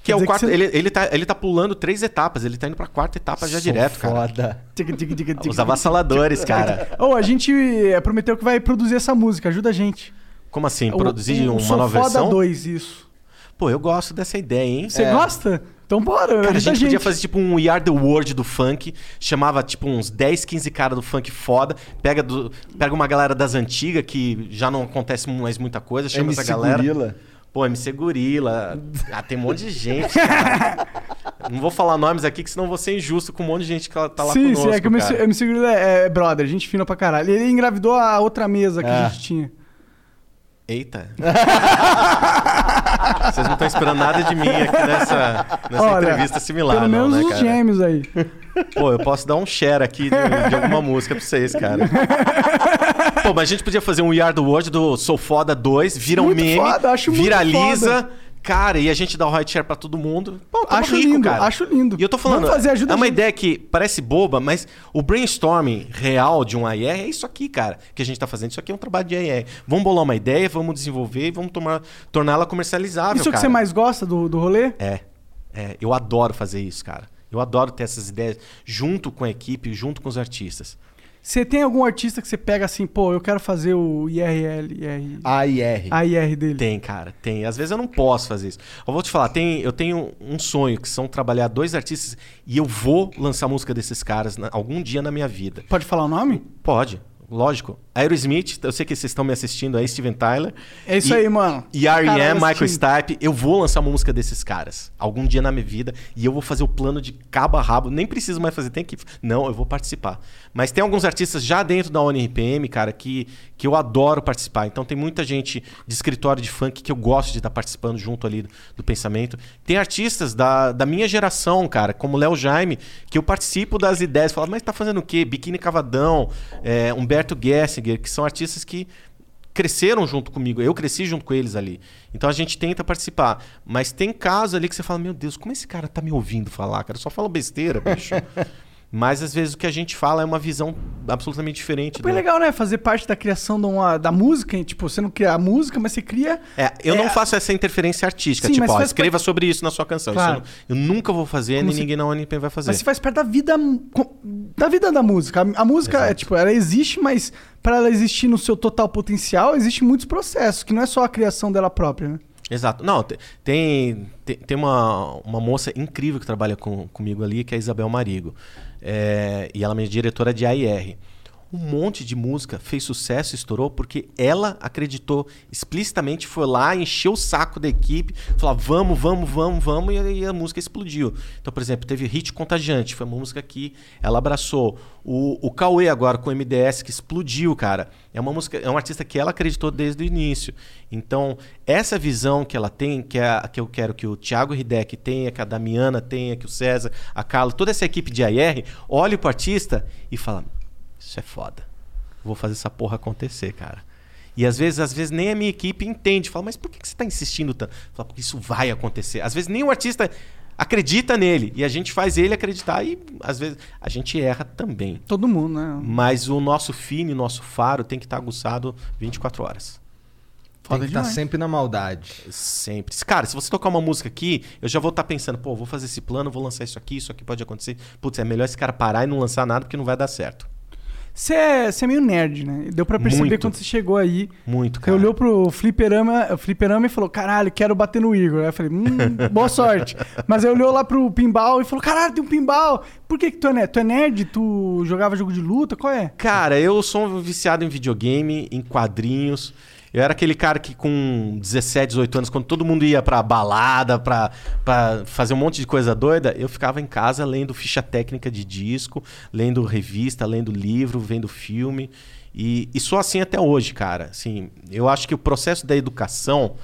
Que é quer o dizer quarto. você- Ele, ele, tá, ele tá pulando três etapas. Ele tá indo pra quarta etapa já Sou direto, cara. foda. Tica, tica, tica, tica, Os avassaladores, cara. Ô, a gente eh, prometeu que vai produzir essa música, ajuda a gente. Como assim? O- Produzir o uma Sou nova Foda versão? 2, isso. Pô, eu gosto dessa ideia, hein? Você gosta? Então bora, Cara, a ajuda gente, podia fazer tipo um We Are The World do funk, chamava tipo uns 10, 15 caras do funk foda, pega, do, pega uma galera das antigas que já não acontece mais muita coisa, chama MC essa galera. Gorila. Pô, MC Gorila. Ah, tem um monte de gente, cara. Não vou falar nomes aqui, que senão vou ser injusto com um monte de gente que tá lá sim, conosco, sim, é que o MC. MC Gorilla é, é brother, gente fina pra caralho. Ele engravidou a outra mesa que É. a gente tinha. Eita. Vocês não estão esperando nada de mim aqui nessa, nessa Olha, entrevista similar, Pelo não, menos né, os cara? gêmeos aí. Pô, eu posso dar um share aqui de, de alguma música pra vocês, cara. Pô, mas a gente podia fazer um The World do Sou Foda 2, vira um Muito meme, foda, acho muito viraliza, foda. cara, e a gente dá o right share pra todo mundo. Pô, Acho rico, lindo, cara. acho lindo. E eu tô falando, Vamos fazer, ajuda é uma ideia que parece boba, mas o brainstorming real de um AIR é isso aqui, cara, que a gente tá fazendo. Isso aqui é um trabalho de AIR. Vamos bolar uma ideia, vamos desenvolver e vamos tomar, torná-la comercializável, Isso é o que cara. você mais gosta do, do rolê? É, é, eu adoro fazer isso, cara. Eu adoro ter essas ideias junto com a equipe, junto com os artistas. Você tem algum artista que você pega assim, pô, eu quero fazer o IRL, IR... AIR. AIR dele? Tem, cara, tem. Às vezes eu não posso fazer isso. Eu vou te falar, tem, eu tenho um sonho que são trabalhar dois artistas e eu vou lançar música desses caras na- algum dia na minha vida. Pode falar o nome? Pode, lógico. Aerosmith, eu sei que vocês estão me assistindo aí, Steven Tyler. É isso E- aí, mano. E R.E.M., Michael. Stipe, eu vou lançar uma música desses caras algum dia na minha vida e eu vou fazer o plano de cabo a rabo. Nem preciso mais fazer, tem que. Não, eu vou participar. Mas tem alguns artistas já dentro da ONRPM, cara, que, que eu adoro participar. Então tem muita gente de escritório de funk que eu gosto de estar participando junto ali do, do pensamento. Tem artistas da, da minha geração, cara, como Léo Jaime, que eu participo das ideias. Falo, mas tá fazendo o quê? Biquíni Cavadão, é, Humberto Gessinger, que são artistas que cresceram junto comigo, eu cresci junto com eles ali. Então a gente tenta participar. Mas tem casos ali que você fala, meu Deus, como esse cara tá me ouvindo falar, cara? Eu só fala besteira, bicho. Mas às vezes o que a gente fala é uma visão absolutamente diferente. Foi do- legal, né? Fazer parte da criação de uma- da música. hein? Tipo, você não cria a música, mas você cria. É, eu É, não faço essa interferência artística. Sim, tipo, ó, escreva sobre isso na sua canção. Isso Claro. eu, não- eu nunca vou fazer, Como nem se- ninguém na ONP vai fazer. Mas você faz parte da vida da vida da música. A, a música é tipo, ela existe, mas para ela existir no seu total potencial, existem muitos processos, que não é só a criação dela própria, né? Exato. Não, te- tem, tem, tem uma, uma moça incrível que trabalha com, comigo ali, que é a Isabel Marigo. É, e ela é minha diretora de AIR. Um monte de música fez sucesso, estourou, porque ela acreditou explicitamente, foi lá, encheu o saco da equipe, falou: vamos, vamos, vamos, vamos, e a música explodiu. Então, por exemplo, teve Hit Contagiante, foi uma música que ela abraçou. O, o Cauê agora com o MDS, que explodiu, cara. É uma música, é um artista que ela acreditou desde o início. Então, essa visão que ela tem, que, é que eu quero que o Thiago Hideck tenha, que a Damiana tenha, que o César, a Carla, toda essa equipe de AR, olhe pro artista e fala: Isso é foda. Vou fazer essa porra acontecer, cara. E às vezes, às vezes nem a minha equipe entende. Fala, mas por que que você está insistindo tanto? Fala, porque isso vai acontecer. Às vezes nem o artista acredita nele. E a gente faz ele acreditar e às vezes a gente erra também. Todo mundo, né? Mas o nosso fine, nosso faro tem que estar aguçado 24 horas. Tem que estar sempre na maldade. Sempre. Cara, se você tocar uma música aqui, eu já vou estar pensando, pô, vou fazer esse plano, vou lançar isso aqui, isso aqui pode acontecer. Putz, é melhor esse cara parar e não lançar nada porque não vai dar certo. Você é, você é meio nerd, né? Deu pra perceber Muito. quando você chegou aí. Muito, Você cara. olhou pro fliperama, fliperama e falou, caralho, quero bater no Igor. Aí eu falei, hum, boa sorte. Mas aí olhou lá pro pinball e falou, caralho, tem um pinball. Por que, que tu é nerd? Tu é nerd? Tu jogava jogo de luta? Qual é? Cara, eu sou um viciado em videogame, em quadrinhos. Eu era aquele cara que com 17, 18 anos, quando todo mundo ia pra balada, pra, pra fazer um monte de coisa doida, eu ficava em casa lendo ficha técnica de disco, lendo revista, lendo livro, vendo filme. E, e sou assim até hoje, cara. Assim, eu acho que o processo da educação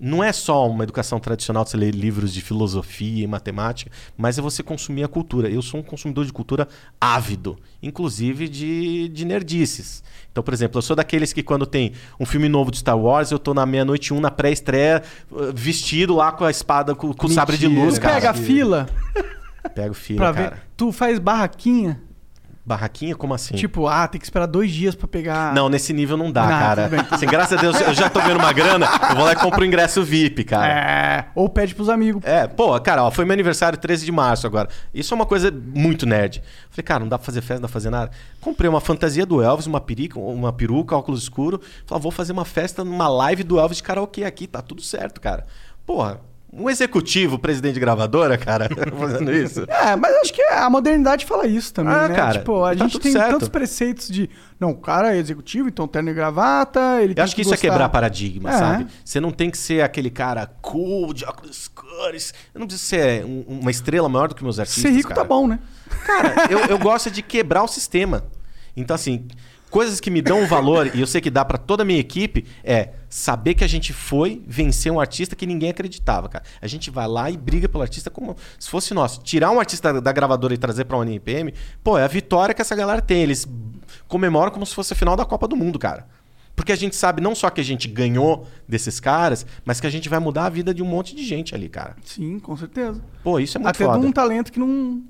não é só uma educação tradicional de você ler livros de filosofia e matemática, mas é você consumir a cultura. Eu sou um consumidor de cultura ávido, inclusive de, de nerdices. Então, por exemplo, eu sou daqueles que quando tem um filme novo de Star Wars, eu tô na meia-noite um na pré-estreia, uh, vestido lá com a espada, com, com o sabre de luz, cara. pega a fila Pego fila, pra cara. ver. Tu faz barraquinha. Barraquinha, como assim? Tipo, ah, tem que esperar dois dias pra pegar. Não, nesse nível não dá, cara. bem, Assim, graças a Deus, eu já tô vendo uma grana, eu vou lá e compro o ingresso VIP, cara. É. Ou pede pros amigos. É, pô, cara, ó, foi meu aniversário 13 de março agora. Isso é uma coisa muito nerd. Falei, cara, não dá pra fazer festa, não dá pra fazer nada. Comprei uma fantasia do Elvis, uma peruca, uma peruca, óculos escuro. Falei, ah, vou fazer uma festa numa live do Elvis de karaokê aqui, tá tudo certo, cara. Porra, um executivo, presidente de gravadora, cara, fazendo isso. É, mas acho que a modernidade fala isso também, Ah, né? cara, tipo, a tá gente tem certo. tantos preceitos de. Não, o cara é executivo, então terno e gravata. Ele Eu acho que isso é gostar- quebrar paradigma, É. sabe? Você não tem que ser aquele cara cool, de óculos escuros. Eu não preciso ser um- uma estrela maior do que meus artistas. Ser rico cara. tá bom, né? Cara, eu, eu gosto de quebrar o sistema. Então, assim, coisas que me dão valor, e eu sei que dá pra toda a minha equipe, é saber que a gente foi vencer um artista que ninguém acreditava, cara. A gente vai lá e briga pelo artista como se fosse nosso. Tirar um artista da gravadora e trazer pra uma NPM, pô, é a vitória que essa galera tem. Eles comemoram como se fosse a final da Copa do Mundo, cara. Porque a gente sabe não só que a gente ganhou desses caras, mas que a gente vai mudar a vida de um monte de gente ali, cara. Sim, com certeza. Pô, isso é muito Até foda. de um talento que não.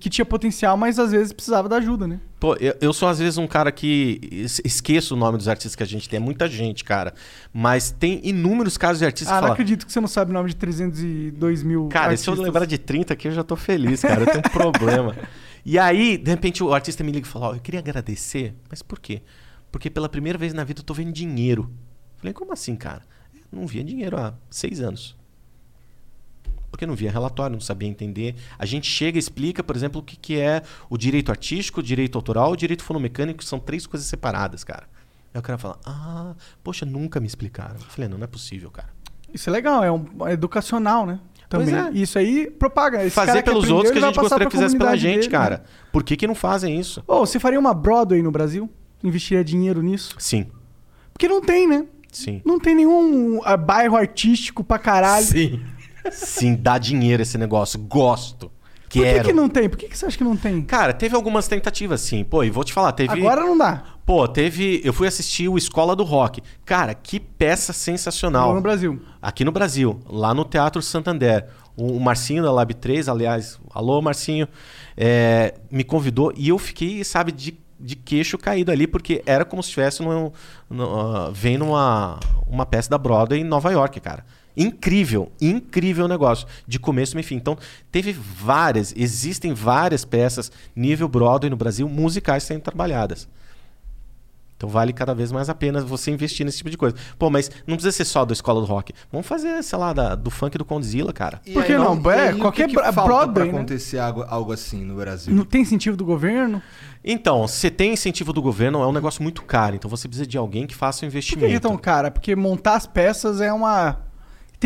Que tinha potencial, mas às vezes precisava da ajuda, né? Pô, eu, eu sou às vezes um cara que es- esqueço o nome dos artistas que a gente tem. É muita gente, cara. Mas tem inúmeros casos de artistas Ah, que não falam. acredito que você não sabe o nome de 302 mil. Cara, se eu artistas. lembrar de 30 aqui, eu já tô feliz, cara. Eu tenho um problema. E aí, de repente, o artista me liga e fala: Ó, eu queria agradecer. Mas por quê? Porque pela primeira vez na vida eu tô vendo dinheiro. Falei, como assim, cara? Eu não via dinheiro há seis anos. Porque não via relatório, não sabia entender. A gente chega e explica, por exemplo, o que, que é o direito artístico, o direito autoral e o direito fonomecânico, que são três coisas separadas, cara. Aí o cara fala, ah, poxa, nunca me explicaram. Eu falei, não, não é possível, cara. Isso é legal, é um é educacional, né? Também. É. Isso aí propaga. Esse Fazer pelos outros que a gente gostaria que fizesse pela gente, dele, cara. né? Por que, que não fazem isso? Ô, você faria uma Broadway no Brasil? Investiria dinheiro nisso? Sim, Porque não tem, né? sim. Não tem nenhum ah, bairro artístico pra caralho. Sim. Sim, dá dinheiro esse negócio. Gosto. Por que, Quero. que não tem? Por que, que você acha que não tem? Cara, teve algumas tentativas, sim. Pô, e vou te falar, teve. Agora não dá. Pô, teve. Eu fui assistir o Escola do Rock. Cara, que peça sensacional. Não no Brasil. Aqui no Brasil, lá no Teatro Santander. O Marcinho da Lab 3, aliás, alô Marcinho, é, me convidou e eu fiquei, sabe, de, de queixo caído ali, porque era como se estivesse num, num, ah, vendo uma, uma peça da Broadway em Nova York, cara. Incrível, incrível negócio, de começo ao fim. Então, teve várias, existem várias peças nível Broadway no Brasil, musicais sendo trabalhadas. Então vale cada vez mais a pena você investir nesse tipo de coisa. Pô, mas não precisa ser só da escola do rock. Vamos fazer, sei lá, da- do funk do Condzilla, cara. E Por que aí, não? e É, qualquer que que Broadway, pra né? acontecer algo, algo assim no Brasil? Não tem incentivo do governo? Então, você tem incentivo do governo, é um negócio muito caro. Então você precisa de alguém que faça o Por que, investimento. que é tão cara? Porque montar as peças é uma.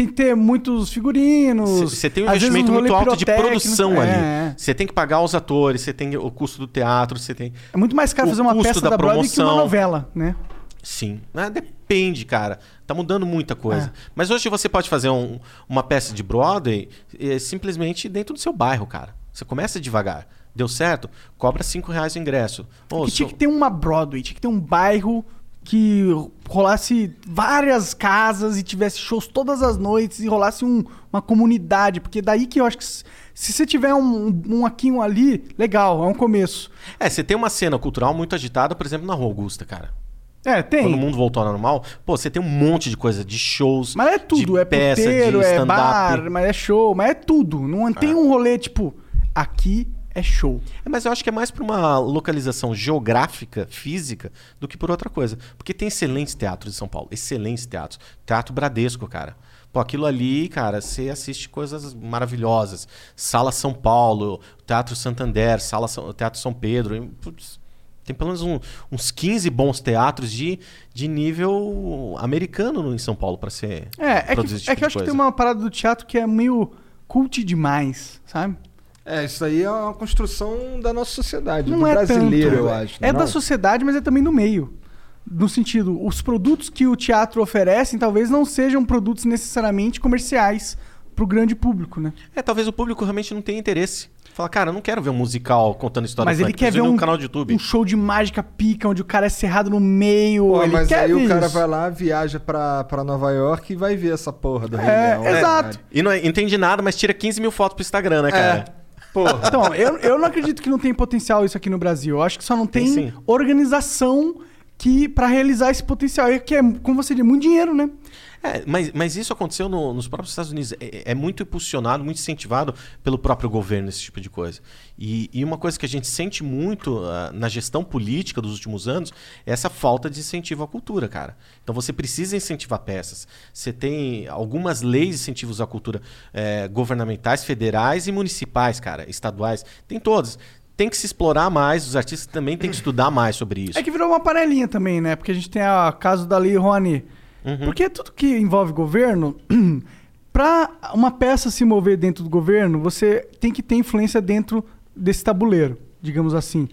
Tem que ter muitos figurinos. Você tem um investimento rolê muito alto de produção É, ali. é. Você tem que pagar os atores, você tem o custo do teatro, você tem. É muito mais caro fazer uma peça da, Broadway que uma novela, né? Sim. Ah, depende, cara. Tá mudando muita coisa. É. Mas hoje você pode fazer um- uma peça de Broadway eh, simplesmente dentro do seu bairro, cara. Você começa devagar. Deu certo? Cobra 5 reais o ingresso. Que tinha sou- que ter uma Broadway, tinha que ter um bairro que rolasse várias casas e tivesse shows todas as noites e rolasse um- uma comunidade. Porque daí que eu acho que se, se você tiver um, um aqui, um ali, legal, é um começo. É, você tem uma cena cultural muito agitada, por exemplo, na Rua Augusta, cara. É, tem. Quando o mundo voltou ao normal, pô, você tem um monte de coisa, de shows. Mas é tudo, de é peça, puteiro, de é bar, mas é show, mas é tudo. Não tem um rolê tipo, aqui é show. É, mas eu acho que é mais por uma localização geográfica, física, do que por outra coisa. Porque tem excelentes teatros em São Paulo. Excelentes teatros. Teatro Bradesco, cara. Pô, aquilo ali, cara, você assiste coisas maravilhosas. Sala São Paulo, Teatro Santander, Sala São, Teatro São Pedro. putz, tem pelo menos um- uns 15 bons teatros de, de nível americano no- em São Paulo para ser É, é que, é tipo que eu acho que coisa. tem uma parada do teatro que é meio cult demais, sabe? É, isso aí é uma construção da nossa sociedade, Não do é brasileiro, tanto. eu acho. É não? da sociedade, mas é também do meio. No sentido, os produtos que o teatro oferecem talvez não sejam produtos necessariamente comerciais pro grande público, né? É, talvez o público realmente não tenha interesse. Fala, cara, eu não quero ver um musical contando história Mas ele quer ver um, canal de YouTube. um show de mágica pica, onde o cara é cerrado no meio. Pô, ele mas quer aí ver o cara isso. vai lá, viaja pra, pra Nova York e vai ver essa porra do Rei É, Leão. exato. E não entende nada, mas tira 15 mil fotos pro Instagram, né, cara? Porra. Então, eu, eu não acredito que não tem potencial isso aqui no Brasil. Eu acho que só não tem, organização que para realizar esse potencial. É que é, como você diz, muito dinheiro, né? É, mas, mas isso aconteceu no- nos próprios Estados Unidos. É, é muito impulsionado, muito incentivado pelo próprio governo, esse tipo de coisa. E, e uma coisa que a gente sente muito ah, na gestão política dos últimos anos é essa falta de incentivo à cultura, cara. Então você precisa incentivar peças. Você tem algumas leis de incentivos à cultura eh, governamentais, federais e municipais, cara, estaduais. Tem todas. Tem que se explorar mais, os artistas também têm que estudar mais sobre isso. É que virou uma panelinha também, né? Porque a gente tem a caso da Lei Rouanet. Uhum. Porque tudo que envolve governo, pra uma peça se mover dentro do governo, você tem que ter influência dentro desse tabuleiro, digamos assim.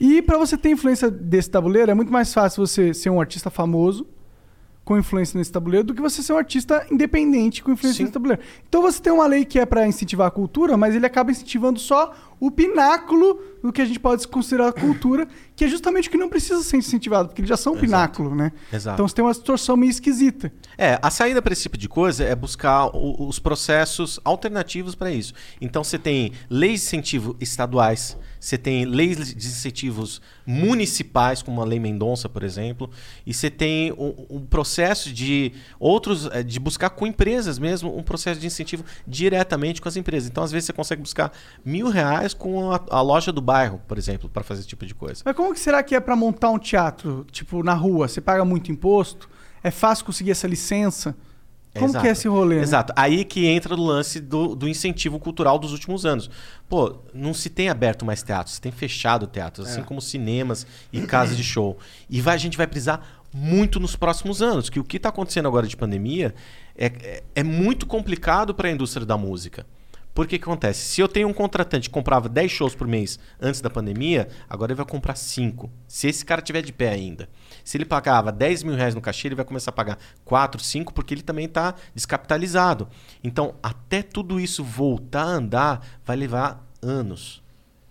E pra você ter influência desse tabuleiro, é muito mais fácil você ser um artista famoso com influência nesse tabuleiro do que você ser um artista independente com influência Sim. nesse tabuleiro. Então você tem uma lei que é pra incentivar a cultura, mas ele acaba incentivando só o pináculo do que a gente pode considerar cultura, que é justamente o que não precisa ser incentivado, porque eles já são um pináculo, né? Exato. Então você tem uma distorção meio esquisita. É, a saída para esse tipo de coisa é buscar o- os processos alternativos para isso. Então você tem leis de incentivo estaduais, você tem leis de incentivos municipais, como a Lei Mendonça, por exemplo, e você tem um, um processo de outros, eh, de buscar com empresas mesmo, um processo de incentivo diretamente com as empresas. Então, às vezes, você consegue buscar mil reais com a, a loja do bairro, por exemplo, para fazer esse tipo de coisa. Mas como que será que é pra montar um teatro, tipo, na rua? Você paga muito imposto? É fácil conseguir essa licença? Como Exato. que é esse rolê? né? Exato. Aí que entra o lance do, do incentivo cultural dos últimos anos. Pô, não se tem aberto mais teatros, se tem fechado teatros, assim É. como cinemas e casas de show. E vai- a gente vai precisar muito nos próximos anos, que o que está acontecendo agora de pandemia é, é, é muito complicado para a indústria da música. Por que que acontece? Se eu tenho um contratante que comprava 10 shows por mês antes da pandemia, agora ele vai comprar 5. Se esse cara tiver de pé ainda. Se ele pagava 10 mil reais no cachê, ele vai começar a pagar 4, 5, porque ele também está descapitalizado. Então, até tudo isso voltar a andar, vai levar anos.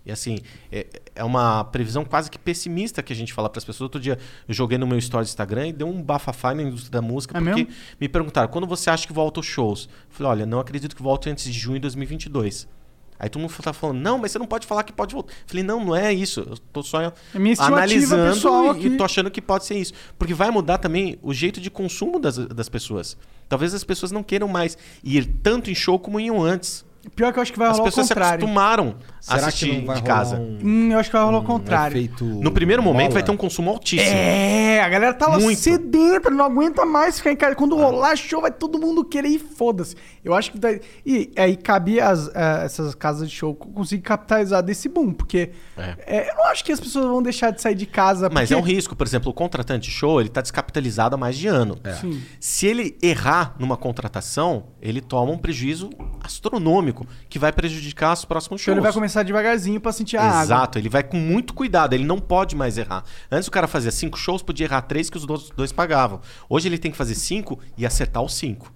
E assim, é, é uma previsão quase que pessimista que a gente fala para as pessoas. Outro dia eu joguei no meu story do Instagram e deu um bafafá na indústria da música, É porque mesmo? me perguntaram, quando você acha que volta os shows? Eu falei, olha, não acredito que volte antes de junho de 2022. Aí todo mundo tá falando, não, mas você não pode falar que pode voltar. Falei, não, não é isso. Eu tô só É analisando e, e tô achando que pode ser isso. Porque vai mudar também o jeito de consumo das, das pessoas. Talvez as pessoas não queiram mais ir tanto em show como iam antes. Pior que eu acho que vai As rolar o pessoas se contrário. acostumaram a Será que assistir não vai de casa. um- Hum, eu acho que vai rolar o contrário. efeito No primeiro momento bola? vai ter um consumo altíssimo. É, a galera tava Muito. sedenta, não aguenta mais ficar em casa. Quando rolar show, vai todo mundo querer ir, foda-se. Eu acho que. Daí... E aí cabe as, eh, essas casas de show conseguir capitalizar desse boom, porque É. eh, eu não acho que as pessoas vão deixar de sair de casa. Mas porque... é um risco, por exemplo, o contratante de show, ele tá descapitalizado há mais de ano. Sim. Se ele errar numa contratação, ele toma um prejuízo astronômico que vai prejudicar os próximos Então shows. ele vai começar devagarzinho pra sentir a água. Exato, ele vai com muito cuidado, ele não pode mais errar. Antes o cara fazia cinco shows, podia errar três que os dois, pagavam. Hoje ele tem que fazer cinco e acertar os cinco.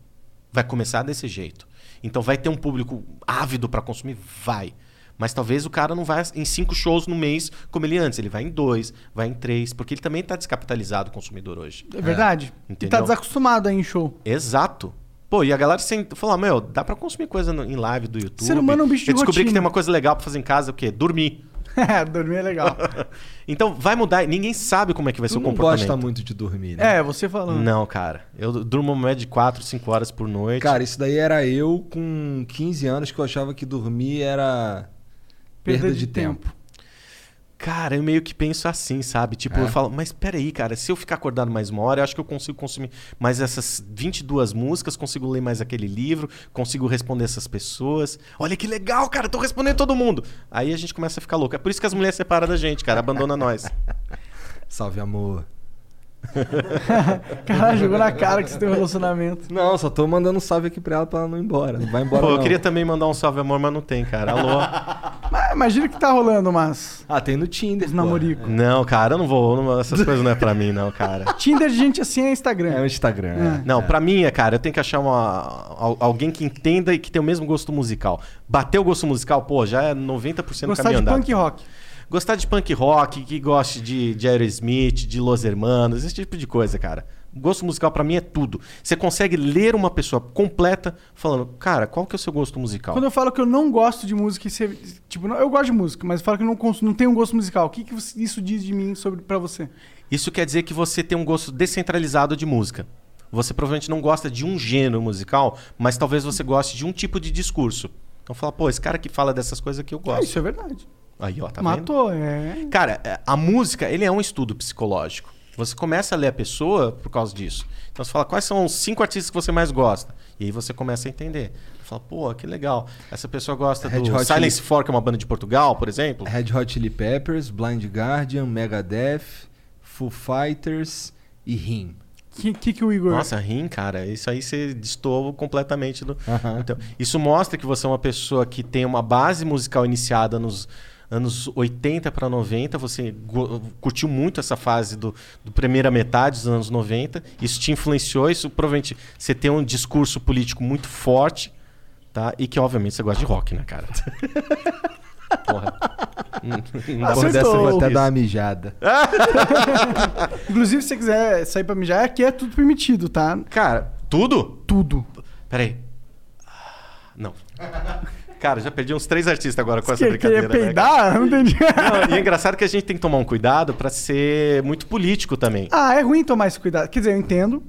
Vai começar desse jeito. Então vai ter um público ávido para consumir? Vai. Mas talvez o cara não vá em cinco shows no mês como ele antes. Ele vai em dois, vai em três, porque ele também está descapitalizado o consumidor hoje. É verdade. E Entendeu? tá desacostumado aí em show. Exato. Pô, e a galera sempre falou, meu, dá pra consumir coisa no- em live do YouTube. Ser humano é um bicho de Eu descobri que rotina. tem uma coisa legal pra fazer em casa, o quê? Dormir. É, dormir é legal. Então vai mudar, ninguém sabe como é que vai Tu ser o não comportamento. gosta muito de dormir, né? é, você falando. Não, cara. Eu durmo uma média de 4, 5 horas por noite. Cara, isso daí era eu com 15 anos que eu achava que dormir era perda, de, tempo. Cara, eu meio que penso assim, sabe? Tipo, É? eu falo, mas peraí, cara, se eu ficar acordado mais uma hora, eu acho que eu consigo consumir mais essas 22 músicas, consigo ler mais aquele livro, consigo responder essas pessoas. Olha que legal, cara, tô respondendo todo mundo. Aí a gente começa a ficar louco. É por isso que as mulheres separam da gente, cara, abandona nós. Salve, amor. Caralho, jogou na cara que você tem um relacionamento. Não, só tô mandando um salve aqui pra ela pra ela não ir embora. Não vai embora Pô, eu não. queria também mandar um salve amor, mas não tem, cara. Alô? Mas imagina que tá rolando umas. Ah, tem no Tinder. Os namorico. Não, cara, eu não vou. não- essas coisas não é pra mim, não, cara. Tinder de gente assim é Instagram. É o Instagram. é. Não, pra mim é, cara, eu tenho que achar uma, al- alguém que entenda e que tenha o mesmo gosto musical. Bater o gosto musical, pô, já é 90% do Gostar caminho de andado. punk rock. Gostar de punk rock, que goste de, de Aerosmith, de Los Hermanos, esse tipo de coisa, cara. Gosto musical pra mim é tudo. Você consegue ler uma pessoa completa falando, cara, qual que é o seu gosto musical? Quando eu falo que eu não gosto de música, você, tipo, não- eu gosto de música, mas eu falo que eu não, não tenho um gosto musical. O que, que isso diz de mim sobre para você? Isso quer dizer que você tem um gosto descentralizado de música. Você provavelmente não gosta de um gênero musical, mas talvez você goste de um tipo de discurso. Então fala, pô, esse cara que fala dessas coisas que eu gosto. Ah, isso é verdade. Aí, ó, tá vendo? Matou, é. Cara, é, a música, ele é um estudo psicológico. Você começa a ler a pessoa por causa disso. Então você fala, quais são os cinco artistas que você mais gosta? E aí você começa a entender. Fala, pô, que legal. Essa pessoa gosta Red do Hot Silence Chili- 4, que é uma banda de Portugal, por exemplo. Red Hot Chili Peppers, Blind Guardian, Megadeth, Foo Fighters e Rim. O que, que, que o Igor. Nossa, rim, cara, isso aí você destoa completamente do. Então, isso mostra que você é uma pessoa que tem uma base musical iniciada nos anos 80 para 90. Você curtiu muito essa fase do, do primeira metade dos anos 90. Isso te influenciou. Isso provavelmente você tem um discurso político muito forte, tá? E que obviamente você gosta de rock, né, cara? Porra. Não- não dá pra- Depois dessa eu vou até dar uma mijada. Inclusive, se você quiser sair pra mijar, aqui é tudo permitido, tá? Cara, tudo? Tudo. Peraí. Não. Cara, já perdi uns três artistas agora com essa Você brincadeira. né, peidar? Não entendi. Não, e é engraçado que a gente tem que tomar um cuidado pra ser muito político também. Ah, é ruim tomar esse cuidado. Quer dizer, eu entendo.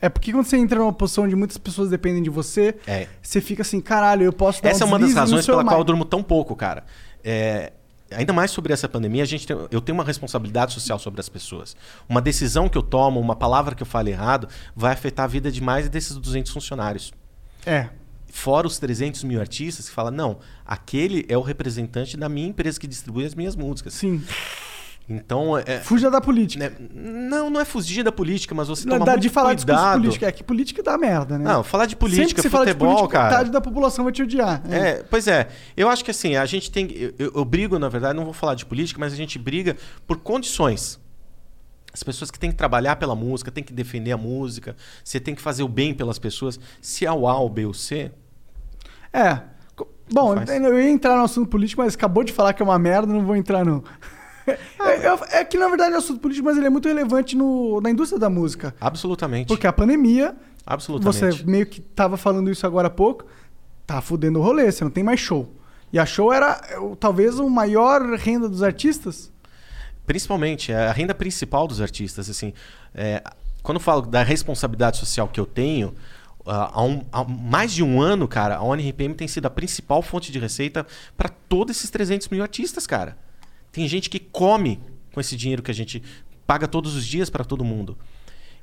É porque quando você entra numa posição onde muitas pessoas dependem de você, É. você fica assim, caralho, eu posso dar Essa é um uma das razões pela qual eu durmo tão pouco, cara. É, ainda mais sobre essa pandemia, a gente tem- eu tenho uma responsabilidade social sobre as pessoas. Uma decisão que eu tomo, uma palavra que eu falo errado, vai afetar a vida de mais desses 200 funcionários. É. Fora os 300 mil artistas que falam, não, aquele é o representante da minha empresa que distribui as minhas músicas. Sim. Então, é, Fuja da política. né, não, não é fugir da política, mas você Não, toma dá muito de falar cuidado. discurso político. É que política dá merda, né? Não, falar de Sempre política, que você fala de futebol, política, cara. metade da população vai te odiar. É, pois é. Eu acho que assim, a gente tem. Eu, eu- brigo, na verdade, não vou falar de política, mas a gente briga por condições. As pessoas que têm que trabalhar pela música, têm que defender a música, você tem que fazer o bem pelas pessoas. Se é o A, o B ou C, É. Bom, eu ia entrar no assunto político, mas acabou de falar que é uma merda, não vou entrar no. É, eu- é que na verdade é um assunto político, mas ele é muito relevante no, na indústria da música. absolutamente. Porque a pandemia, Absolutamente. você meio que tava falando isso agora há pouco, tá fudendo o rolê, você não tem mais show. E a show era é, talvez o maior renda dos artistas. Principalmente, é a renda principal dos artistas. Assim, é, quando eu falo da responsabilidade social que eu tenho, há, um- há mais de um ano, cara, a ONRPM tem sido a principal fonte de receita para todos esses 300 mil artistas, cara. Tem gente que come com esse dinheiro que a gente paga todos os dias para todo mundo.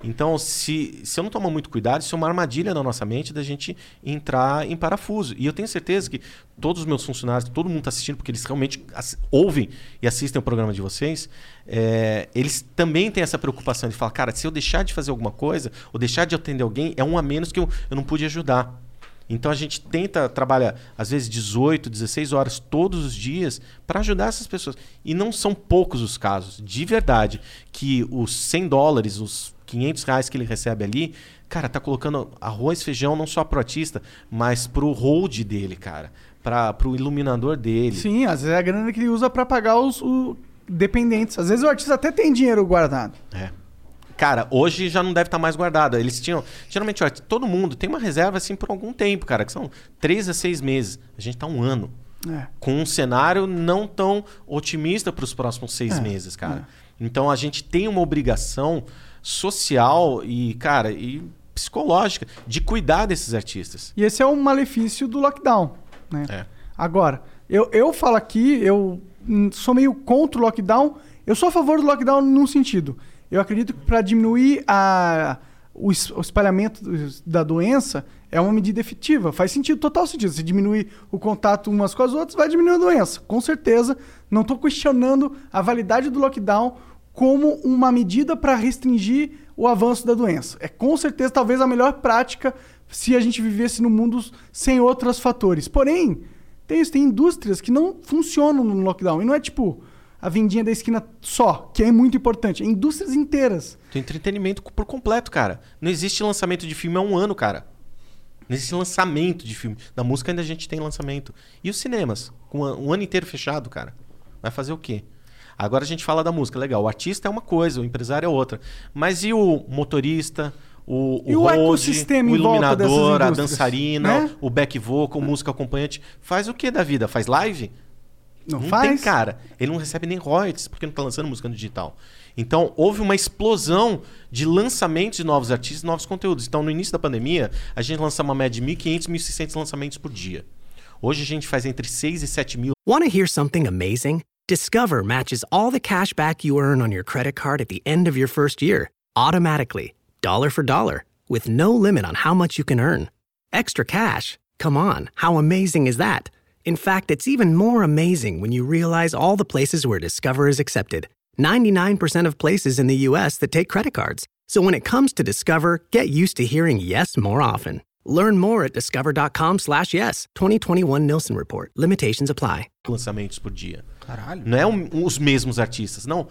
Então, se, se eu não tomar muito cuidado, isso é uma armadilha na nossa mente da gente entrar em parafuso. E eu tenho certeza que todos os meus funcionários, todo mundo está assistindo, porque eles realmente ouvem e assistem o programa de vocês, é, eles também têm essa preocupação de falar, cara, se eu deixar de fazer alguma coisa, ou deixar de atender alguém, é um a menos que eu, eu não pude ajudar. Então a gente tenta trabalhar, às vezes, 18, 16 horas todos os dias para ajudar essas pessoas. E não são poucos os casos, de verdade, que os 100 dólares, os 500 reais que ele recebe ali, cara, tá colocando arroz, feijão não só pro artista, mas pro hold dele, cara. Pra, pro iluminador dele. Sim, às vezes é a grana que ele usa pra pagar os, dependentes. Às vezes o artista até tem dinheiro guardado. É. Cara, hoje já não deve estar mais guardado. Eles tinham. Geralmente, ó, todo mundo tem uma reserva assim por algum tempo, cara, que são três a seis meses. A gente tá um ano. É. Com um cenário não tão otimista para os próximos seis É, meses, cara. Então a gente tem uma obrigação social e, cara, e psicológica de cuidar desses artistas. E esse é o malefício do lockdown, né? É. Agora, eu, eu falo aqui, eu sou meio contra o lockdown. Eu sou a favor do lockdown num sentido. Eu acredito que para diminuir a, o, es- o espalhamento da doença é uma medida efetiva. Faz sentido, total sentido. Se diminuir o contato umas com as outras, vai diminuir a doença. Com certeza. Não estou questionando a validade do lockdown como uma medida para restringir o avanço da doença. É com certeza talvez a melhor prática se a gente vivesse no mundo sem outros fatores. Porém, Tem isso, tem indústrias que não funcionam no lockdown. E não é tipo a vendinha da esquina só, que é muito importante. É indústrias inteiras. Tem entretenimento por completo, cara. Não existe lançamento de filme há um ano, cara. Não existe lançamento de filme. Na música ainda a gente tem lançamento. E os cinemas? Com um ano inteiro fechado, cara. Vai fazer o quê? Agora a gente fala da música, legal. O artista é uma coisa, o empresário é outra. Mas e o motorista, o, E o, o road, ecossistema o iluminador, a dançarina, né? o back vocal, música acompanhante? Faz o que da vida? Faz live? Não, Não faz? tem cara. Ele não recebe nem royalties porque não tá lançando música no digital. Então, houve uma explosão de lançamentos de novos artistas, novos conteúdos. Então, no início da pandemia, a gente lançava uma média de 1.500, 1.600 lançamentos por dia. Hoje a gente faz entre 6 e 7 mil. Want to hear something amazing? Discover matches all the cash back you earn on your credit card at the end of your first year, automatically, dollar for dollar, with no limit on how much you can earn. Extra cash? Come on, how amazing is that? In fact, it's even more amazing when you realize all the places where Discover is accepted 99% of places in the US that take credit cards. So when it comes to Discover, get used to hearing yes more often. Learn more at discover.com slash yes. 2021 Nielsen Report. Limitations apply. lançamentos por dia. Caralho. Não é um- os mesmos artistas, não.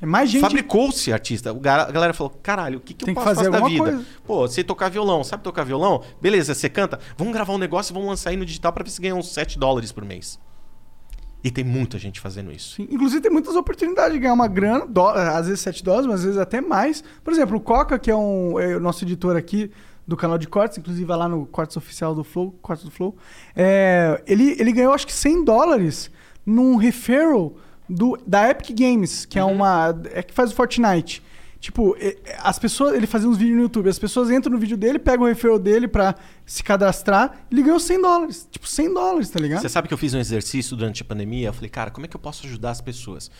É mais gente. Fabricou-se artista. O ga- A galera falou: caralho, o que, que Tem eu que posso fazer fazer da vida? coisa. Pô, sei tocar violão, sabe tocar violão? Beleza, você canta? Vamos gravar um negócio e vamos lançar aí no digital pra ver se ganha uns 7 dólares por mês. E tem muita gente fazendo isso. Sim, Inclusive tem muitas oportunidades de ganhar uma grana, dó- às vezes 7 dólares, mas às vezes até mais. Por exemplo, o Coca, que é, um, é o nosso editor aqui do canal de cortes, inclusive vai lá no cortes oficial do Flow, cortes do Flow, é, ele, ele ganhou acho que 100 dólares num referral do, da Epic Games, que é uma. é que faz o Fortnite. Tipo, é- é- as pessoas. Ele fazia uns vídeos no YouTube, as pessoas entram no vídeo dele, pegam o referral dele pra se cadastrar, ele ganhou 100 dólares. Tipo, 100 dólares, tá ligado? Você sabe que eu fiz um exercício durante a pandemia? Eu falei, cara, como é que eu posso ajudar as pessoas?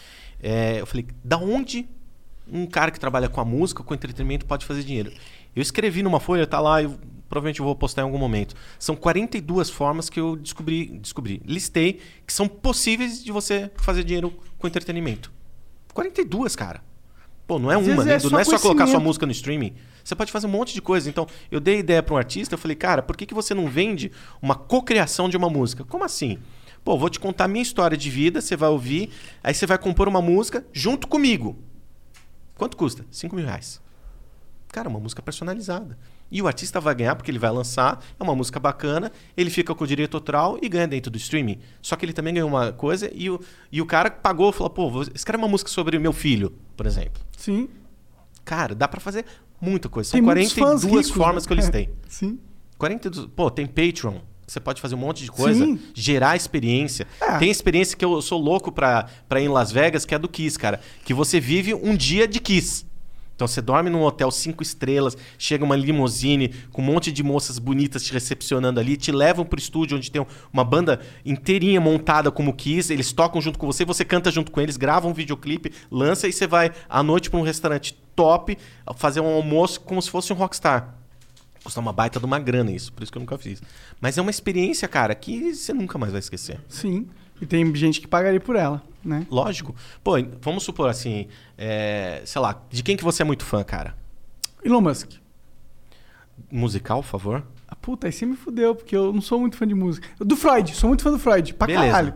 É, eu falei, da onde um cara que trabalha com a música, com entretenimento, pode fazer dinheiro? Eu escrevi numa folha, tá lá, eu, provavelmente eu vou postar em algum momento. São 42 formas que eu descobri, descobri, listei, que são possíveis de você fazer dinheiro com entretenimento. 42, cara. Pô, não é Às uma, né? é não é só colocar sua música no streaming. Você pode fazer um monte de coisa. Então, eu dei ideia para um artista, eu falei, cara, por que, que você não vende uma cocriação de uma música? Como assim? Pô, vou te contar a minha história de vida, você vai ouvir, aí você vai compor uma música junto comigo. Quanto custa? 5 mil reais. Cara, uma música personalizada. E o artista vai ganhar porque ele vai lançar, é uma música bacana, ele fica com o direito autoral e ganha dentro do streaming. Só que ele também ganhou uma coisa e o, e o cara pagou, falou, pô, escreve uma música sobre o meu filho, por exemplo. Sim. Cara, dá pra fazer muita coisa. São Tem muitos 42 fãs ricos, formas né? que eu listei. Sim. 42, pô, tem Patreon. Você pode fazer um monte de coisa, Sim. gerar experiência. É. Tem experiência que eu sou louco pra, pra ir em Las Vegas, que é a do Kiss, cara. Que você vive um dia de Kiss. Então você dorme num hotel cinco estrelas, chega uma limousine com um monte de moças bonitas te recepcionando ali, te levam pro estúdio onde tem uma banda inteirinha montada como Kiss, eles tocam junto com você, você canta junto com eles, grava um videoclipe, lança e você vai à noite pra um restaurante top fazer um almoço como se fosse um rockstar. Custa uma baita de uma grana isso, por isso que eu nunca fiz. Mas é uma experiência, cara, que você nunca mais vai esquecer. Sim. E tem gente que pagaria por ela, né? Lógico. Pô, vamos supor assim, é, sei lá, de quem que você é muito fã, cara? Elon Musk. Musical, por favor? Ah, puta, aí você me fudeu, porque eu não sou muito fã de música. Do Freud, sou muito fã do Freud, pra Beleza. caralho.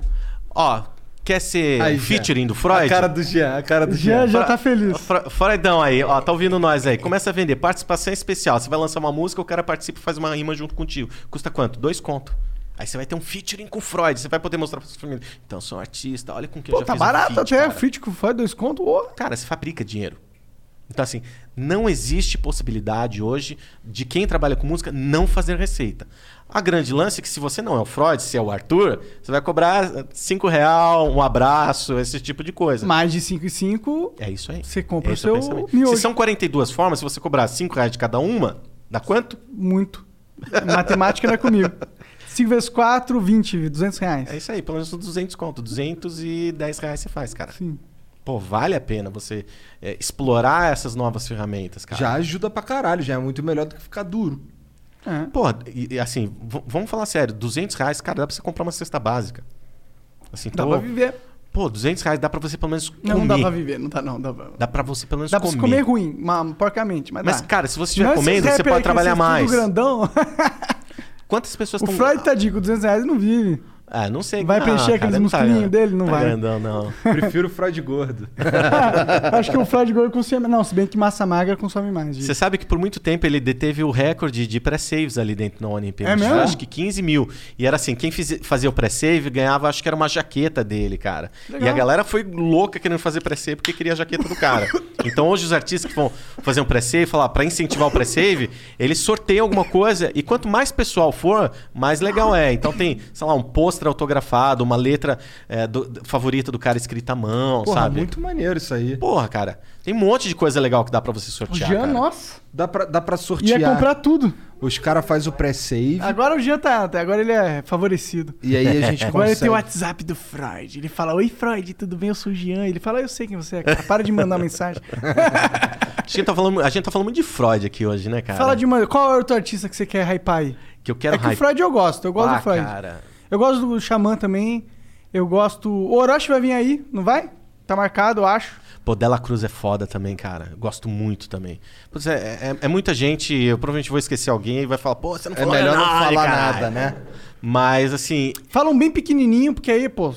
Ó, quer ser Aí, featuring Jean. do Freud? A cara do Jean, a cara do Já, Jean. já tá feliz. Fre- Freudão aí, ó, tá ouvindo nós aí. Começa a vender. Participação especial. Você vai lançar uma música, o cara participa e faz uma rima junto contigo. Custa quanto? Dois conto. Aí você vai ter um featuring com o Freud. Você vai poder mostrar pra sua família. Então, eu sou um artista, olha com quem eu Pô, já tá fiz um barato feat, até. cara. Feat com Freud, dois conto. ô. Cara, você fabrica dinheiro. Então, assim, não existe possibilidade hoje de quem trabalha com música não fazer receita. A grande lance é que se você não é o Freud, se é o Arthur, você vai cobrar 5 real, um abraço, esse tipo de coisa. Mais de 5 e 5, É isso aí. você compra o é seu pensamento. miojo. Se são 42 formas, se você cobrar 5 reais de cada uma, dá quanto? Muito. Matemática não é comigo. 5 vezes 4, 20, 200 reais. É isso aí, pelo menos uns 200 conto. 210 reais você faz, cara. Sim. Pô, vale a pena você é, explorar essas novas ferramentas, cara. Já ajuda pra caralho, já é muito melhor do que ficar duro. É. Pô, e, e assim, vamos falar sério, 200 reais, cara, dá pra você comprar uma cesta básica. Assim, Dá tô- pra viver. Pô, 200 reais dá pra você pelo menos comer. Não, não dá pra viver, não dá não. Dá pra, Dá pra você pelo menos dá pra comer. você comer ruim, ma- porcamente, mas, Mas, dá. cara, se você estiver é comendo, você pode trabalhar vocês tudo mais. grandão. Quantas pessoas o estão... Freud tá com 200 reais não vive. Ah, não sei. Vai não, preencher cara, aqueles tá- musculinhos dele? Não tá vai. grandão, não. Prefiro o Freud gordo. Acho que o Freud Gordo consome. Não, se bem que massa magra consome mais. gente. Você sabe que por muito tempo ele deteve o recorde de pré-saves ali dentro da Olimpíada. É mesmo? Acho que 15 mil. E era assim, quem fiz- fazia o pré-save ganhava, acho que era uma jaqueta dele, cara. Legal. E a galera foi louca querendo fazer pré-save porque queria a jaqueta do cara. então hoje os artistas que vão fazer um pré-save, falar para incentivar o pré-save, eles sorteiam alguma coisa e quanto mais pessoal for, mais legal é. Então tem, sei lá, um pôster autografado, uma letra é, do- favorita do cara escrita à mão, Porra, sabe? muito maneiro isso aí. Porra, cara. Tem um monte de coisa legal que dá pra você O sortear. Jean, cara. nossa. Dá pra, dá pra sortear. Ia comprar tudo. Os caras fazem o pré-save. Agora o Jean tá. Agora ele é favorecido. E aí a gente Agora ele tem o consegue. WhatsApp do Freud. Ele fala: Oi, Freud, tudo bem? Eu sou o Jean. Ele fala: Eu sei quem você é, cara. Para de mandar mensagem. A gente, tá falando, a gente tá falando muito de Freud aqui hoje, né, cara? Fala de uma. Qual é o outro artista que você quer hypar aí? Que eu quero é que o hype- Freud eu gosto. Eu gosto Ah, do Freud. cara. Eu gosto do Xamã também. Eu gosto. O Orochi vai vir aí, não vai? Tá marcado, eu acho. Pô, Dela Cruz é foda também, cara. Eu gosto muito também. Putz, é, é- é muita gente, eu provavelmente vou esquecer alguém e vai falar, pô, você não É falou melhor não nada, falar caralho. nada, né? Mas, assim, Falam bem pequenininho, porque aí, pô.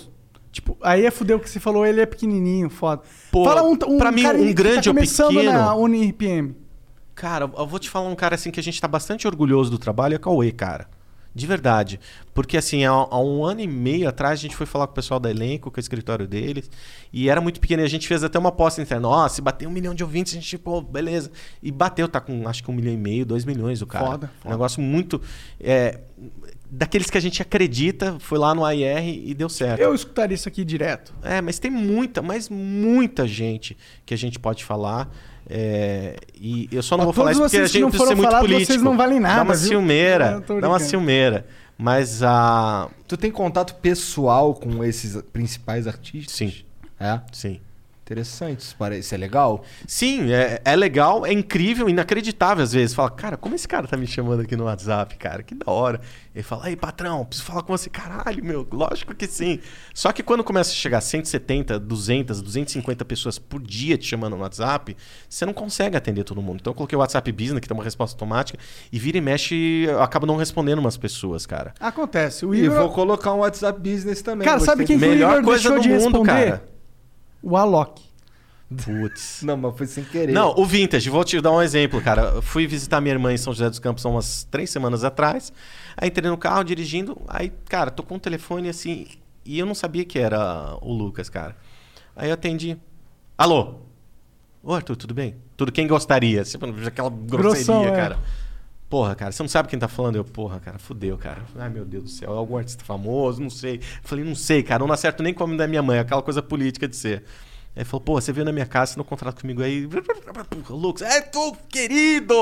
Tipo, aí é fudeu que você falou, ele é pequenininho, foda. Pô, Fala um, um pra mim, cara um que grande tá ou começando pequeno- na UniRPM. cara, eu vou te falar um cara assim que a gente tá bastante orgulhoso do trabalho, é o Cauê, cara. De verdade. Porque, assim, há, há um ano e meio atrás a gente foi falar com o pessoal da elenco, com o escritório deles, e era muito pequeno. E a gente fez até uma posta interna. Ó, se bater um milhão de ouvintes, a gente, pô, beleza. E bateu, tá com acho que um milhão e meio, dois milhões o cara. Foda, Um negócio muito. é, daqueles que a gente acredita, foi lá no AIR e deu certo. Eu escutaria isso aqui direto. É, mas tem muita, mas muita gente que a gente pode falar. É, e eu só não Ó, vou falar isso porque a gente não precisa foram ser muito falados, político. vocês não valem Dá nada, uma viu? ciumeira. Dá uma ciumeira. Mas a. Tu tem contato pessoal com esses principais artistas? Sim. É? Sim. Interessante, isso parece isso é legal. Sim, é, é legal, é incrível, inacreditável às vezes. Fala, cara, como esse cara tá me chamando aqui no WhatsApp, cara? Que da hora. Ele fala, aí, patrão, preciso falar com você. Caralho, meu, lógico que sim. Só que quando começa a chegar 170, 200, 250 pessoas por dia te chamando no WhatsApp, você não consegue atender todo mundo. Então eu coloquei o WhatsApp Business, que tem uma resposta automática, e vira e mexe, eu acabo não respondendo umas pessoas, cara. Acontece. O E Igor... vou colocar um WhatsApp Business também. Cara, sabe quem que o Melhor Igor coisa deixou do de mundo, responder? cara. O Alok. Putz. Não, mas foi sem querer. Não, o Vintage, vou te dar um exemplo, cara. Eu fui visitar minha irmã em São José dos Campos há umas três semanas atrás. Aí entrei no carro dirigindo, aí, cara, tocou um telefone assim, e eu não sabia que era o Lucas, cara. Aí eu atendi. Alô? Ô, Arthur, tudo bem? Tudo quem gostaria? Tipo, aquela grosseria, Grossão, é. Porra, cara, você não sabe quem tá falando? Eu, porra, cara, fudeu, cara. Ai, meu Deus do céu, é algum artista famoso, não sei. Eu falei, não sei, cara, não acerto nem com o nome da minha mãe, aquela coisa política de ser. Aí ele falou, pô, você veio na minha casa, você não contrata comigo aí. Lucas, é tu, querido!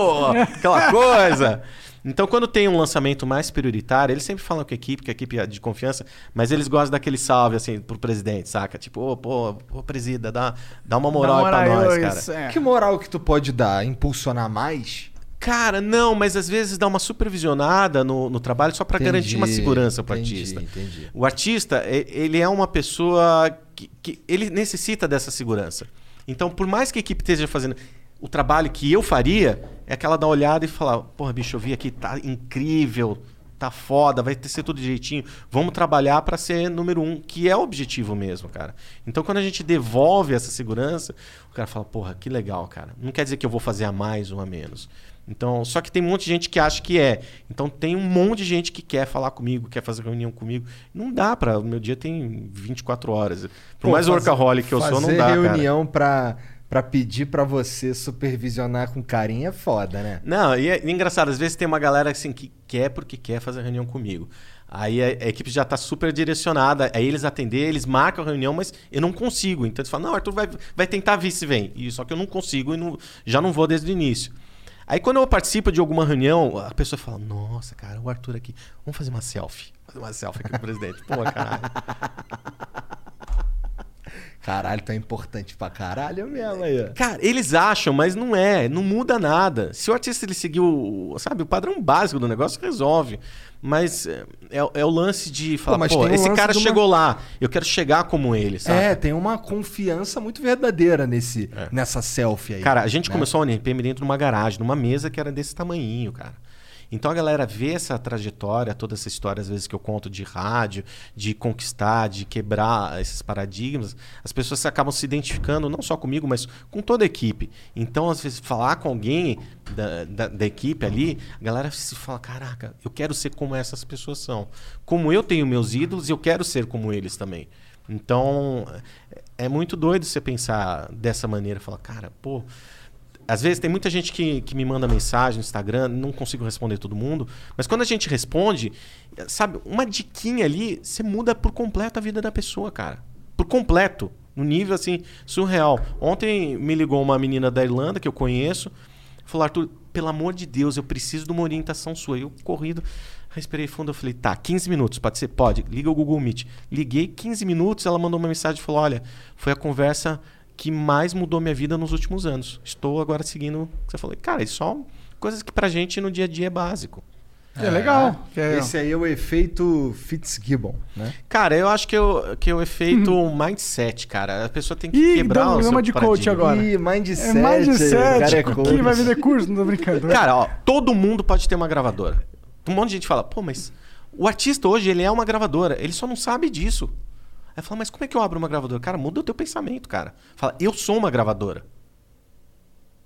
Aquela coisa. Então, quando tem um lançamento mais prioritário, eles sempre falam com a equipe, que a equipe é de confiança, mas eles gostam daquele salve, assim, pro presidente, saca? Tipo, ô, pô, ô, presida, dá, dá uma moral, Dá aí pra moral, nós, isso, cara. é. Que moral que tu pode dar? Impulsionar mais? Cara, não, mas às vezes dá uma supervisionada no, no trabalho só Entendi, garantir uma segurança pro entendi, artista. entendi. O artista, ele é uma pessoa que, que ele necessita dessa segurança. Então, por mais que a equipe esteja fazendo o trabalho que eu faria, é aquela dar uma olhada e falar: porra, bicho, eu vi aqui, tá incrível, tá foda, vai ter ser tudo direitinho. Vamos trabalhar pra ser número um, que é o objetivo mesmo, cara. Então, quando a gente devolve essa segurança, o cara fala: porra, que legal, cara. Não quer dizer que eu vou fazer a mais ou a menos. Então, só que tem um monte de gente que acha que é. Então tem um monte de gente que quer falar comigo, quer fazer reunião comigo. Não dá para, o meu dia tem 24 horas. Por Pô, mais fazer- workaholic que eu sou, não fazer dá, cara. reunião pra, pra pedir pra você supervisionar com carinho é foda, né? Não, e é engraçado, às vezes tem uma galera assim que quer porque quer fazer reunião comigo. Aí a, a equipe já tá super direcionada, aí eles atender, eles marcam a reunião, mas eu não consigo. Então eles falam, não, Arthur vai, vai tentar vir se vem. E, só que eu não consigo e não- já não vou desde o início. Aí quando eu participo de alguma reunião, a pessoa fala, nossa, cara, o Arthur aqui, vamos fazer uma selfie. Fazer uma selfie aqui com o presidente. Pô, caralho. Caralho, tá importante pra caralho mesmo aí. ó. Cara, eles acham, mas não é, não muda nada. Se o artista ele seguir o, sabe, o padrão básico do negócio, resolve. Mas é, é- é o lance de falar, mas pô, um esse cara uma- chegou lá, eu quero chegar como ele, sabe? É, tem uma confiança muito verdadeira nesse, nessa selfie aí. Cara, a gente né? começou a NPM dentro de uma garagem, numa mesa que era desse tamanhinho, cara. Então a galera vê essa trajetória, toda essa história, às vezes, que eu conto de rádio, de conquistar, de quebrar esses paradigmas, as pessoas acabam se identificando, não só comigo, mas com toda a equipe. Então, às vezes, falar com alguém da, da, da equipe ali, a galera se fala: caraca, eu quero ser como essas pessoas são. Como eu tenho meus ídolos, eu quero ser como eles também. Então, é é muito doido você pensar dessa maneira, falar, cara, pô, às vezes tem muita gente que, que me manda mensagem no Instagram, não consigo responder todo mundo, mas quando a gente responde, sabe, uma diquinha ali, você muda por completo a vida da pessoa, cara. Por completo. No nível assim, surreal. Ontem me ligou uma menina da Irlanda que eu conheço, falou, Arthur, pelo amor de Deus, eu preciso de uma orientação sua. Eu corrido, respirei fundo, eu falei, tá, 15 minutos, pode ser? Pode, liga o Google Meet. Liguei 15 minutos, ela mandou uma mensagem e falou: olha, foi a conversa que mais mudou minha vida nos últimos anos. Estou agora seguindo o que você falou. Cara, isso só coisas que pra gente no dia a dia é básico. É legal. Que é- Esse aí é o efeito Fitzgibbon, né? Cara, eu acho que, eu, que é o efeito mindset, cara. A pessoa tem que Ih, quebrar um o seu de coach agora. Ih, mindset. É mindset. cara é Quem coach. vai vender curso? Não tô brincando. Cara, ó, todo mundo pode ter uma gravadora. Um monte de gente fala, pô, mas o artista hoje, ele é uma gravadora. Ele só não sabe disso. Aí fala, mas como é que eu abro uma gravadora? Cara, muda o teu pensamento, cara. Fala, eu sou uma gravadora.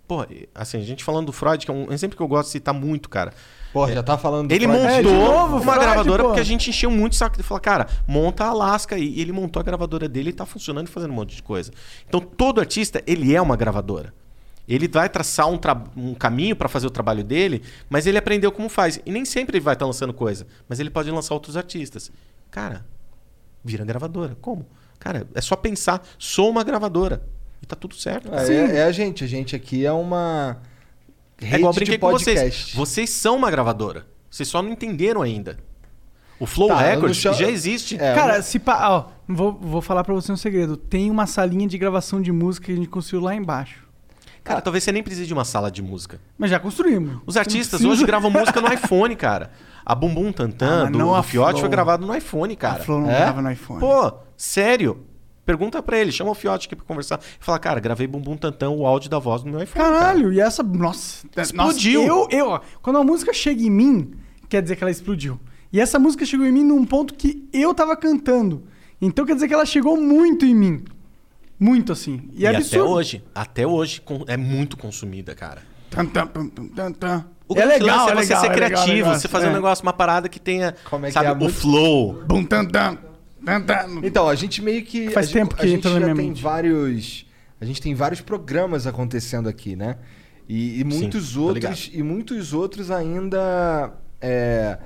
Pô, assim, a gente falando do Freud, que é um exemplo que eu gosto de citar muito, cara. Pô, já tá falando do Ele Freud. montou É, novo, uma Freud, gravadora pô. porque a gente encheu muito o saco. Ele falou, cara, monta a Alaska. E ele montou a gravadora dele e tá funcionando e fazendo um monte de coisa. Então, todo artista, ele é uma gravadora. Ele vai traçar um, tra- um caminho para fazer o trabalho dele, mas ele aprendeu como faz. E nem sempre ele vai estar lançando coisa, mas ele pode lançar outros artistas. Cara, vira gravadora. Como? Cara, é só pensar, sou uma gravadora. E tá tudo certo. É, é- é a gente. A gente aqui é uma. É igual eu rede brinquei de com vocês. podcast. Vocês são uma gravadora. Vocês só não entenderam ainda. O Flow Tá, Records chamo- já existe. É, Cara, se pá, ó, vou, vou falar pra você um segredo. Tem uma salinha de gravação de música que a gente construiu lá embaixo. Cara, talvez você nem precise de uma sala de música. Mas já construímos. Os artistas hoje gravam música no iPhone, cara. A Bumbum Ah, Tantan mas do, do a Fiote foi gravado no iPhone, cara. A Flow não É? grava no iPhone. Pô, sério. Pergunta pra ele, chama o Fiote aqui pra conversar. Fala, cara, gravei Bumbum Tantan, o áudio da voz no meu iPhone. cara. Caralho, e essa. Nossa. Explodiu. Nossa, eu, eu, ó, quando a música chega em mim, quer dizer que ela explodiu. E essa música chegou em mim num ponto que eu tava cantando. Então quer dizer que ela chegou muito em mim. Muito assim. E, E é até hoje, até hoje é muito consumida, cara. Tan, tan, tan. O é legal, é é você legal, ser é legal, criativo, legal. você fazer É. um negócio, uma parada que tenha, Como é que sabe, é o flow. Bum, tan. Então, a gente meio que. Faz gente- tempo que a gente já tem mente. vários. A gente tem vários programas acontecendo aqui, né? E, e muitos tô outros. E muitos outros ainda. é,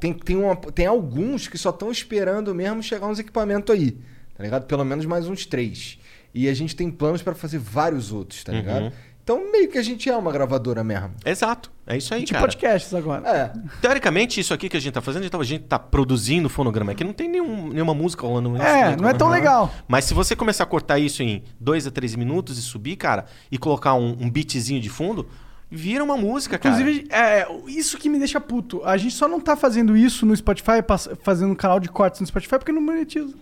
tem, tem, uma, tem alguns que só estão esperando mesmo chegar uns equipamentos aí. Tá ligado? Pelo menos mais uns três. E a gente tem planos para fazer vários outros, tá ligado? Uhum. Então meio que a gente é uma gravadora mesmo. Exato, é isso aí, De cara. podcasts agora. É. Teoricamente, isso aqui que a gente tá fazendo, a gente tá, a gente tá produzindo fonograma aqui, não tem nenhum, nenhuma música rolando. É, não é tão legal. Mas se você começar a cortar isso em dois a três minutos e subir, cara, e colocar um, um beatzinho de fundo, vira uma música, cara. Inclusive, é, isso que me deixa puto. A gente só não tá fazendo isso no Spotify, fazendo um canal de cortes no Spotify, porque não monetiza.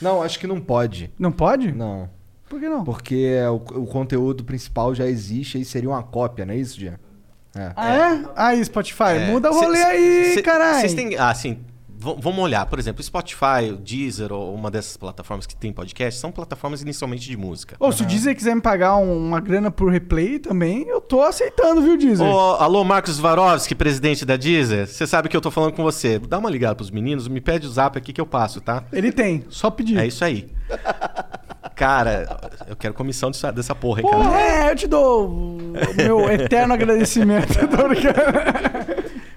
Não, acho que não pode. Não pode? Não. Por que não? Porque o, o conteúdo principal já existe e seria uma cópia, não é isso, Jean? É. Ah, é? Aí, Spotify, É, muda o rolê cê- aí, caralho. Vocês têm. Ah, assim. Vamos olhar, por exemplo, o Spotify, o Deezer ou uma dessas plataformas que tem podcast são plataformas inicialmente de música. Ou se o Deezer quiser me pagar um- uma grana por replay também, eu tô aceitando, viu, Deezer? Ô, alô, Marcos Varovski, presidente da Deezer. Você sabe que eu tô falando com você. Dá uma ligada pros meninos, me pede o zap aqui que eu passo, tá? Ele tem, só pedir. É isso aí. Cara, eu quero comissão dessa, dessa porra, hein, cara. é, eu te dou o meu eterno agradecimento.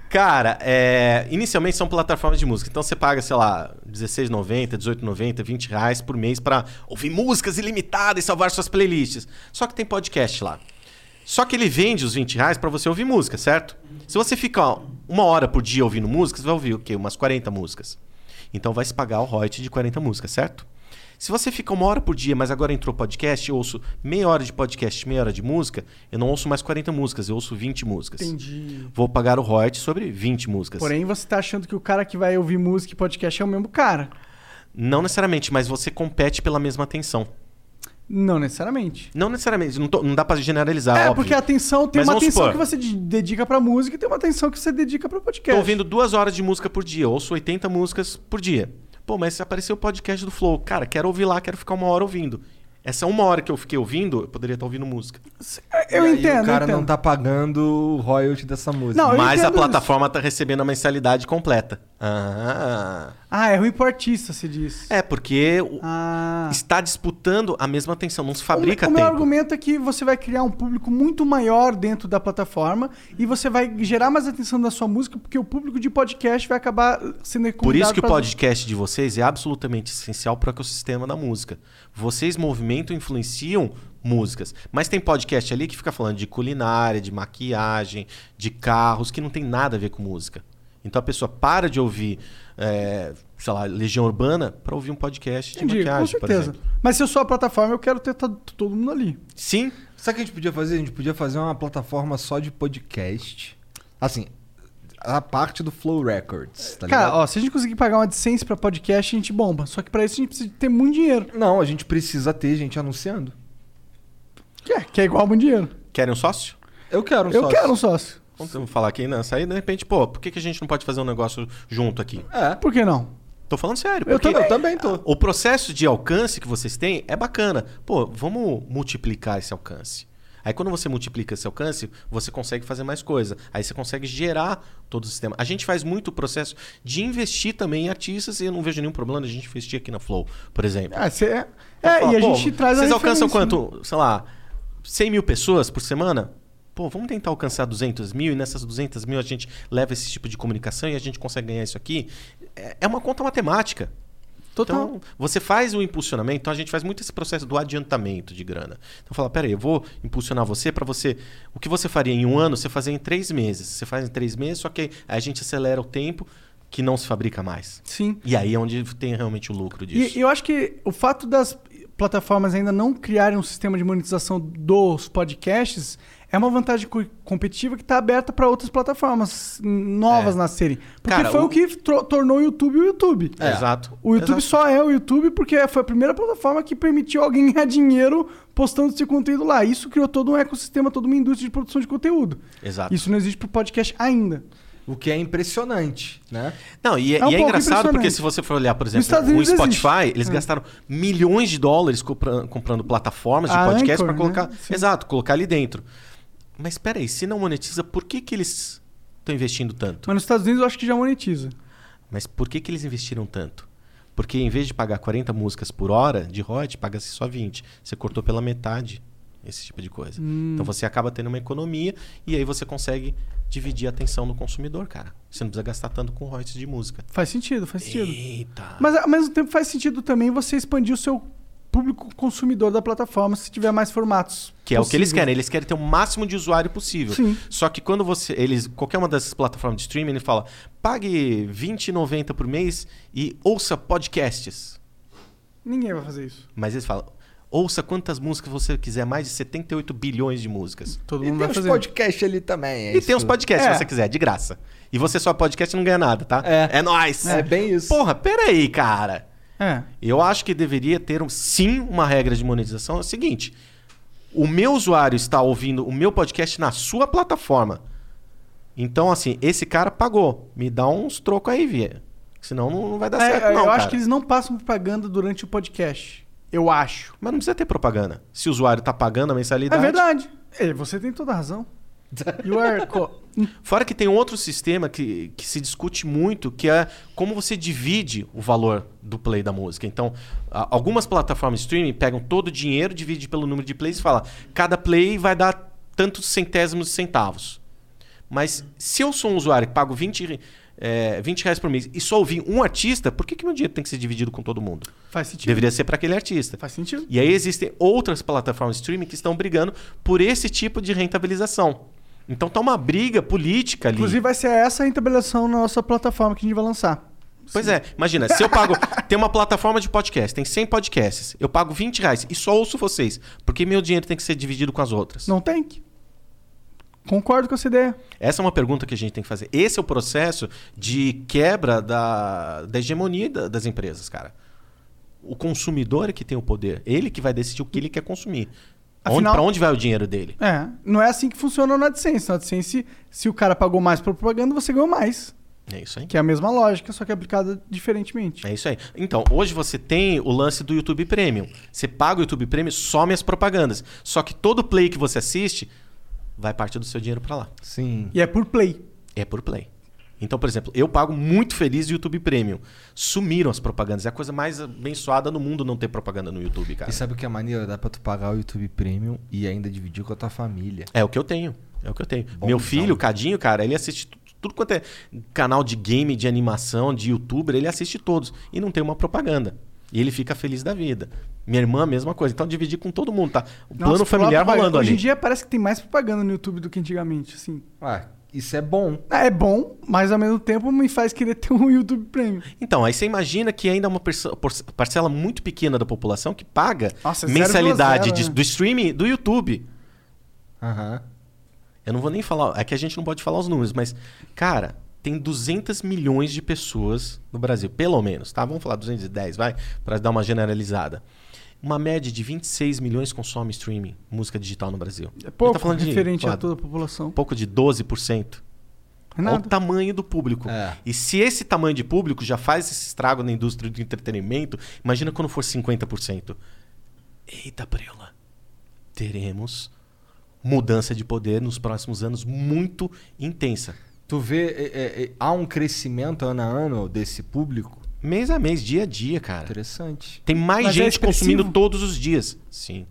Cara, é, inicialmente são plataformas de música. Então você paga, sei lá, R$16,90, R$18,90, 20 reais por mês pra ouvir músicas ilimitadas e salvar suas playlists. Só que tem podcast lá. Só que ele vende os 20 reais pra você ouvir música, certo? Se você ficar uma hora por dia ouvindo músicas, você vai ouvir o quê? Umas 40 músicas. Então vai se pagar o royalty de 40 músicas, certo? Se você fica uma hora por dia, mas agora entrou podcast, eu ouço meia hora de podcast, meia hora de música, eu não ouço mais 40 músicas, eu ouço 20 músicas. Entendi. Vou pagar o royalty sobre 20 músicas. Porém, você tá achando que o cara que vai ouvir música e podcast é o mesmo cara. Não necessariamente, mas você compete pela mesma atenção. Não necessariamente. Não necessariamente, não, tô- não dá pra generalizar, é, óbvio. porque a atenção tem Mas uma atenção supor, que você de- dedica pra música e tem uma atenção que você dedica pra podcast. Tô ouvindo duas horas de música por dia, ouço 80 músicas por dia. Pô, mas se apareceu o podcast do Flow, cara, quero ouvir lá, quero ficar uma hora ouvindo. Essa uma hora que eu fiquei ouvindo, eu poderia estar ouvindo música. Eu E aí entendo, O cara eu entendo. não tá pagando o royalty dessa música. Não, eu mas a plataforma tá recebendo a mensalidade completa. Ah. Ah, é ruim pro artista, se diz. É, porque o- Ah. está disputando a mesma atenção, não se fabrica o, o meu tempo. argumento é que você vai criar um público muito maior dentro da plataforma e você vai gerar mais atenção da sua música porque o público de podcast vai acabar sendo Por isso que o podcast de vocês é absolutamente essencial para o ecossistema da música. Vocês movimentam, influenciam músicas. Mas tem podcast ali que fica falando de culinária, de maquiagem, de carros, que não tem nada a ver com música. Então a pessoa para de ouvir, é, sei lá, Legião Urbana para ouvir um podcast de Entendi, com maquiagem, por certeza. exemplo. Mas se eu sou a plataforma, eu quero ter to- todo mundo ali. Sim. Sabe o que a gente podia fazer? A gente podia fazer uma plataforma só de podcast. Assim, a parte do Flow Records, tá Cara, ligado? ó, se a gente conseguir pagar uma AdSense pra podcast, a gente bomba. Só que pra isso a gente precisa ter muito dinheiro. Não, a gente precisa ter gente anunciando. Que é, que é igual muito dinheiro. Querem um sócio? Eu quero um eu sócio. quero um sócio. Vamos falar aqui nessa aí, de repente, pô, por que, que a gente não pode fazer um negócio junto aqui? É. Por que não? Tô falando sério. Eu também. Eu também tô. O processo de alcance que vocês têm é bacana. Pô, vamos multiplicar esse alcance. Aí quando você multiplica esse alcance, você consegue fazer mais coisa. Aí você consegue gerar todo o sistema. A gente faz muito o processo de investir também em artistas e eu não vejo nenhum problema da gente investir aqui na Flow, por exemplo. Ah, cê é, Então, é e a gente traz a Vocês alcançam né? quanto? Sei lá, 100 mil pessoas por semana? Pô, vamos tentar alcançar 200 mil e nessas 200 mil a gente leva esse tipo de comunicação e a gente consegue ganhar isso aqui. É é uma conta matemática. Total. Então, você faz o impulsionamento, então a gente faz muito esse processo do adiantamento de grana. Então fala, peraí, eu vou impulsionar você para você. O que você faria em um ano, você fazer em três meses. Você faz em três meses, só que aí a gente acelera o tempo que não se fabrica mais. Sim. E aí é onde tem realmente o lucro disso. E eu acho que o fato das plataformas ainda não criarem um sistema de monetização dos podcasts é uma vantagem co- competitiva que está aberta para outras plataformas novas É. nascerem. Porque Cara, foi o, o- que tornou o YouTube o YouTube. É. Exato. O YouTube Exato. só é o YouTube porque foi a primeira plataforma que permitiu alguém ganhar dinheiro postando seu conteúdo lá. Isso criou todo um ecossistema, toda uma indústria de produção de conteúdo. Exato. Isso não existe para podcast ainda. O que é impressionante, né? Não, e é, É um e é engraçado porque se você for olhar, por exemplo, o Spotify, existe. eles É. gastaram milhões de dólares compra- comprando plataformas de A podcast para colocar, né? Exato, colocar ali dentro. Mas espera aí, se não monetiza, por que que eles estão investindo tanto? Mas nos Estados Unidos eu acho que já monetiza. Mas por que que eles investiram tanto? Porque em vez de pagar 40 músicas por hora de royalty, paga-se só 20. Você cortou pela metade esse tipo de coisa. Hum. Então você acaba tendo uma economia e aí você consegue dividir a atenção no consumidor, cara. Você não precisa gastar tanto com royalties de música. Faz sentido, faz sentido. Eita. Mas ao mesmo tempo faz sentido também você expandir o seu público consumidor da plataforma se tiver mais formatos. Que é o que eles querem. Eles querem ter o máximo de usuário possível. Sim. Só que quando você. Eles, qualquer uma dessas plataformas de streaming, ele fala: pague R$20,90 por mês e ouça podcasts. Ninguém vai fazer isso. Mas eles falam: ouça quantas músicas você quiser, mais de 78 bilhões de músicas. Todo E mundo tem vai os fazer. podcasts ali também. é E tem isso. uns podcasts É. se você quiser, de graça. E você só podcast não ganha nada, tá? É. É nóis. É bem isso. Porra, peraí, cara. É. Eu acho que deveria ter um- sim uma regra de monetização. É o seguinte: o meu usuário está ouvindo o meu podcast na sua plataforma. Então, assim, esse cara pagou. Me dá uns trocos aí, Via. Senão não, não vai dar É, certo, eu não. acho cara. que eles não passam propaganda durante o podcast. Eu acho. Mas não precisa ter propaganda. Se o usuário tá pagando a É mensalidade. verdade. É, você tem toda a razão. You are Fora que tem outro sistema que, que se discute muito, que é como você divide o valor do play da música. Então, algumas plataformas de streaming pegam todo o dinheiro, divide pelo número de plays e fala, cada play vai dar tantos centésimos de centavos. Mas se eu sou um usuário que pago 20, re- é, 20 reais por mês e só ouvir um artista, por que, que meu dinheiro tem que ser dividido com todo mundo? Faz sentido. Deveria ser para aquele artista. Faz sentido. E aí existem outras plataformas de streaming que estão brigando por esse tipo de rentabilização. Então tá uma briga política ali. Inclusive vai ser essa a rentabilização na nossa plataforma que a gente vai lançar. Pois é, imagina, se eu pago. tem uma plataforma de podcast, tem 100 podcasts, eu pago 20 reais e só ouço vocês. Porque meu dinheiro tem que ser dividido com as outras? Não tem que. Concordo com essa ideia. Essa é uma pergunta que a gente tem que fazer. Esse é o processo de quebra da, da hegemonia da- das empresas, cara. O consumidor é que tem o poder. Ele que vai decidir o que ele quer consumir. Onde, Afinal- pra onde vai o dinheiro dele? É, não é assim que funciona no AdSense. No AdSense, se o cara pagou mais por propaganda, você ganhou mais. É isso aí. Que é a mesma lógica, só que aplicada diferentemente. É isso aí. Então, hoje você tem o lance do YouTube Premium. Você paga o YouTube Premium, some as propagandas. Só que todo play que você assiste vai parte do seu dinheiro pra lá. Sim. E é por play. É por play. Então, por exemplo, eu pago muito feliz de YouTube Premium. Sumiram as propagandas. É a coisa mais abençoada no mundo não ter propaganda no YouTube, cara. E sabe o que é maneiro? Dá pra tu pagar o YouTube Premium e ainda dividir com a tua família. É o que eu tenho. É o que eu tenho. Bom, Meu então. filho, o Cadinho, cara, ele assiste tu- tudo quanto é canal de game, de animação, de youtuber, ele assiste todos. E não tem uma propaganda. E ele fica feliz da vida. Minha irmã, mesma coisa. Então, dividir com todo mundo, tá? O plano Nossa, familiar propaganda. rolando Hoje ali. em dia parece que tem mais propaganda no YouTube do que antigamente, assim. Ah, isso é bom. É bom, mas ao mesmo tempo me faz querer ter um YouTube Premium. Então, aí você imagina que ainda é uma parcela muito pequena da população que paga Nossa, é mensalidade 0,0, de- né? do streaming do YouTube. Aham. Eu não vou nem falar, é que a gente não pode falar os números, mas, cara, tem 200 milhões de pessoas no Brasil, pelo menos, tá? Vamos falar 210, vai, Pra dar uma generalizada. Uma média de 26 milhões consome streaming, música digital no Brasil. É pouco, Eu tô falando de, referente a toda a população. pouco de 12%. É Olha o tamanho do público. É. E se esse tamanho de público já faz esse estrago na indústria do entretenimento, imagina quando for 50%. Eita, Preula. Teremos mudança de poder nos próximos anos muito intensa. Tu vê, é, é, é, há um crescimento ano a ano desse público? Mês a mês, dia a dia, cara. Interessante. Tem mais Mas é gente expressivo? consumindo todos os dias. Sim.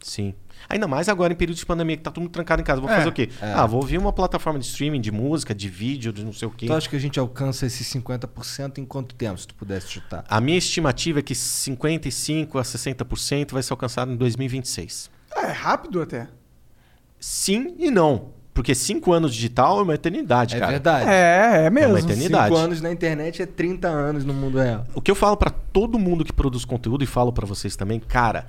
Sim. Ainda mais agora em período de pandemia, que tá todo mundo trancado em casa. Vou É, fazer o quê? é. Ah, vou ouvir uma plataforma de streaming, de música, de vídeo, de não sei o quê. Tu acha que a gente alcança esses 50% em quanto tempo, se tu pudesse chutar? A minha estimativa é que 55% a 60% vai ser alcançado em 2026. É rápido até. Sim e não. Porque cinco anos digital é uma eternidade, É cara. verdade. É, é mesmo. uma eternidade. Cinco anos na internet é 30 anos no mundo real. O que eu falo pra todo mundo que produz conteúdo e falo pra vocês também, cara,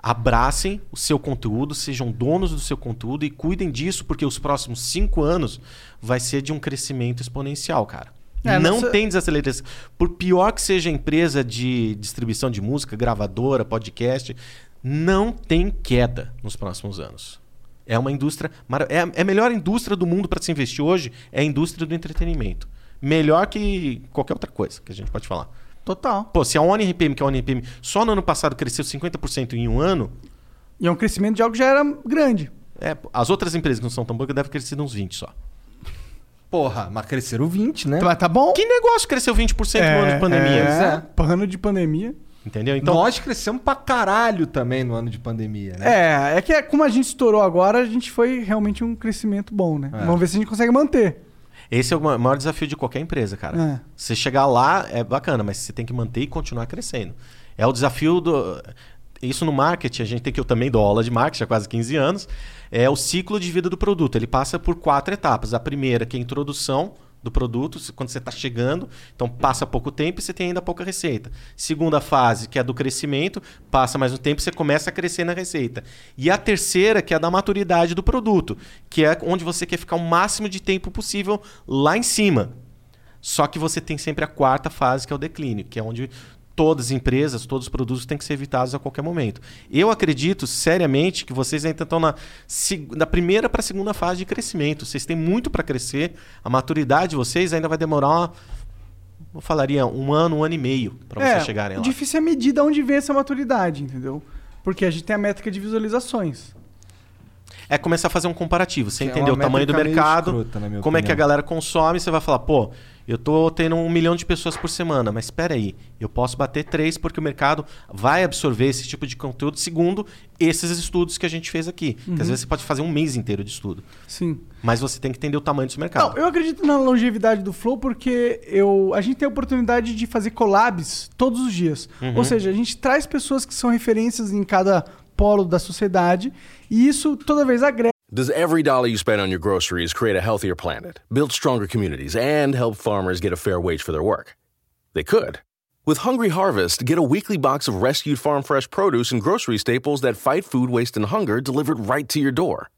abracem o seu conteúdo, sejam donos do seu conteúdo e cuidem disso, porque os próximos cinco anos vai ser de um crescimento exponencial, cara. É, não nossa- tem desaceleração. Por pior que seja a empresa de distribuição de música, gravadora, podcast, não tem queda nos próximos anos. É uma indústria. mara- É a- é a melhor indústria do mundo para se investir hoje é a indústria do entretenimento. Melhor que qualquer outra coisa que a gente pode falar. Total. Pô, se a ONRPM, que é a ONRPM, só no ano passado cresceu 50% em um ano, E é um crescimento de algo que já era grande. é, as outras empresas que não são tão boas devem crescer uns 20 só. Porra, mas cresceram 20, né? Mas tá bom? Que negócio cresceu 20% no ano de pandemia? É, é. pano de pandemia. Entendeu? Então, Nós crescemos pra caralho também no ano de pandemia, né? É, é que é- como a gente estourou agora, a gente foi realmente um crescimento bom, né? É. Vamos ver se a gente consegue manter. esse é o ma- maior desafio de qualquer empresa, cara. É. Você chegar lá é bacana, mas você tem que manter e continuar crescendo. É o desafio do. Isso no marketing, a gente tem que eu também dou aula de marketing há quase 15 anos. É o ciclo de vida do produto. Ele passa por quatro etapas. A primeira, que é a introdução do produto, quando você está chegando, então passa pouco tempo e você tem ainda pouca receita. Segunda fase, que é a do crescimento, passa mais um tempo e você começa a crescer na receita. E a terceira, que é a da maturidade do produto, que é onde você quer ficar o máximo de tempo possível lá em cima. Só que você tem sempre a quarta fase, que é o declínio, que é onde todas as empresas, todos os produtos têm que ser evitados a qualquer momento. Eu acredito seriamente que vocês ainda estão na, da primeira para a segunda fase de crescimento. Vocês têm muito para crescer. A maturidade de vocês ainda vai demorar, uma, eu falaria, um ano, um ano e meio para é, vocês chegarem lá. difícil é medir de onde vem essa maturidade, entendeu? Porque a gente tem a métrica de visualizações. É começar a fazer um comparativo. Você Que é entender o tamanho do mercado, escrota, na como é que a opinião. galera consome, você vai falar, pô, eu tô tendo um milhão de pessoas por semana, mas espera aí, eu posso bater três porque o mercado vai absorver esse tipo de conteúdo segundo esses estudos que a gente fez aqui. Uhum. às vezes você pode fazer um mês inteiro de estudo. Sim. Mas você tem que entender o tamanho desse mercado. Não, eu acredito na longevidade do Flow porque eu, a gente tem a oportunidade de fazer collabs todos os dias. Uhum. Ou seja, a gente traz pessoas que são referências em cada polo da sociedade e isso toda vez agrega. Does every dollar you spend on your groceries create a healthier planet, build stronger communities, and help farmers get a fair wage for their work? They could. With Hungry Harvest, get a weekly box of rescued farm fresh produce and grocery staples that fight food waste and hunger delivered right to your door.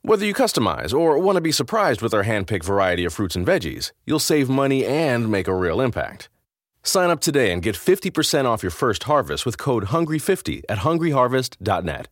Whether you customize or want to be surprised with our hand picked variety of fruits and veggies, you'll save money and make a real impact. Sign up today and get 50% off your first harvest with code HUNGRY50 at hungryharvest.net.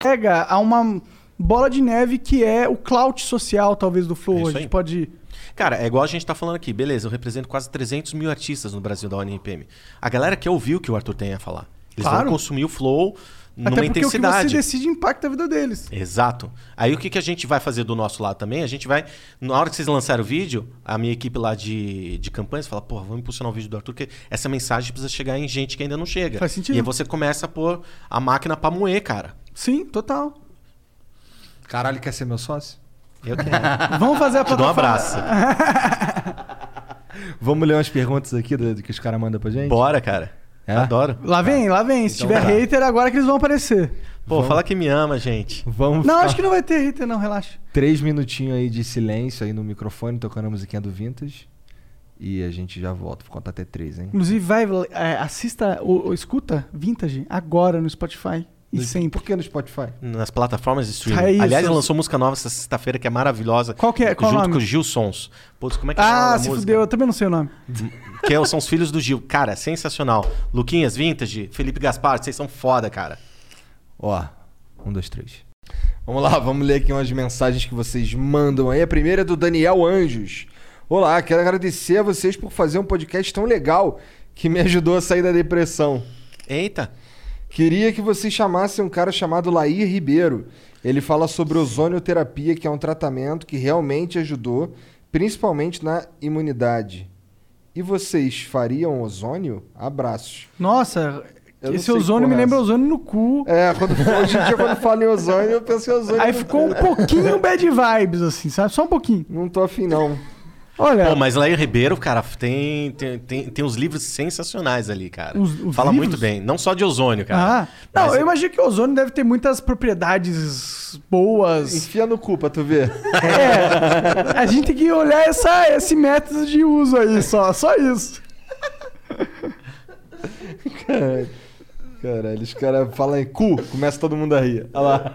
Pega a uma bola de neve que é o clout social, talvez, do Flow. É a gente aí. pode. Cara, é igual a gente tá falando aqui. Beleza, eu represento quase 300 mil artistas no Brasil da ONRPM. A galera quer ouvir o que o Arthur tem a falar. Eles Claro. vão consumir o Flow numa Até porque o que intensidade. você decide impacta a vida deles. Exato. Aí o que, que a gente vai fazer do nosso lado também? A gente vai, na hora que vocês lançarem o vídeo, a minha equipe lá de, de campanhas fala, porra, vamos impulsionar o vídeo do Arthur, porque essa mensagem precisa chegar em gente que ainda não chega. Faz sentido. E aí você começa a pôr a máquina pra moer, cara. Sim, total. Caralho, quer ser meu sócio? Eu quero. Vamos fazer a Te dou um abraço. Vamos ler umas perguntas aqui do, do que os caras mandam pra gente? Bora, cara. É? Adoro. Lá vem, lá vem. Se Então tiver tá. hater, agora que eles vão aparecer. Pô, fala que me ama, gente. Vamos Não, ficar acho que não vai ter hater, não, relaxa. três minutinhos aí de silêncio aí no microfone, tocando a musiquinha do Vintage. E a gente já volta. Vou contar até três, hein? Inclusive, vai, é, assista, ou, ou escuta Vintage agora no Spotify. E sempre. Por que no Spotify? Nas plataformas de streaming. É isso. Aliás, ele lançou música nova essa sexta-feira que é maravilhosa. Qual que é? Qual junto nome? com o Gil Sons. Putz, como é que é o nome Ah, se música? fudeu, eu também não sei o nome. Que é- são os filhos do Gil. Cara, sensacional. Luquinhas, Vintage, Felipe Gaspar, vocês são foda, cara. Ó, um, dois, três. Vamos lá, vamos ler aqui umas mensagens que vocês mandam aí. A primeira é do Daniel Anjos. Olá, quero agradecer a vocês por fazer um podcast tão legal que me ajudou a sair da depressão. Eita. Queria que vocês chamassem um cara chamado Lair Ribeiro. Ele fala sobre ozonioterapia, que é um tratamento que realmente ajudou, principalmente na imunidade. E vocês fariam ozônio? Abraços. Nossa, Eu esse ozônio me é lembra ozônio no cu. É, quando, hoje em dia, quando falo em ozônio, eu penso em ozônio. Aí ficou um pouquinho bad vibes, assim, sabe? Só um pouquinho. Não tô afim, não. Olha. Pô, mas Lair Ribeiro, cara, tem, tem, tem, tem uns livros sensacionais ali, cara. Os- os Fala livros? muito bem. Não só de ozônio, cara. Ah, não, Mas- eu imagino que o ozônio deve ter muitas propriedades boas. Enfia no cu pra tu ver. É, a gente tem que olhar essa, esse método de uso aí, só, só isso. Caralho, Caralho, os caras falam em cu, começa todo mundo a rir. Olha lá.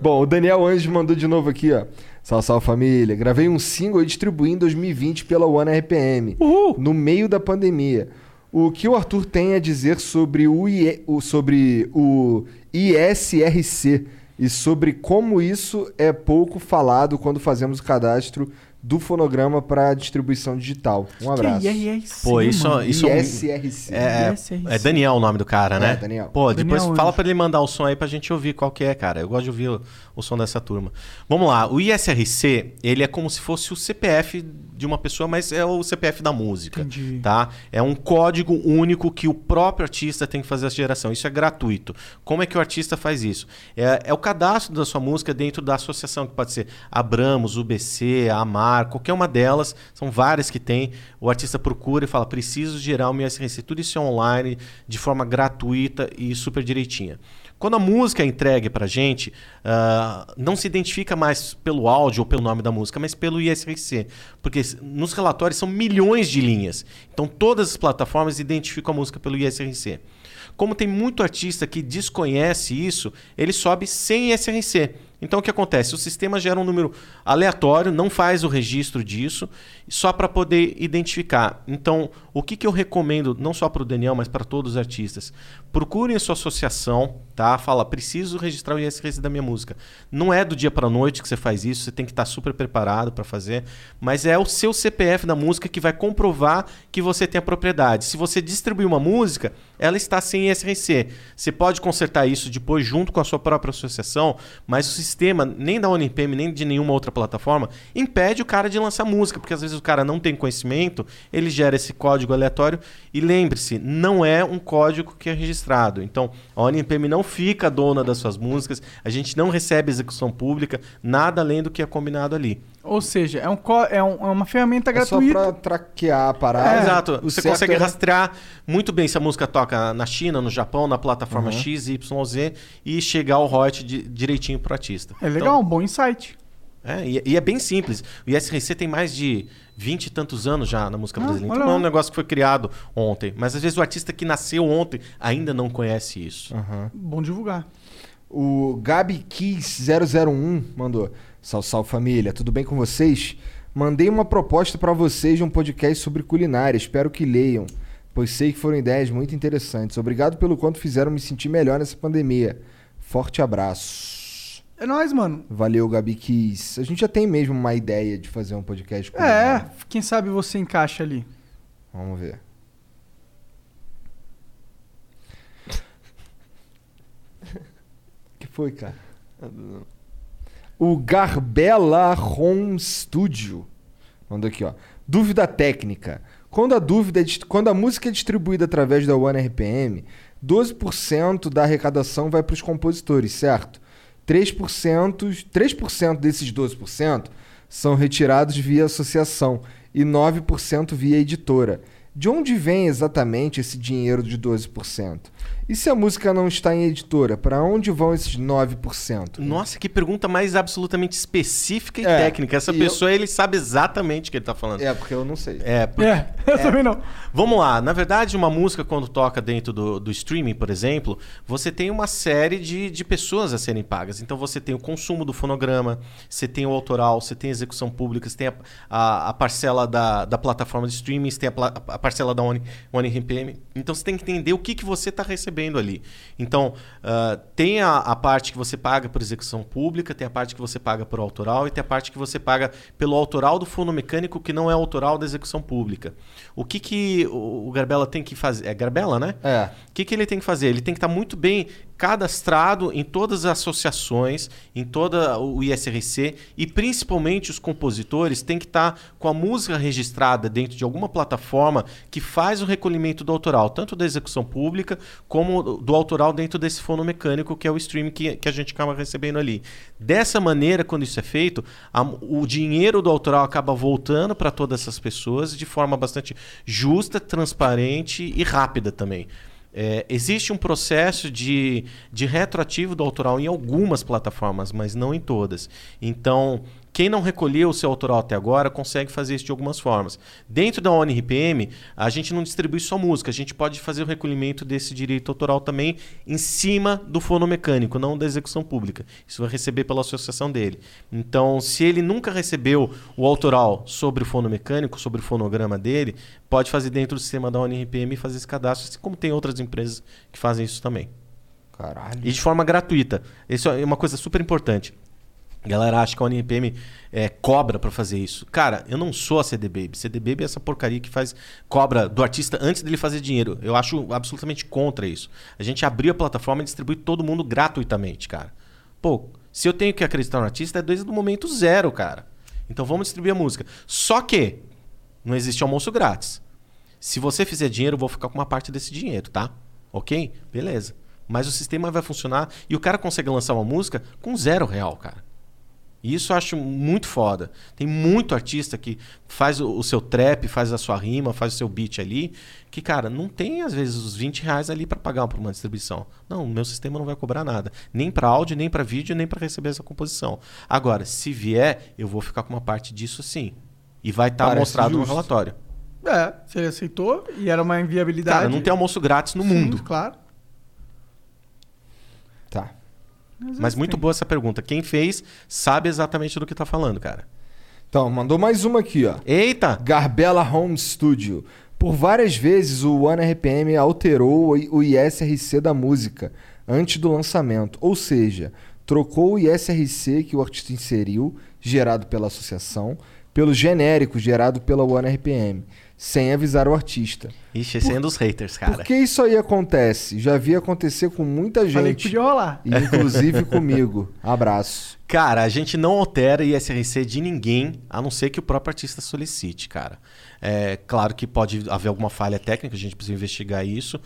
Bom, o Daniel Anjos mandou de novo aqui, ó. Salve, salve família. Gravei um single e distribuí em 2020 pela One RPM, no meio da pandemia. O que o Arthur tem a dizer sobre o, IE o- sobre o ISRC e sobre como isso é pouco falado quando fazemos o cadastro do fonograma para distribuição digital. Um abraço. Pô, isso, isso é um- ISRC. É, é Daniel o nome do cara, né? É, Daniel. Pô, depois Daniel fala pra ele mandar o som aí pra gente ouvir qual que é, cara. Eu gosto de ouvir o, o som dessa turma. Vamos lá, o ISRC, ele é como se fosse o CPF de uma pessoa, mas é o CPF da música, Entendi. tá? É um código único que o próprio artista tem que fazer essa geração. Isso é gratuito. Como é que o artista faz isso? É, é o cadastro da sua música dentro da associação, que pode ser Abramos, UBC, Amar, qualquer uma delas. São várias que tem. O artista procura e fala, preciso gerar o meu ISRC. Tudo isso é online, de forma gratuita e super direitinha. Quando a música é entregue pra gente, ah, não se identifica mais pelo áudio ou pelo nome da música, mas pelo ISRC. Porque nos relatórios são milhões de linhas. Então todas as plataformas identificam a música pelo ISRC. Como tem muito artista que desconhece isso, ele sobe sem ISRC. Então o que acontece? O sistema gera um número aleatório, não faz o registro disso, só para poder identificar. Então, o que, que eu recomendo, não só para o Daniel, mas para todos os artistas? Procurem a sua associação, tá? Fala, preciso registrar o ISRC da minha música. Não é do dia para noite que você faz isso, você tem que estar super preparado para fazer, mas é o seu CPF da música que vai comprovar que você tem a propriedade. Se você distribuir uma música, ela está sem ISRC. Você pode consertar isso depois junto com a sua própria associação, mas o sistema, nem da Unipm, nem de nenhuma outra plataforma, impede o cara de lançar música, porque às vezes o cara não tem conhecimento, ele gera esse código aleatório e lembre-se, não é um código que é registrado. Então, a Unipm não fica dona das suas músicas, a gente não recebe execução pública, nada além do que é combinado ali. Ou seja, é, um, é, um- é uma ferramenta É só gratuita. pra traquear a parada. É, Exato. O Você consegue é- rastrear muito bem se a música toca na China, no Japão, na plataforma Uhum. X, Y, Z e chegar o royalty di- direitinho pro artista. É legal, um bom insight. É, e, e é bem simples. O ISRC tem mais de 20 e tantos anos já na música Ah, brasileira. Então não é um negócio que foi criado ontem. Mas às vezes o artista que nasceu ontem ainda não conhece isso. Bom divulgar. O Gabi Kiss 001 mandou. Salve, salve família, tudo bem com vocês? Mandei uma proposta pra vocês de um podcast sobre culinária. Espero que leiam, pois sei que foram ideias muito interessantes. Obrigado pelo quanto fizeram me sentir melhor nessa pandemia. Forte abraço. É nóis, mano. Valeu, Gabi Kiss. A gente já tem mesmo uma ideia de fazer um podcast com É, quem sabe você encaixa ali. Vamos ver. que foi, cara? O Garbella Home Studio. Mandou aqui, ó. Dúvida técnica. Quando a dúvida é quando a música é distribuída através da One RPM, 12% da arrecadação vai para os compositores, certo? 3%, 3% desses 12% são retirados via associação e 9% via editora. De onde vem exatamente esse dinheiro de 12%? E se a música não está em editora, para onde vão esses 9%? Nossa, que pergunta mais absolutamente específica e É, técnica. Essa e pessoa, ele sabe exatamente o que ele tá falando. É, porque eu não sei. É, porque- É, eu também não. Vamos lá. Na verdade, uma música, quando toca dentro do, do streaming, por exemplo, você tem uma série de, de pessoas a serem pagas. Então, você tem o consumo do fonograma, você tem o autoral, você tem a execução pública, você tem a, a, a parcela da, da plataforma de streaming, você tem a, a parcela da One, One RPM. Então, você tem que entender o que, que você está recebendo ali. Então, ah, tem a, a parte que você paga por execução pública, tem a parte que você paga por autoral e tem a parte que você paga pelo autoral do fonomecânico que não é autoral da execução pública. O que, que o o Garbella tem que fazer? É Garbella, né? É. O que, que ele tem que fazer? Ele tem que estar muito bem cadastrado em todas as associações, em toda o ISRC e principalmente os compositores têm que estar com a música registrada dentro de alguma plataforma que faz o recolhimento do autoral, tanto da execução pública como do autoral dentro desse fono mecânico que é o stream que, que a gente acaba recebendo ali. Dessa maneira, quando isso é feito, a- o dinheiro do autoral acaba voltando para todas essas pessoas de forma bastante justa, transparente e rápida também. É, existe um processo de, de retroativo do autoral em algumas plataformas, mas não em todas. Então, quem não recolheu o seu autoral até agora consegue fazer isso de algumas formas. Dentro da ONRPM, a gente não distribui só música, a gente pode fazer o recolhimento desse direito autoral também em cima do fonomecânico, não da execução pública. Isso vai receber pela associação dele. Então, se ele nunca recebeu o autoral sobre o fonomecânico, sobre o fonograma dele, pode fazer dentro do sistema da ONRPM e fazer esse cadastro, assim como tem outras empresas que fazem isso também. Caralho. E de forma gratuita. Isso é uma coisa super importante. A galera acha que a ONRPM é, cobra pra fazer isso. Cara, eu não sou a CD Baby. CD Baby é essa porcaria que faz cobra do artista antes dele fazer dinheiro. Eu acho absolutamente contra isso. A gente abriu a plataforma e distribui todo mundo gratuitamente, cara. Pô, se eu tenho que acreditar no artista, é desde o momento zero, cara. Então vamos distribuir a música. Só que não existe almoço grátis. Se você fizer dinheiro, eu vou ficar com uma parte desse dinheiro, tá? Ok? Beleza. Mas o sistema vai funcionar e o cara consegue lançar uma música com zero real, cara. Isso eu acho muito foda. Tem muito artista que faz o, o seu trap, faz a sua rima, faz o seu beat ali, que, cara, não tem às vezes os 20 reais ali pra pagar por uma distribuição. Não, o meu sistema não vai cobrar nada. Nem pra áudio, nem pra vídeo, nem pra receber essa composição. Agora, se vier, eu vou ficar com uma parte disso sim. E vai estar Parece mostrado no justo. relatório. É, se ele aceitou e era uma inviabilidade. Cara, não tem almoço grátis no Sim, mundo. Claro. Tá. Mas muito boa essa pergunta. Quem fez sabe exatamente do que tá falando, cara. Então, mandou mais uma aqui, ó. Eita! Garbella Home Studio. Por várias vezes o One RPM alterou o ISRC da música antes do lançamento, ou seja, trocou o ISRC que o artista inseriu, gerado pela associação, pelo genérico gerado pela One RPM, sem avisar o artista. Ixi, esse é um dos haters, cara. Por que isso aí acontece? Já vi acontecer com muita gente. Falei que podia rolar. Inclusive comigo. Abraço. Cara, a gente não altera ISRC de ninguém, a não ser que o próprio artista solicite, cara. É claro que pode haver alguma falha técnica, a gente precisa investigar isso.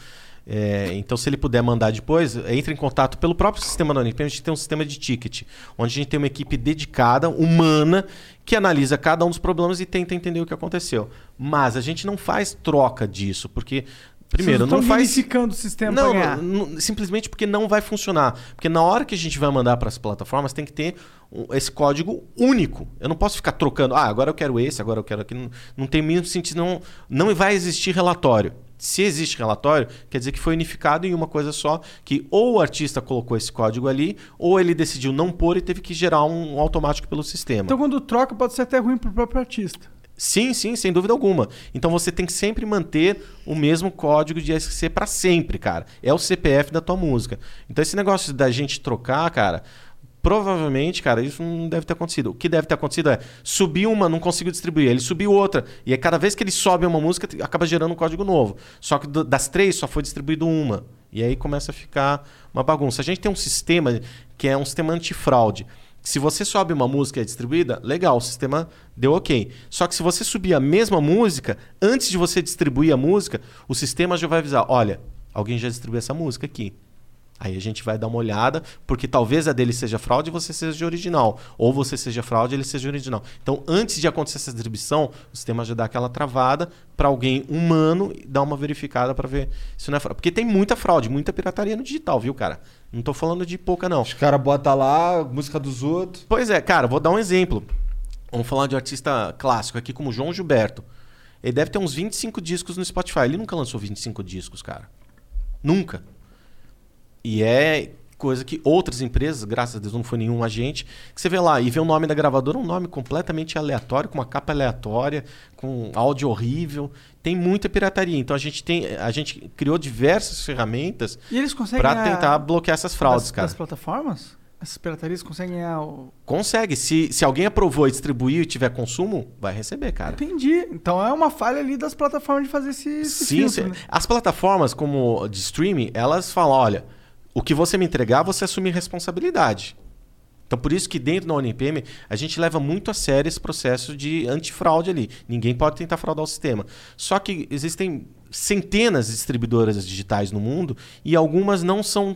É, então, se ele puder mandar depois, entre em contato pelo próprio sistema da Unip. A gente tem um sistema de ticket, onde a gente tem uma equipe dedicada, humana, que analisa cada um dos problemas e tenta entender o que aconteceu. Mas a gente não faz troca disso, porque. Primeiro, não faz. o sistema Não, não, não- simplesmente porque não vai funcionar. Porque na hora que a gente vai mandar para as plataformas, tem que ter esse código único. Eu não posso ficar trocando. Ah, agora eu quero esse, agora eu quero aquele. Não, não tem mínimo sentido. Não, não vai existir relatório. Se existe relatório, quer dizer que foi unificado em uma coisa só, que ou o artista colocou esse código ali, ou ele decidiu não pôr e teve que gerar um automático pelo sistema. Então quando troca pode ser até ruim pro próprio artista. Sim, sim, sem dúvida alguma. Então você tem que sempre manter o mesmo código de SC para sempre, cara. É o CPF da tua música. Então esse negócio da gente trocar, cara, provavelmente, cara, isso não deve ter acontecido. O que deve ter acontecido é subir uma, não consigo distribuir, ele subiu outra. E aí cada vez que ele sobe uma música, acaba gerando um código novo. Só que das três só foi distribuído uma. E aí começa a ficar uma bagunça. A gente tem um sistema que é um sistema antifraude. Se você sobe uma música e é distribuída, legal, o sistema deu ok. Só que se você subir a mesma música, antes de você distribuir a música, o sistema já vai avisar: olha, alguém já distribuiu essa música aqui. Aí a gente vai dar uma olhada, porque talvez a dele seja fraude e você seja original. Ou você seja fraude e ele seja original. Então, antes de acontecer essa distribuição, o sistema já dá aquela travada para alguém humano dar uma verificada para ver se não é fraude. Porque tem muita fraude, muita pirataria no digital, viu, cara? Não tô falando de pouca, não. Os caras botam lá, música dos outros. Pois é, cara, vou dar um exemplo. Vamos falar de um artista clássico aqui, como João Gilberto. Ele deve ter uns 25 discos no Spotify. Ele nunca lançou 25 discos, cara. Nunca. E é coisa que outras empresas, graças a Deus não foi nenhum agente, que você vê lá e vê o nome da gravadora, um nome completamente aleatório, com uma capa aleatória, com áudio horrível. Tem muita pirataria. Então a gente tem, a gente criou diversas ferramentas para tentar bloquear essas fraudes, das, cara. das plataformas? Essas piratarias conseguem ganhar o... Consegue. Se, se alguém aprovou e distribuiu e tiver consumo, vai receber, cara. Entendi. Então é uma falha ali das plataformas de fazer esse, esse Sim, filtro, né? as plataformas como de streaming, elas falam, olha, o que você me entregar, você assume responsabilidade. Então, por isso que dentro da ONPM, a gente leva muito a sério esse processo de antifraude ali. Ninguém pode tentar fraudar o sistema. Só que existem centenas de distribuidoras digitais no mundo e algumas não são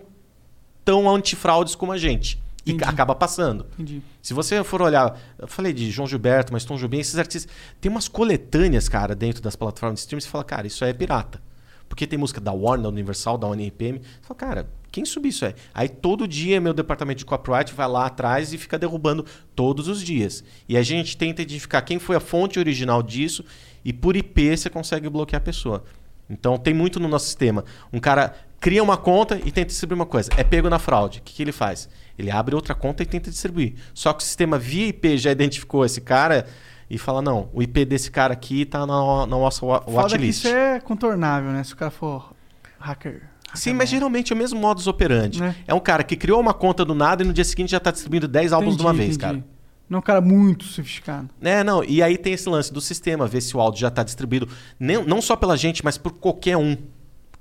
tão antifraudes como a gente. E Entendi. acaba passando. Entendi. Se você for olhar, eu falei de João Gilberto, mas Tom Jobim, esses artistas. Tem umas coletâneas, cara, dentro das plataformas de streaming, você fala, cara, isso aí é pirata. Porque tem música da Warner, da Universal, da ONPM. Você fala, cara, quem subiu isso aí? Aí todo dia meu departamento de copyright vai lá atrás e fica derrubando todos os dias. E a gente tenta identificar quem foi a fonte original disso e por IP você consegue bloquear a pessoa. Então tem muito no nosso sistema. Um cara cria uma conta e tenta distribuir uma coisa. É pego na fraude. O que, que ele faz? Ele abre outra conta e tenta distribuir. Só que o sistema via IP já identificou esse cara e fala: não, o IP desse cara aqui tá na, na nossa wa- Foda que watchlist. isso é contornável, né? Se o cara for hacker. Sim, mas geralmente é o mesmo modus operandi. Né? É um cara que criou uma conta do nada e no dia seguinte já tá distribuindo 10 álbuns de uma vez, entendi. cara. Não é um cara muito sofisticado. É, não, e aí tem esse lance do sistema, ver se o áudio já está distribuído, nem, não só pela gente, mas por qualquer um,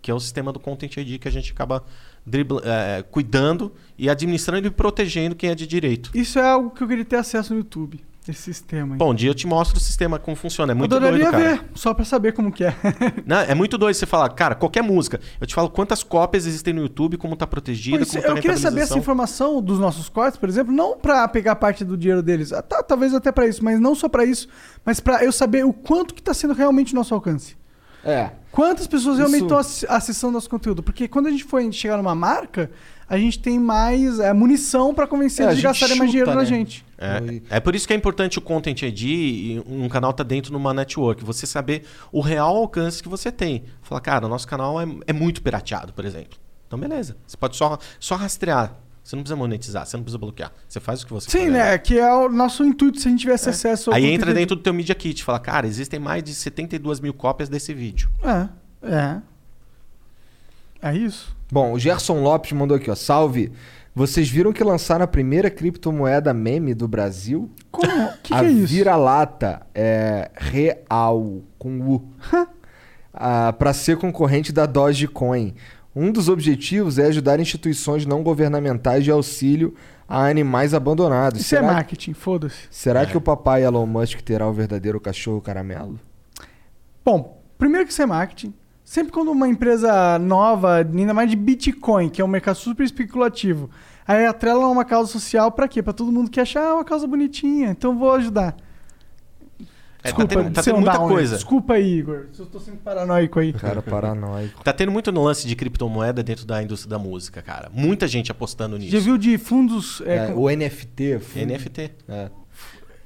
que é o sistema do Content ID que a gente acaba dribla, é, cuidando e administrando e protegendo quem é de direito. Isso é algo que eu queria ter acesso no YouTube. Esse sistema aí. Bom, um dia eu te mostro o sistema, como funciona. É muito adoraria doido, cara. ver, só pra saber como que é. Não, é muito doido você falar, cara, qualquer música. Eu te falo quantas cópias existem no YouTube, como tá protegida, Pois, como tá eu queria saber essa informação dos nossos cortes, por exemplo, não pra pegar parte do dinheiro deles, ah, tá, talvez até pra isso, mas não só pra isso, mas pra eu saber o quanto que tá sendo realmente nosso alcance. É. Quantas pessoas realmente estão acessando nosso conteúdo? Porque quando a gente for chegar numa marca, a gente tem mais é, munição pra convencer É, a eles de gente gastarem mais dinheiro na né? gente. É, é por isso que é importante o Content ID e um canal tá dentro de uma network. Você saber o real alcance que você tem. Falar, cara, o nosso canal é, é muito pirateado, por exemplo. Então, beleza. Você pode só, só rastrear. Você não precisa monetizar, você não precisa bloquear. Você faz o que você Sim, quiser. né? Que é o nosso intuito se a gente tivesse acesso ao Aí entra dentro do teu Media Kit. Fala, cara, existem mais de 72 mil cópias desse vídeo. É, é. É isso. Bom, o Gerson Lopes mandou aqui, ó. Salve. Vocês viram que lançaram a primeira criptomoeda meme do Brasil? Como? Que a que é isso? vira-lata é real com U. ah, para ser concorrente da Dogecoin. Um dos objetivos é ajudar instituições não governamentais de auxílio a animais abandonados. Isso é Será- marketing, foda-se. Será que o papai Elon Musk terá o verdadeiro cachorro caramelo? Bom, primeiro que isso é marketing. Sempre quando uma empresa nova, ainda mais de Bitcoin, que é um mercado super especulativo, aí atrela uma causa social pra quê? Pra todo mundo que achar ah, uma causa bonitinha, então vou ajudar. É, tá tendo, tá tendo muita downer. coisa. Desculpa aí, Igor. se Eu tô sendo paranoico aí. Cara paranoico. Tá tendo muito no lance de criptomoeda dentro da indústria da música, cara. Muita gente apostando nisso. Já viu de fundos. É, É, com- o NFT. fun- NFT. É.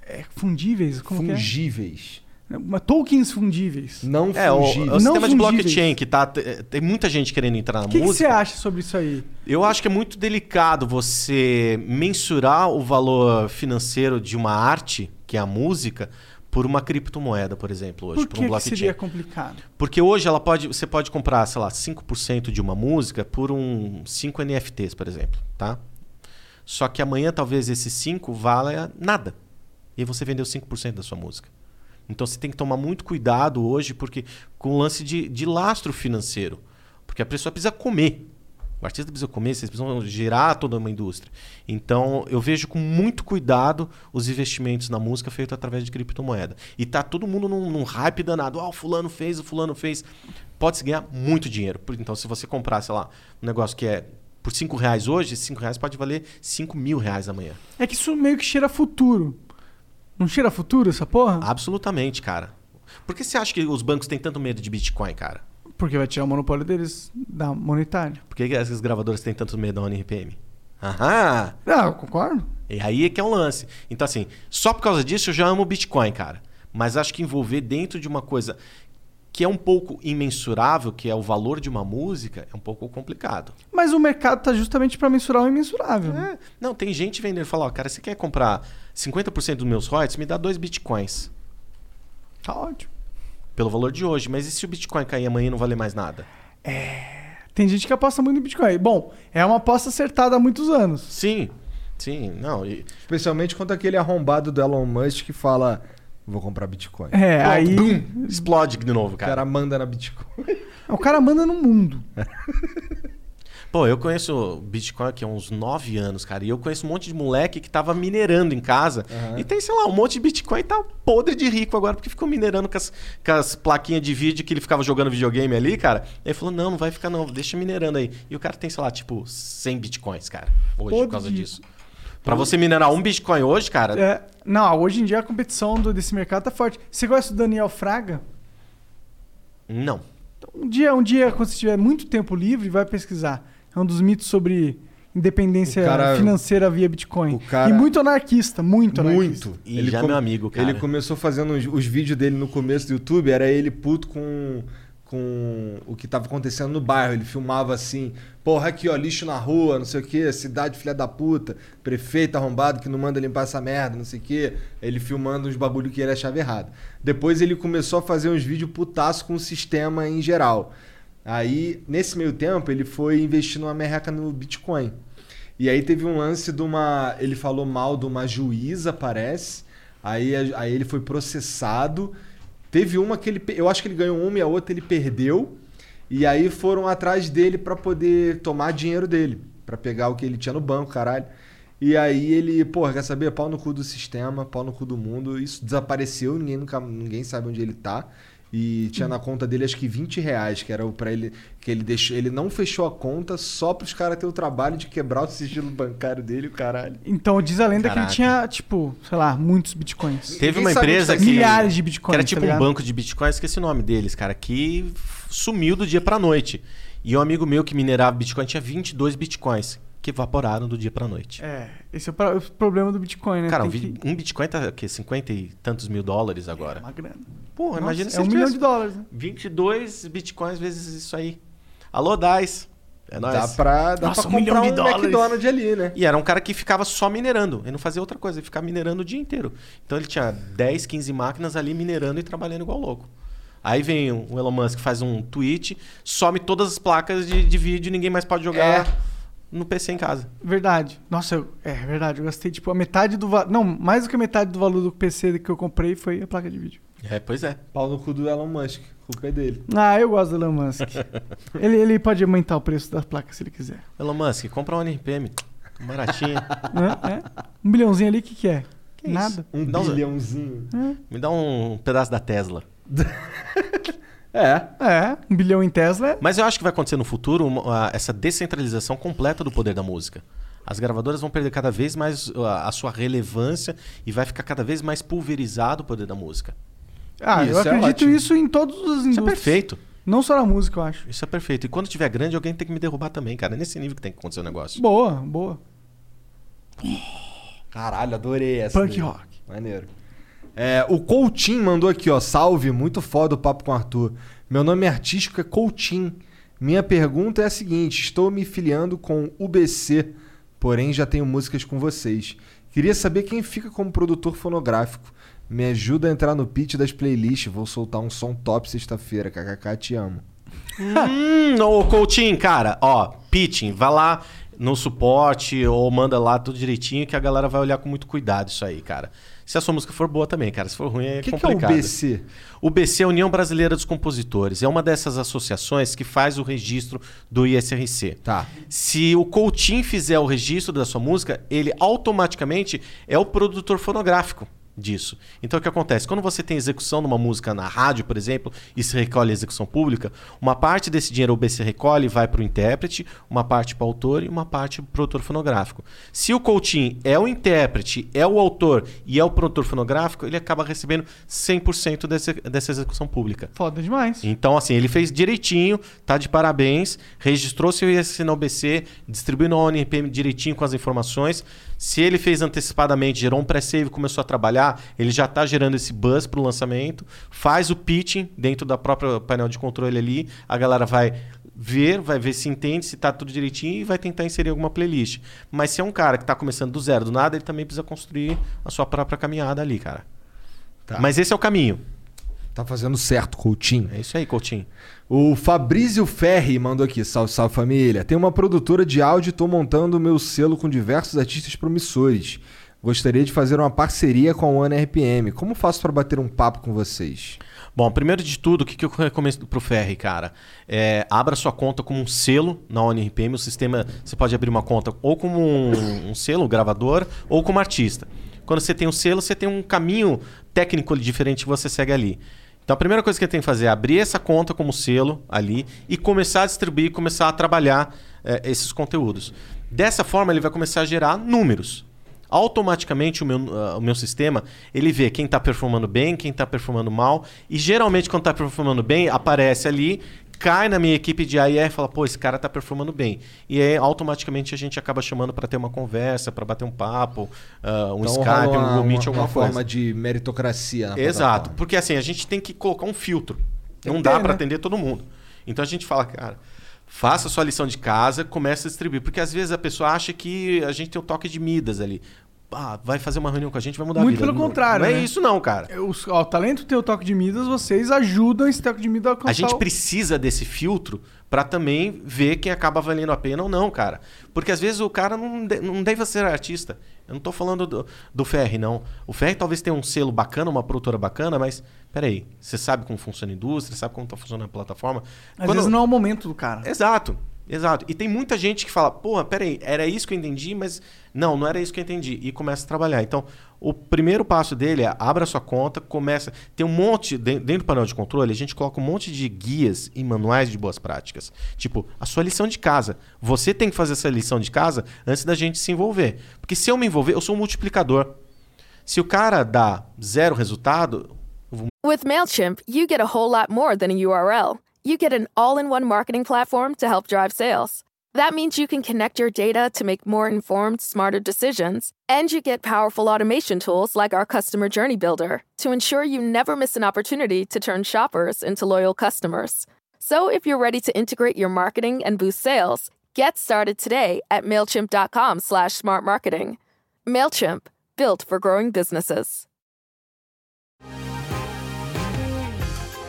é, fundíveis? Como que é? Fungíveis. Uma- Tokens fundíveis. Não É, o, é o Não sistema de fungíveis. blockchain que tá. te- Tem muita gente querendo entrar na O que, que você música. acha sobre isso aí? Eu acho que é muito delicado você mensurar o valor financeiro de uma arte, que é a música, por uma criptomoeda, por exemplo, hoje, Por por, que, um que blockchain. seria complicado? Porque hoje ela pode, você pode comprar, sei lá, 5% de uma música por um 5 NFTs, por exemplo, tá? Só que amanhã talvez esses 5 valha nada. E você vendeu 5% da sua música. Então você tem que tomar muito cuidado hoje porque com o lance de, de lastro financeiro. Porque a pessoa precisa comer. O artista precisa comer, vocês precisam gerar toda uma indústria. Então eu vejo com muito cuidado os investimentos na música feitos através de criptomoeda. E tá todo mundo num, num hype danado. Ah, o fulano fez, o fulano fez. Pode-se ganhar muito dinheiro. Então, se você comprar, sei lá, um negócio que é por 5 reais hoje, 5 reais pode valer 5 mil reais amanhã. É que isso meio que cheira futuro. Não cheira futuro essa porra? Absolutamente, cara. Por que você acha que os bancos têm tanto medo de Bitcoin, cara? Porque vai tirar o monopólio deles da monetária. Por que essas gravadoras têm tanto medo da ONRPM? Aham! Ah, eu concordo. E aí é que é um lance. Então, assim, só por causa disso eu já amo Bitcoin, cara. Mas acho que envolver dentro de uma coisa que é um pouco imensurável, que é o valor de uma música, é um pouco complicado. Mas o mercado tá justamente pra mensurar o imensurável. É. Não, tem gente vendendo e fala, ó, cara, você quer comprar 50% dos meus royalties? Me dá dois bitcoins. Tá ótimo. Pelo valor de hoje. Mas e se o Bitcoin cair amanhã e não valer mais nada? Tem gente que aposta muito no Bitcoin. Bom, é uma aposta acertada há muitos anos. Sim, sim, não. E... Especialmente quando aquele arrombado do Elon Musk que fala: Vou comprar Bitcoin. É, Pronto, aí. bum, explode de novo, O cara. cara manda na Bitcoin. O cara manda no mundo. Pô, eu conheço o Bitcoin aqui há uns 9 anos, cara. E eu conheço um monte de moleque que tava minerando em casa. E tem, sei lá, um monte de Bitcoin e tá podre de rico agora, porque ficou minerando com as, com as plaquinhas de vídeo que ele ficava jogando videogame ali, cara. Aí ele falou: não, não vai ficar não, deixa minerando aí. E o cara tem, sei lá, tipo, 100 Bitcoins, cara, hoje, Podre por causa de- disso. Pra você minerar um Bitcoin hoje, cara, É, não, hoje em dia a competição do- desse mercado tá forte. Você conhece o Daniel Fraga? não. Um dia, um dia, quando você tiver muito tempo livre, vai pesquisar. É um dos mitos sobre independência cara- financeira via Bitcoin. cara- E muito anarquista, muito anarquista. Muito. E já é meu amigo, cara. Ele começou fazendo os, os vídeos dele no começo do YouTube, era ele puto com, com o que tava acontecendo no bairro. Ele filmava assim, porra, aqui ó, lixo na rua, não sei o que, cidade filha da puta, prefeito arrombado que não manda limpar essa merda, não sei o que. Ele filmando uns bagulho que ele achava errado. Depois ele começou a fazer uns vídeos putaço com o sistema em geral. Aí, nesse meio tempo, ele foi investir numa merreca no Bitcoin. E aí teve um lance de uma. Ele falou mal de uma juíza, parece. Aí, aí ele foi processado. Teve uma que ele. Eu acho que ele ganhou uma e a outra ele perdeu. E aí foram atrás dele pra poder tomar dinheiro dele. pra pegar o que ele tinha no banco, caralho. E aí ele, porra, quer saber? Pau no cu do sistema, pau no cu do mundo. Isso desapareceu, ninguém, nunca, ninguém sabe onde ele tá. E tinha na conta dele acho que 20 reais, que era o pra ele. Que ele deixou. Ele não fechou a conta só pros caras terem o trabalho de quebrar o sigilo bancário dele, o caralho. Então diz a lenda que Caraca. ele tinha, tipo, sei lá, muitos bitcoins. Teve uma empresa onde que. tá Milhares de bitcoins, Que era tá tipo um ligado? banco de bitcoins, esqueci o nome deles, cara, que sumiu do dia pra noite. E um amigo meu que minerava bitcoin tinha 22 bitcoins, que evaporaram do dia pra noite. É, esse é o pro- o problema do bitcoin, né? Cara, um, que- um bitcoin tá o quê? 50 e tantos mil dólares agora. É uma grana. Pô, Nossa, imagina se é um eles milhão de dólares, né? 22 bitcoins vezes isso aí. Alô, Dais. É nóis. Dá pra, dá Nossa, pra um milhão comprar de um dólares. McDonald's ali, né? E era um cara que ficava só minerando. Ele não fazia outra coisa, ele ficava minerando o dia inteiro. Então ele tinha 10, 15 máquinas ali minerando e trabalhando igual louco. Aí vem o Elon Musk, faz um tweet, some todas as placas de, de vídeo e ninguém mais pode jogar É. no PC em casa. Verdade. Nossa, eu- é verdade. Eu gastei, tipo, a metade do valor. Não, mais do que a metade do valor do PC que eu comprei foi a placa de vídeo. É, pois é. Pau no cu do Elon Musk. A culpa é dele. Ah, eu gosto do Elon Musk. ele, ele pode aumentar o preço das placas se ele quiser. Elon Musk, compra um NPM. Baratinho. Né? É. Um bilhãozinho ali, o que, que é? Que Nada. Um Dá uns- bilhãozinho. Me dá um pedaço da Tesla. É. É, um bilhão em Tesla. é- Mas eu acho que vai acontecer no futuro uma- essa descentralização completa do poder da música. As gravadoras vão perder cada vez mais a, a sua relevância e vai ficar cada vez mais pulverizado o poder da música. Ah, eu Isso é acredito ótimo. isso em todas as indústrias. Isso é perfeito. Não só na música, eu acho. Isso é perfeito. E quando tiver grande, alguém tem que me derrubar também, cara. É nesse nível que tem que acontecer o negócio. Boa, boa. Caralho, adorei essa. Punk daí. rock. Maneiro. É, o Coutinho mandou aqui, ó. Salve, muito foda o papo com o Arthur. Meu nome artístico é Coutinho. Minha pergunta é a seguinte: estou me filiando com UBC, porém já tenho músicas com vocês. Queria saber quem fica como produtor fonográfico. Me ajuda a entrar no pitch das playlists. Vou soltar um som top sexta-feira. KKK, te amo. Hum, ô Coutinho, cara, ó, pitching, vai lá no suporte ou manda lá tudo direitinho que a galera vai olhar com muito cuidado isso aí, cara. Se a sua música for boa também, cara. Se for ruim, é Que que é o complicado. BC? O BC é a União Brasileira dos Compositores. É uma dessas associações que faz o registro do ISRC. Tá. Se o Coutinho fizer o registro da sua música, ele automaticamente é o produtor fonográfico disso. Então o que acontece? Quando você tem execução de uma música na rádio, por exemplo, e se recolhe a execução pública, uma parte desse dinheiro o BC recolhe e vai para o intérprete, uma parte para o autor e uma parte para o produtor fonográfico. Se o Coutinho é o intérprete, é o autor e é o produtor fonográfico, ele acaba recebendo 100% dessa, dessa execução pública. Foda demais. Então, assim, ele fez direitinho, tá de parabéns, registrou seu ISC na OBC, distribuiu no ONRPM direitinho com as informações. Se ele fez antecipadamente, gerou um pré-save, começou a trabalhar, ele já está gerando esse buzz para o lançamento, faz o pitching dentro da própria painel de controle ali, a galera vai ver, vai ver se entende, se tá tudo direitinho e vai tentar inserir alguma playlist. Mas se é um cara que está começando do zero, do nada, ele também precisa construir a sua própria caminhada ali, cara. Mas esse é o caminho. Tá fazendo certo, Coutinho. É isso aí, Coutinho. O Fabrício Ferri mandou aqui, salve, salve família. Tem uma produtora de áudio e tô montando o meu selo com diversos artistas promissores. Gostaria de fazer uma parceria com a One RPM. Como faço para bater um papo com vocês? Bom, primeiro de tudo, o que, que eu recomendo pro Ferri, cara? É, abra sua conta como um selo na ONRPM. O sistema, você pode abrir uma conta ou como um, um selo, gravador, ou como artista. Quando você tem um selo, você tem um caminho técnico diferente que você segue ali. Então a primeira coisa que ele tem que fazer é abrir essa conta como selo ali e começar a distribuir, começar a trabalhar eh, esses conteúdos. Dessa forma, ele vai começar a gerar números. Automaticamente o meu, ah, o meu sistema ele vê quem está performando bem, quem está performando mal e geralmente quando está performando bem aparece ali, cai na minha equipe de AIR e fala pô esse cara está performando bem e aí automaticamente a gente acaba chamando para ter uma conversa, para bater um papo, ah, um Então, Skype, rola um uma- Google Meet, uma- alguma uma coisa. forma de meritocracia na Exato, porque assim, a gente tem que colocar um filtro. Não dá ter, para né? atender todo mundo. Então a gente fala, cara, faça sua lição de casa, comece a distribuir. Porque às vezes a pessoa acha que a gente tem o toque de Midas ali. Ah, vai fazer uma reunião com a gente, vai mudar Muito a vida. pelo Não- contrário, Não é né? isso não, cara. Os, ó, o talento tem o toque de Midas, vocês ajudam esse toque de Midas a alcançar A gente o- precisa desse filtro para também ver quem acaba valendo a pena ou não, cara. Porque às vezes o cara não, de- não deve ser artista. Eu não tô falando do, do Ferri, não. O Ferri talvez tenha um selo bacana, uma produtora bacana, mas peraí, você sabe como funciona a indústria, sabe como tá funcionando a plataforma. Às vezes não é o momento do cara. Exato, exato. E tem muita gente que fala, porra, peraí, era isso que eu entendi, mas não, não era isso que eu entendi. E começa a trabalhar. Então, o primeiro passo dele é abra sua conta, começa. Tem um monte, de- dentro do painel de controle, a gente coloca um monte de guias e manuais de boas práticas. Tipo, a sua lição de casa. Você tem que fazer essa lição de casa antes da gente se envolver. Porque se eu me envolver, eu sou um multiplicador. Se o cara dá zero resultado, With MailChimp, you get a whole lot more than a URL. You get an all in one marketing platform to help drive sales. That means you can connect your data to make more informed, smarter decisions. And you get powerful automation tools like our Customer Journey Builder to ensure you never miss an opportunity to turn shoppers into loyal customers. So if you're ready to integrate your marketing and boost sales, get started today at MailChimp.com slash smart marketing. MailChimp, built for growing businesses.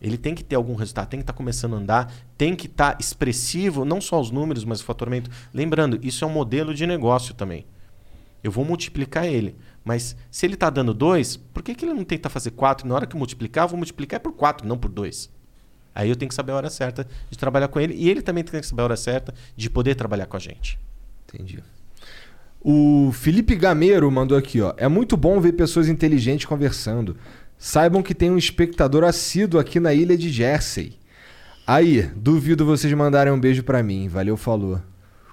Ele tem que ter algum resultado, tem que estar começando a andar, tem que estar expressivo, não só os números, mas o faturamento. Lembrando, isso é um modelo de negócio também. Eu vou multiplicar ele. Mas se ele está dando 2, por que, que ele não tenta fazer 4? Na hora que eu multiplicar, eu vou multiplicar por 4, não por 2. Aí eu tenho que saber a hora certa de trabalhar com ele. E ele também tem que saber a hora certa de poder trabalhar com a gente. Entendi. O Felipe Gameiro mandou aqui, ó. É muito bom ver pessoas inteligentes conversando. Saibam que tem um espectador assíduo aqui na ilha de Jersey. Aí, duvido vocês mandarem um beijo pra mim. Valeu, falou.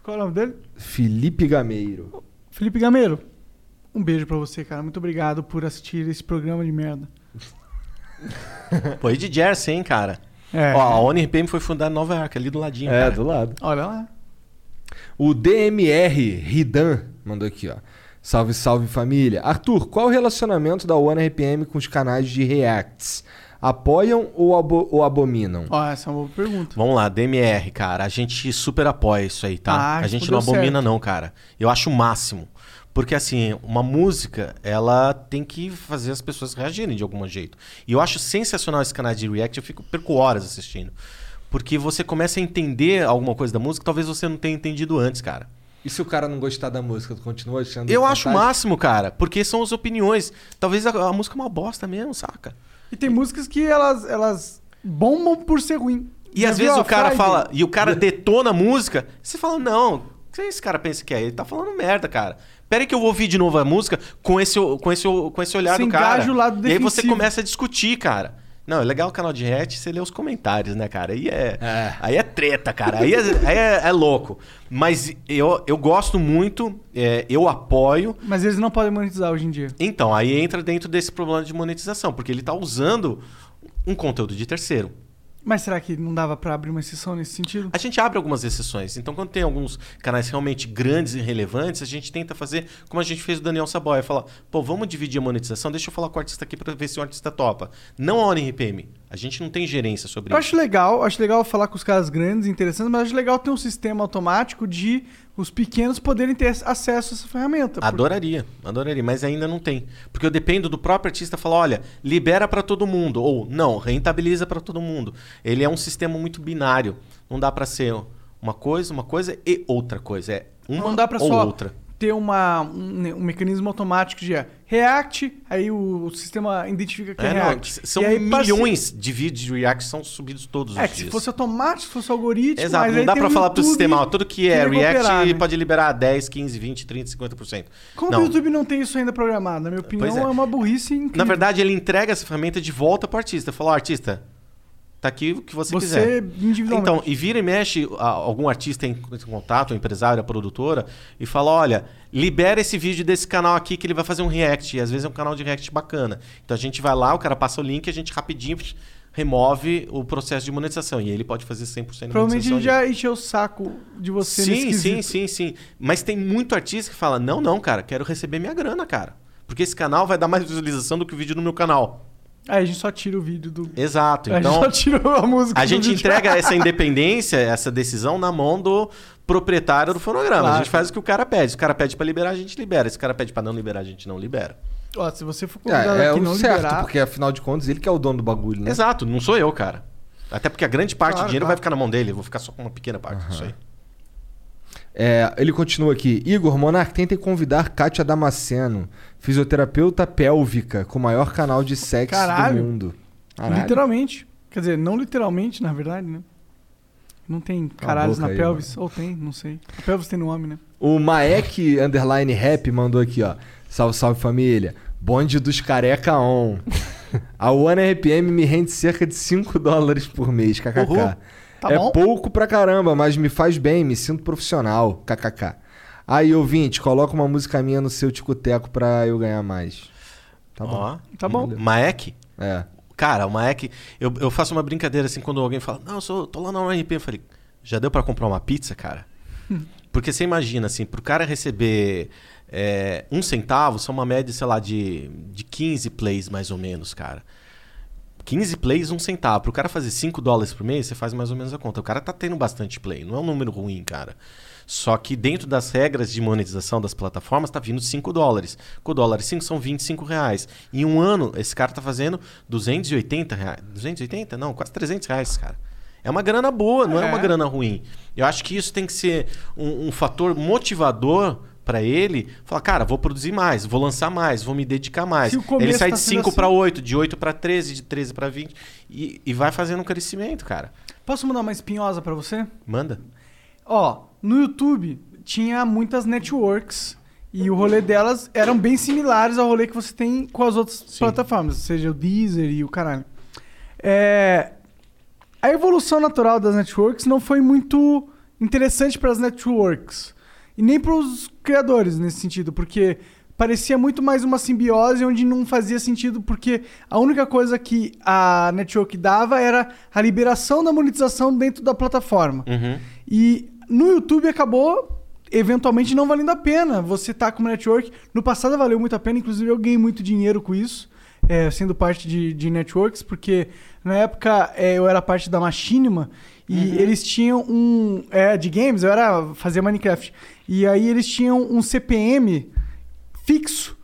Qual é o nome dele? Felipe Gameiro. Felipe Gameiro. Um beijo pra você, cara. Muito obrigado por assistir esse programa de merda. Pô, e de Jersey, hein, cara? É. Ó, a ONRPM foi fundada em Nova York, ali do ladinho. É, cara. do lado. Olha lá. O DMR Ridan mandou aqui, ó. Salve, salve família. Arthur, qual o relacionamento da OneRPM com os canais de Reacts? Apoiam ou, abo- ou abominam? Ó, essa é uma boa pergunta. Vamos lá, DMR, cara. A gente super apoia isso aí, tá? Ah, a gente respondeu não abomina, certo. não, cara. Eu acho o máximo. Porque, assim, uma música, ela tem que fazer as pessoas reagirem de algum jeito. E eu acho sensacional esse canal de React. Eu fico, perco horas assistindo. Porque você começa a entender alguma coisa da música que talvez você não tenha entendido antes, cara. E se o cara não gostar da música, tu continua achando Eu acho o máximo, cara. Porque são as opiniões. Talvez a, a música é uma bosta mesmo, saca? E tem músicas que elas, elas bombam por ser ruim. E Já às vezes o cara Friday? fala, e o cara detona a música, você fala, não, o que esse cara pensa que é? Ele tá falando merda, cara. Pera aí que eu vou ouvir de novo a música com esse, com esse, com esse olhar Você do cara. o lado e aí você começa a discutir, cara. Não, é legal o canal de react, você lê os comentários, né, cara? Aí é, aí é treta, cara. Aí é, aí é, é louco. Mas eu, eu gosto muito, é, eu apoio. Mas eles não podem monetizar hoje em dia. Então, aí entra dentro desse problema de monetização, porque ele tá usando um conteúdo de terceiro. Mas será que não dava pra abrir uma exceção nesse sentido? A gente abre algumas exceções. Então, quando tem alguns canais realmente grandes e relevantes, a gente tenta fazer como a gente fez o Daniel Saboia. Falar, pô, vamos dividir a monetização, deixa eu falar com o artista aqui pra ver se o artista topa. Não a RPM. A gente não tem gerência sobre Eu isso. acho legal, acho legal falar com os caras grandes, interessantes, mas acho legal ter um sistema automático de os pequenos poderem ter acesso a essa ferramenta. Adoraria, adoraria, mas ainda não tem. Porque eu dependo do próprio artista falar, olha, libera pra todo mundo, ou não, rentabiliza pra todo mundo. Ele é um sistema muito binário. Não dá pra ser uma coisa, uma coisa e outra coisa. É uma não dá pra ou só outra. Ter uma, um, um mecanismo automático de é, React, aí o, o sistema identifica que é, É, não, React. são E aí, milhões de vídeos de React que são subidos todos É, os que se dias. fosse automático, se fosse algoritmo. Exato, não dá o falar pro YouTube sistema, ó, tudo que é React né? pode liberar 10, 15, 20, 30, 50%. Como não. o YouTube não tem isso ainda programado? Na minha opinião, é. é. uma burrice incrível. Na verdade, ele entrega essa ferramenta de volta pro artista. Fala, ó, artista, tá aqui o que você, Você quiser. individualmente. Então, e vira e mexe, algum artista em contato, o empresário, a produtora, e fala, olha, libera esse vídeo desse canal aqui que ele vai fazer um react. E às vezes é um canal de react bacana. Então a gente vai lá, o cara passa o link, a gente rapidinho remove o processo de monetização. E ele pode fazer 100% de Provavelmente monetização. ali. já encheu o saco de você nesse Sim, sim, sim, sim. Mas tem muito artista que fala: não, não, cara, quero receber minha grana, cara. Porque esse canal vai dar mais visualização do que o vídeo no meu canal. Aí a gente só tira o vídeo do. Exato. A gente Então, só tirou a música. a do gente vídeo. entrega essa independência, essa decisão na mão do proprietário do fonograma. A Claro. gente faz o que o cara pede. Se o cara pede pra liberar, a gente libera. Se o cara pede pra não liberar, a gente não libera. Ó, se você for convidado É, é aqui o não certo, liberar... porque afinal de contas ele que é o dono do bagulho, né? Exato, não sou eu, cara. Até porque a grande parte Claro, do dinheiro claro. vai ficar na mão dele. Eu vou ficar só com uma pequena parte disso aí. É, ele continua aqui. Igor, Monark, tentem convidar Kátia Damasceno, fisioterapeuta pélvica, com o maior canal de sexo Caralho. do mundo. Caralho. Literalmente. Quer dizer, não literalmente, na verdade, né? Não tem caralhos na aí, pelvis. Ou tem, não sei. A pelvis tem nome, né? O Maek Underline Rap mandou aqui, ó. Salve, salve família. Bonde dos careca on. A One RPM me rende cerca de 5 dólares por mês, kkk. Tá é bom. pouco pra caramba, mas me faz bem, me sinto profissional, kkk. Aí, ouvinte, coloca uma música minha no seu ticoteco pra eu ganhar mais. Tá bom. Ó, Tá bom. Maek? É. Cara, o Maek, eu, eu faço uma brincadeira assim quando alguém fala, não, eu sou, tô lá na URP. Eu falei, já deu pra comprar uma pizza, cara? Porque você imagina, assim, pro cara receber é, um centavo, são uma média, sei lá, de, de 15 plays mais ou menos, cara. 15 plays, um centavo. Pro cara fazer 5 dólares por mês, você faz mais ou menos a conta. O cara tá tendo bastante play, não é um número ruim, cara. Só que dentro das regras de monetização das plataformas, tá vindo 5 dólares. Com o dólar 5 são 25 reais. Em um ano, esse cara tá fazendo 280 reais. 280? Não, quase 300 reais, cara. É uma grana boa, não é, É. uma grana ruim. Eu acho que isso tem que ser um, um fator motivador para ele. Falar, cara, vou produzir mais, vou lançar mais, vou me dedicar mais. Ele sai tá de sendo 5 assim- para 8, de 8 para 13, de 13 para 20 e, e vai fazendo um crescimento, cara. Posso mandar uma espinhosa pra você? Manda. Ó, no YouTube tinha muitas networks E o rolê delas eram bem similares ao rolê que você tem com as outras plataformas, seja o Deezer e o caralho. É, A evolução natural das networks não foi muito interessante para as networks. E nem para os criadores nesse sentido, porque parecia muito mais uma simbiose onde não fazia sentido, porque a única coisa que a network dava era a liberação da monetização dentro da plataforma. Uhum. E no YouTube acabou eventualmente não valendo a pena você tá como network. No passado valeu muito a pena, inclusive eu ganhei muito dinheiro com isso, é, sendo parte de, de networks, porque na época é, eu era parte da Machinima e eles tinham um. É, de games, eu era fazer Minecraft. E aí eles tinham um CPM fixo.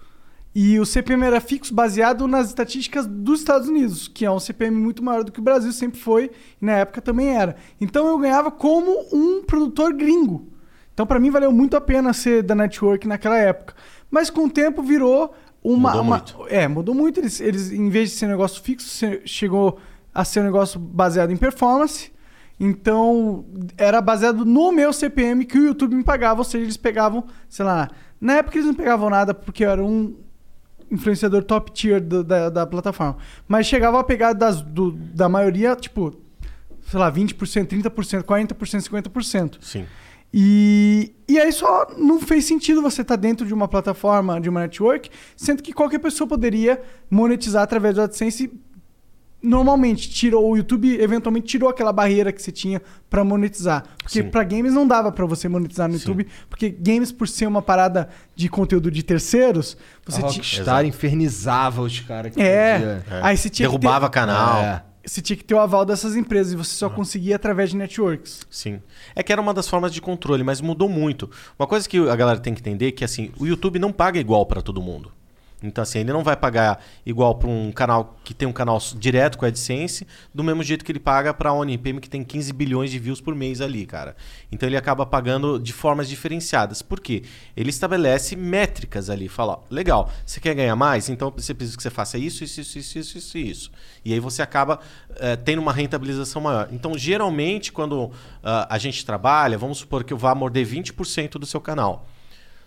E o CPM era fixo baseado nas estatísticas dos Estados Unidos, que é um CPM muito maior do que o Brasil sempre foi, e na época também era. Então eu ganhava como um produtor gringo. Então para mim valeu muito a pena ser da network naquela época. Mas com o tempo virou uma. Mudou uma- muito. É, mudou muito. Eles, eles, em vez de ser um negócio fixo, chegou a ser um negócio baseado em performance. Então, era baseado no meu CPM que o YouTube me pagava, ou seja, eles pegavam, sei lá, na época eles não pegavam nada porque eu era um influenciador top tier do- da, da plataforma. Mas chegava a pegar das, do- da maioria, tipo, sei lá, 20%, 30%, 40%, 50%. Sim. E, e aí só não fez sentido você estar dentro de uma plataforma, de uma network, sendo que qualquer pessoa poderia monetizar através do AdSense. Normalmente, tirou o YouTube, eventualmente tirou aquela barreira que você tinha pra monetizar. Porque Sim. pra games não dava pra você monetizar no YouTube, porque games, por ser uma parada de conteúdo de terceiros, você a infernizava os caras que É. podia. Aí você tinha que Derrubava ter- canal. É. Você tinha que ter o aval dessas empresas e você só conseguia através de networks. Sim. É que era uma das formas de controle, mas mudou muito. Uma coisa que a galera tem que entender é que assim, o YouTube não paga igual para todo mundo. Então assim, ele não vai pagar igual para um canal que tem um canal direto com a AdSense, do mesmo jeito que ele paga para a ONPM que tem 15 bilhões de views por mês ali, cara. Então ele acaba pagando de formas diferenciadas. Por quê? Ele estabelece métricas ali, fala, ó, legal, você quer ganhar mais? Então você precisa que você faça isso, isso, isso, isso, isso, isso, isso. E aí você acaba eh, tendo uma rentabilização maior. Então, geralmente, quando ah, a gente trabalha, vamos supor que eu vá morder 20% do seu canal.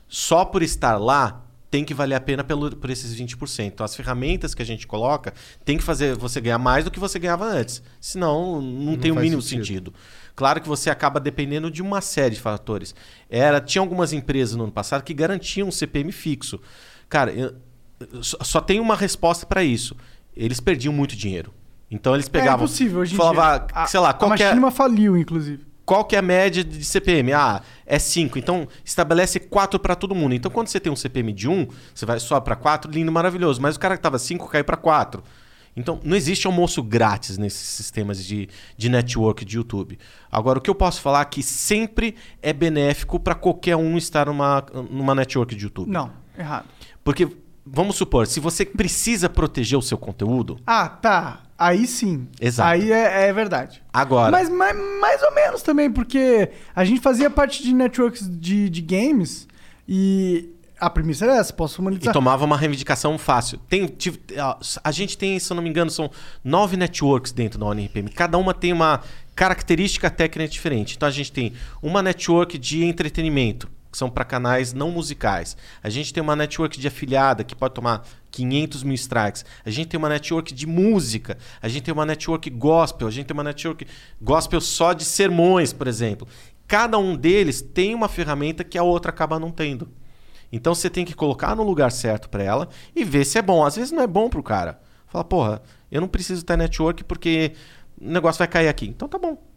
Só por estar lá, tem que valer a pena pelo, por esses 20%. Então, as ferramentas que a gente coloca tem que fazer você ganhar mais do que você ganhava antes. Senão, não, Não tem o mínimo sentido. sentido. Claro que você acaba dependendo de uma série de fatores. Era, tinha algumas empresas no ano passado que garantiam um CPM fixo. Cara, eu- só, só tem uma resposta para isso. Eles perdiam muito dinheiro. Então eles pegavam. é impossível hoje em falava, dia. A- sei lá, a qual que é, Machinima faliu, inclusive. Qual que é a média de CPM? Ah, é 5. Então, estabelece 4 para todo mundo. Então, quando você tem um CPM de 1, você vai só para 4, lindo, maravilhoso. Mas o cara que tava 5 caiu para 4. Então, não existe almoço grátis nesses sistemas de, de network de YouTube. Agora, o que eu posso falar é que sempre é benéfico para qualquer um estar numa, numa network de YouTube. Não, errado. Porque, vamos supor, se você precisa proteger o seu conteúdo, Ah, tá. Aí sim. Exato. Aí é, é verdade. agora. Mas mais, mais ou menos também, porque a gente fazia parte de networks de, de games e a premissa era essa, posso E monetizar. tomava uma reivindicação fácil. Tem, tive- a gente tem, se eu não me engano, são nove networks dentro da ONRPM. Cada uma tem uma característica técnica diferente. Então a gente tem uma network de entretenimento, que são para canais não musicais. A gente tem uma network de afiliada, que pode tomar 500 mil strikes. A gente tem uma network de música. A gente tem uma network gospel. A gente tem uma network gospel só de sermões, por exemplo. Cada um deles tem uma ferramenta que a outra acaba não tendo. Então você tem que colocar no lugar certo pra ela e ver se é bom. Às vezes não é bom pro cara. Fala, porra, eu não preciso ter network porque o negócio vai cair aqui. Então tá bom.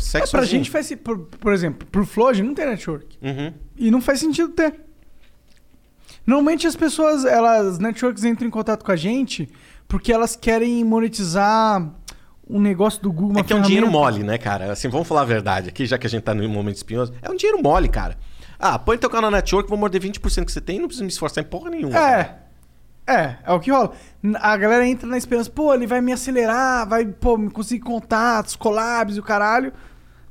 Segue É, pra gente faz por, por exemplo, pro Flow não tem network. Uhum. E não faz sentido ter. Normalmente as pessoas, elas, networks entram em contato com a gente porque elas querem monetizar um negócio do Google, uma É que é um dinheiro mole, né, cara? Assim, vamos falar a verdade aqui, já que a gente tá no momento espinhoso. É um dinheiro mole, cara. Ah, põe teu canal na network, vou morder 20% que você tem e não preciso me esforçar em porra nenhuma. É. É, é o que rola. A galera entra na esperança, pô, ele vai me acelerar, vai, pô, me conseguir contatos, collabs e o caralho.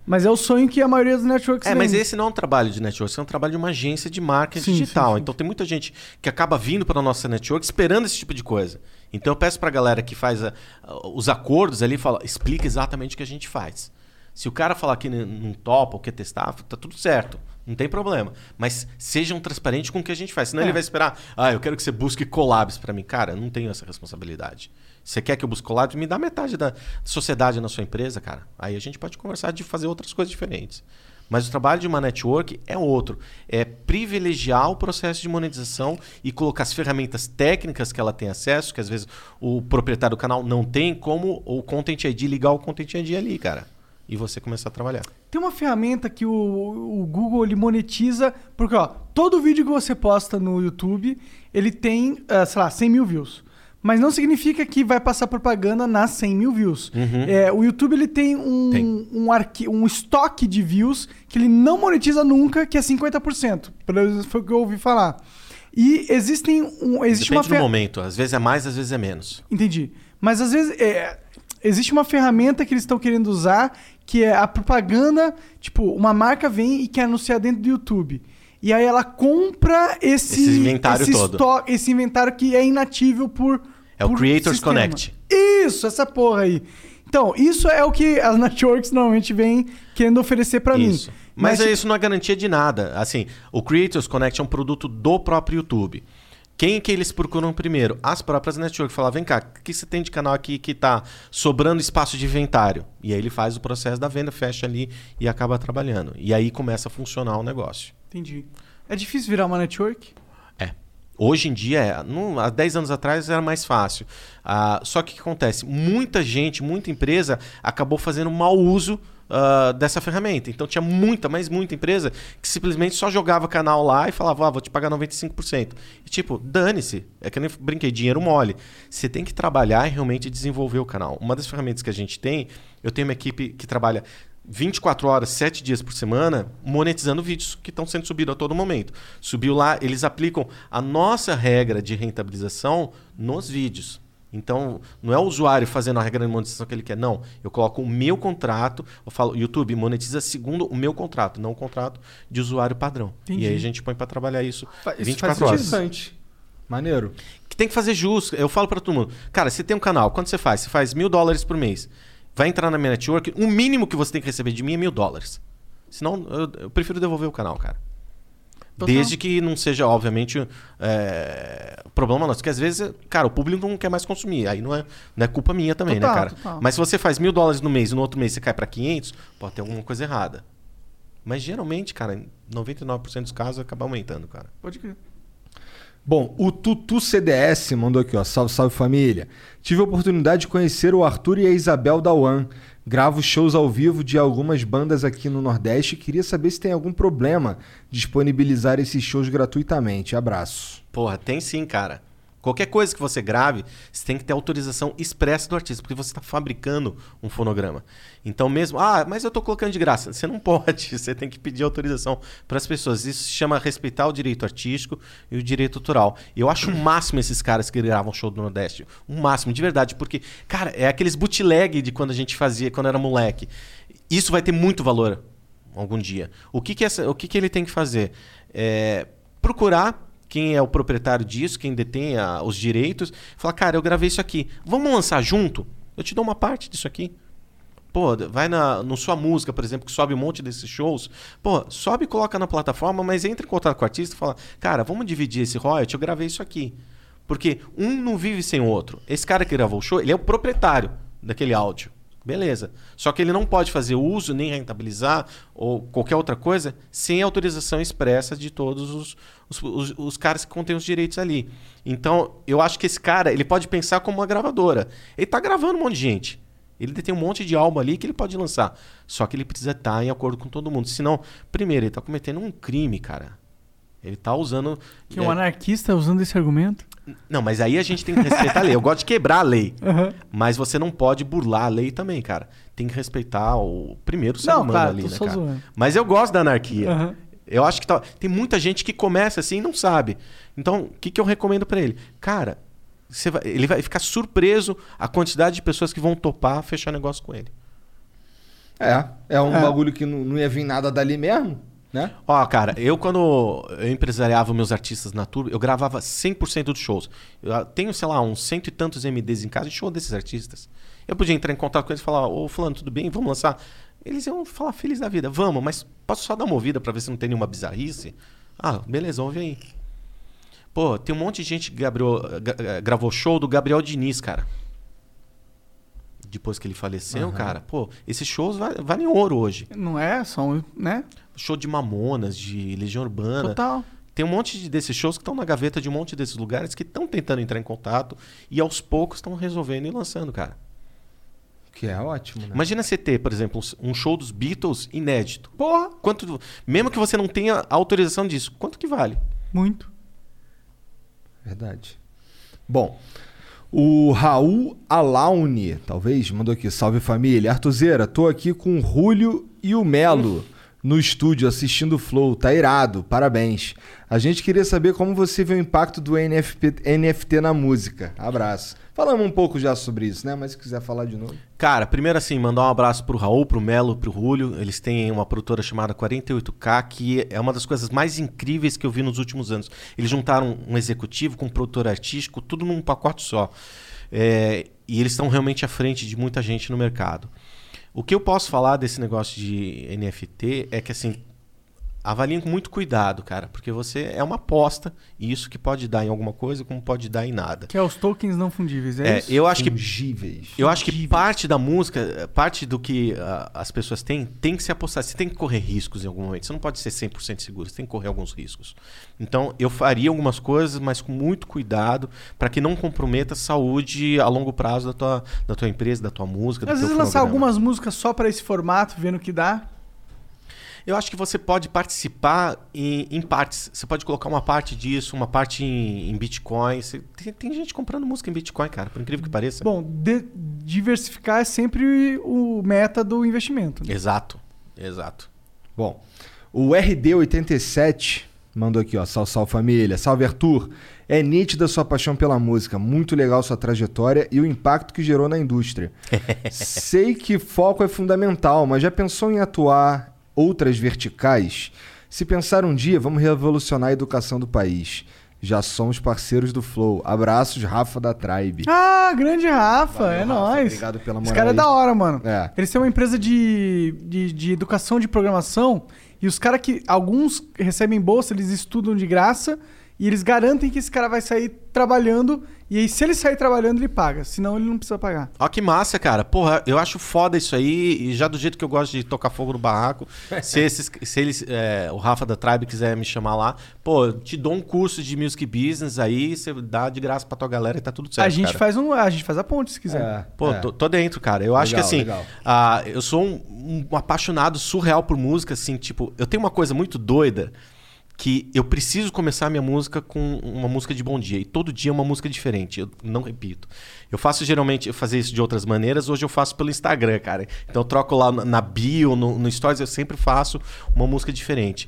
Mas é o sonho que a maioria dos networks É, mas vende. esse não é um trabalho de network, esse é um trabalho de uma agência de marketing Sim, digital. sim, sim. Então tem muita gente que acaba vindo para nossa network esperando esse tipo de coisa. Então eu peço pra galera que faz a- a- os acordos ali, fala, explica exatamente o que a gente faz. Se o cara falar que não topa ou quer testar, tá tudo certo. Não tem problema. Mas sejam transparentes com o que a gente faz. Senão É. ele vai esperar. Ah, eu quero que você busque collabs pra mim. Cara, eu não tenho essa responsabilidade. Você quer que eu busque collabs? Me dá metade da sociedade na sua empresa, cara. Aí a gente pode conversar de fazer outras coisas diferentes. Mas o trabalho de uma network é outro. É privilegiar o processo de monetização e colocar as ferramentas técnicas que ela tem acesso, que às vezes o proprietário do canal não tem, como o Content ID, ligar o Content ID ali, cara. E você começar a trabalhar. Tem uma ferramenta que o, o Google ele monetiza, porque ó, todo vídeo que você posta no YouTube, ele tem, ah, sei lá, 100 mil views. Mas não significa que vai passar propaganda nas 100 mil views. Uhum. É, o YouTube ele tem um, Um, arqui- um estoque de views que ele não monetiza nunca, que é 50%. Pelo menos foi o que eu ouvi falar. E existem um, existe Depende uma do momento. Às vezes é mais, às vezes é menos. Entendi. Mas às vezes é, existe uma ferramenta que eles estão querendo usar que é a propaganda. Tipo, uma marca vem e quer anunciar dentro do YouTube. E aí ela compra esse, Esse inventário esse todo. esse inventário que é inatível por. É o por Creators sistema. Connect. Isso, essa porra aí. Então, isso é o que as networks normalmente vêm querendo oferecer pra mim. Isso. Mas, isso não é garantia de nada. Assim, o Creators Connect é um produto do próprio YouTube. Quem que eles procuram primeiro? As próprias networks. Falar, vem cá, o que você tem de canal aqui que tá sobrando espaço de inventário? E aí ele faz o processo da venda, fecha ali e acaba trabalhando. E aí começa a funcionar o negócio. Entendi. É difícil virar uma network? É. Hoje em dia, é. Não, há 10 anos atrás era mais fácil. Ah, só que o que acontece? Muita gente, muita empresa acabou fazendo mau uso ah, dessa ferramenta. Então tinha muita, mas muita empresa que simplesmente só jogava canal lá e falava, ah, vou te pagar 95%. E tipo, dane-se. É que eu nem brinquei, dinheiro mole. Você tem que trabalhar e realmente desenvolver o canal. Uma das ferramentas que a gente tem, eu tenho uma equipe que trabalha 24 horas, 7 dias por semana, monetizando vídeos que estão sendo subidos a todo momento. Subiu lá, eles aplicam a nossa regra de rentabilização nos vídeos. Então, não é o usuário fazendo a regra de monetização que ele quer, não. Eu coloco o meu contrato, eu falo, YouTube, monetiza segundo o meu contrato, não o contrato de usuário padrão. Entendi. E aí a gente põe para trabalhar isso isso 24 faz horas. interessante. Maneiro. Que tem que fazer justo. Eu falo para todo mundo, cara, você tem um canal, quanto você faz? Você faz mil dólares por mês. Vai entrar na minha network, o mínimo que você tem que receber de mim é mil dólares. Senão, eu, eu prefiro devolver o canal, cara. Total. Desde que não seja, obviamente, é, problema nosso. Porque às vezes, cara, o público não quer mais consumir. Aí não é, não é culpa minha também, Total, né, cara? total. Mas se você faz mil dólares no mês e no outro mês você cai para 500, pode ter alguma coisa errada. Mas geralmente, cara, em 99% dos casos acaba aumentando, cara. Pode crer. Bom, o Tutu CDS mandou aqui, ó. Salve, salve família. Tive a oportunidade de conhecer o Arthur e a Isabel da One. Gravo shows ao vivo de algumas bandas aqui no Nordeste queria saber se tem algum problema disponibilizar esses shows gratuitamente. Abraço. Porra, tem sim, cara. Qualquer coisa que você grave, você tem que ter autorização expressa do artista, porque você está fabricando um fonograma. Então, mesmo, ah, mas eu estou colocando de graça. Você não pode, você tem que pedir autorização para as pessoas. Isso se chama respeitar o direito artístico e o direito autoral. Eu acho o máximo esses caras que gravam show do Nordeste. O máximo, de verdade, porque, cara, é aqueles bootleg de quando a gente fazia, quando era moleque. Isso vai ter muito valor algum dia. O que, que, essa, o que, que ele tem que fazer? É procurar quem é o proprietário disso, quem detém a- os direitos, falar, cara, eu gravei isso aqui. Vamos lançar junto? Eu te dou uma parte disso aqui. Pô, vai na no sua música, por exemplo, que sobe um monte desses shows. Pô, sobe e coloca na plataforma, mas entra em contato com o artista e fala, cara, vamos dividir esse royalty, eu gravei isso aqui. Porque um não vive sem o outro. Esse cara que gravou o show, ele é o proprietário daquele áudio. Beleza. Só que ele não pode fazer uso, nem rentabilizar, ou qualquer outra coisa, sem autorização expressa de todos os, os, os- os caras que contêm os direitos ali. Então, eu acho que esse cara, ele pode pensar como uma gravadora. Ele tá gravando um monte de gente. Ele tem um monte de álbum ali que ele pode lançar. Só que ele precisa estar em acordo com todo mundo. Senão, primeiro, ele tá cometendo um crime, cara. Ele tá usando. Que um anarquista usando esse argumento? Não, mas aí a gente tem que respeitar a lei. Eu gosto de quebrar a lei. Aham. Mas você não pode burlar a lei também, cara. Tem que respeitar o primeiro ser Não, humano claro, ali, tô né, só cara? zoando. Mas eu gosto da anarquia. Aham. Eu acho que tá- tem muita gente que começa assim e não sabe. Então, o que, que eu recomendo pra ele? Cara, você vai- ele vai ficar surpreso a quantidade de pessoas que vão topar fechar negócio com ele. É, é um É. bagulho que não, não ia vir nada dali mesmo, né? Ó, cara, eu quando eu empresariava meus artistas na tour, eu gravava 100% dos shows. Eu ah, tenho, sei lá, uns cento e tantos MDs em casa de show desses artistas. Eu podia entrar em contato com eles e falar, ô fulano, tudo bem? Vamos lançar? Eles iam falar feliz da vida. Vamos, mas posso só dar uma ouvida pra ver se não tem nenhuma bizarrice? Ah, beleza, ouve aí. Pô, tem um monte de gente que Gabriel, gravou show do Gabriel Diniz, cara. Depois que ele faleceu, Aham. cara. Pô, esses shows va- valem ouro hoje. Não é? São, né? Show de Mamonas, de Legião Urbana. Total. Tem um monte de- desses shows que estão na gaveta de um monte desses lugares que estão tentando entrar em contato e aos poucos estão resolvendo e lançando, cara. Que é ótimo, né? Imagina você ter, por exemplo, um show dos Beatles inédito. Porra! Quanto, mesmo que você não tenha autorização disso, quanto que vale? Muito. Verdade. Bom, o Raul Alaune, talvez, mandou aqui, salve família. Artuzeira, tô aqui com o Rúlio e o Melo no estúdio assistindo o Flow, tá irado, parabéns. A gente queria saber como você vê o impacto do NFP NFT na música. Abraço. Falamos um pouco já sobre isso, né? Mas se quiser falar de novo. Cara, primeiro assim, mandar um abraço pro Raul, pro Melo, pro Rúlio. Eles têm uma produtora chamada 48K, que é uma das coisas mais incríveis que eu vi nos últimos anos. Eles juntaram um executivo com um produtor artístico, tudo num pacote só. É, e eles estão realmente à frente de muita gente no mercado. O que eu posso falar desse negócio de NFT é que assim, avaliem com muito cuidado, cara, porque você é uma aposta, e isso que pode dar em alguma coisa, como pode dar em nada. Que é os tokens não fundíveis, é, É, isso? eu acho que Fungíveis. eu acho que parte da música, parte do que ah, as pessoas têm, tem que se apostar. Você tem que correr riscos em algum momento. Você não pode ser 100% seguro, você tem que correr alguns riscos. Então, eu faria algumas coisas, mas com muito cuidado, para que não comprometa a saúde a longo prazo da tua, da tua empresa, da tua música, do Às teu vezes lançar programa. algumas músicas só pra esse formato, vendo o que dá. Eu acho que você pode participar em, em partes. Você pode colocar uma parte disso, uma parte em, em Bitcoin. Você- tem, tem gente comprando música em Bitcoin, cara, por incrível que pareça. Bom, de- diversificar é sempre o meta do investimento. né? Exato, exato. Bom, o RD87 mandou aqui, ó. Salve, salve família. Salve Arthur. É nítida sua paixão pela música, muito legal sua trajetória e o impacto que gerou na indústria. Sei que foco é fundamental, mas já pensou em atuar outras verticais? Se pensar um dia, vamos revolucionar a educação do país. Já somos parceiros do Flow. Abraços, Rafa da Tribe. Ah, grande Rafa, Valeu, é Rafa, nóis. obrigado pela Esse moral cara é da hora, mano. É. Eles têm uma empresa de, de, de educação de programação e os caras que. Alguns recebem bolsa, eles estudam de graça e eles garantem que esse cara vai sair trabalhando. E aí, se ele sair trabalhando, ele paga. Senão, ele não precisa pagar. Ó, que massa, cara. Porra, eu acho foda isso aí. E já do jeito que eu gosto de tocar fogo no barraco. se, esses, se eles, é, o Rafa da Tribe quiser me chamar lá, pô, eu te dou um curso de music business aí, você dá de graça pra tua galera e tá tudo certo. a gente cara. faz um, a gente faz a ponte se quiser. Pô, tô, tô dentro, cara. Eu acho que Legal, assim, legal. ah, eu sou um, um apaixonado surreal por música, assim, tipo, eu tenho uma coisa muito doida que eu preciso começar minha música com uma música de bom dia. E todo dia é uma música diferente. Eu não repito. Eu faço geralmente, eu fazer isso de outras maneiras, hoje eu faço pelo Instagram, cara. Então eu troco lá na- bio, no, no Stories, eu sempre faço uma música diferente.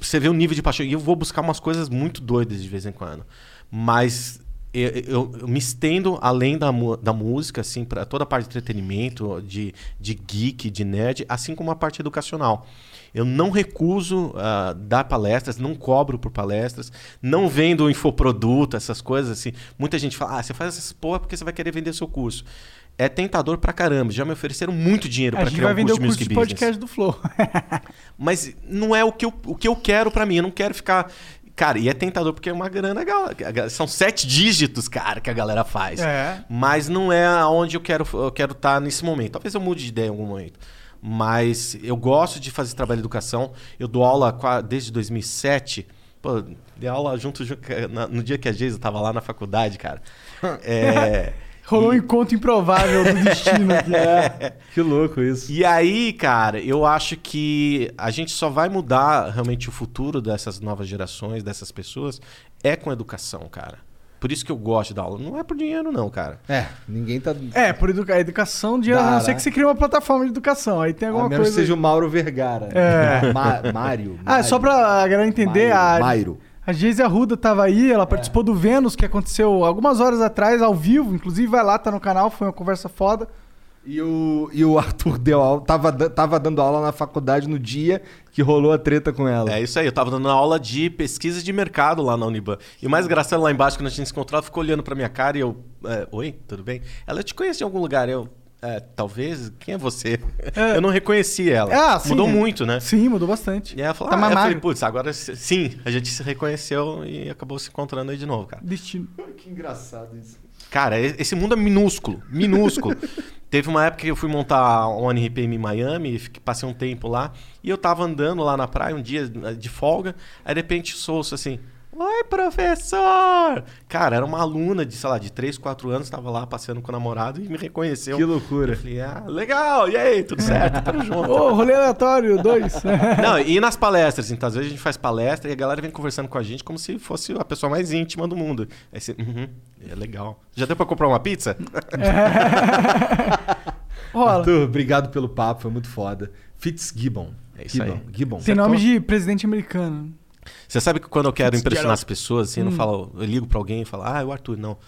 Você vê o nível de paixão. E eu vou buscar umas coisas muito doidas de vez em quando. Mas eu, eu- eu me estendo além da, da música, assim, para toda a parte de entretenimento, de, de geek, de nerd, assim como a parte educacional. Eu não recuso ah, dar palestras, não cobro por palestras, não vendo infoproduto, essas coisas assim. Muita gente fala, ah, você faz essas porra porque você vai querer vender seu curso. É tentador pra caramba. Já me ofereceram muito dinheiro para criar um curso o de curso music de podcast do Flow. Mas não é o que eu, o que eu quero pra mim. Eu não quero ficar. Cara, e é tentador porque é uma grana. São sete dígitos, cara, que a galera faz. É. Mas não é aonde eu quero eu quero estar nesse momento. Talvez eu mude de ideia em algum momento. Mas eu gosto de fazer trabalho de educação. Eu dou aula desde 2007. Pô, dei aula junto, no dia que a Geisa tava lá na faculdade, cara. É. Rolou um encontro improvável do destino aqui. É, que louco isso. E aí, cara, eu acho que a gente só vai mudar realmente o futuro dessas novas gerações, dessas pessoas, é com educação, cara. Por isso que eu gosto dar aula. Não é por dinheiro, não, cara. É, ninguém tá. É, por educa educação, de, a Dá, não ser né? que você crie uma plataforma de educação. Aí tem A alguma menos coisa. que seja o Mauro Vergara. É. Ma Mário. Ah, só pra galera entender, Mairo, a, Mairo. a Geise Arruda tava aí, ela participou do Vênus, que aconteceu algumas horas atrás, ao vivo. Inclusive, vai lá, tá no canal, foi uma conversa foda. E o, e o Arthur deu aula, tava, tava dando aula na faculdade no dia que rolou a treta com ela. É isso aí, eu tava dando aula de pesquisa de mercado lá na Uniban. E o mais engraçado lá embaixo, quando a gente se encontrava, ficou olhando pra minha cara e eu. é, Oi, tudo bem? Ela, te conheço em algum lugar. Eu. É, talvez. Quem é você? Eu não reconheci ela. Ah, sim, Mudou é. muito, né? Sim, mudou bastante. E ela falou, Tá ah, mais eu falei, putz, agora sim, a gente se reconheceu e acabou se encontrando aí de novo, cara. Destino. Que engraçado isso. Cara, esse mundo é minúsculo, minúsculo. Teve uma época que eu fui montar um NRPM em Miami, passei um tempo lá, e eu tava andando lá na praia um dia eh, de folga, aí de repente ouço assim, Oi, professor! Cara, era uma aluna de, sei lá, de 3, 4 anos, tava lá passeando com o namorado e me reconheceu. Que loucura. Eu falei, ah, legal, e aí, tudo certo? Tamo junto. Ô, rolê aleatório, dois. Não, e nas palestras, então, às vezes a gente faz palestra e a galera vem conversando com a gente como se fosse a pessoa mais íntima do mundo. Aí você, uhum, é legal. Já deu pra comprar uma pizza? Rola. Arthur, obrigado pelo papo, foi muito foda. Fitzgibbon. É isso aí. Gibbon. Gibbon. Tem nome de presidente americano. Você sabe que quando eu quero impressionar as pessoas, assim, eu não Hum. falo, eu ligo pra alguém e falo, ah, é o Arthur, não.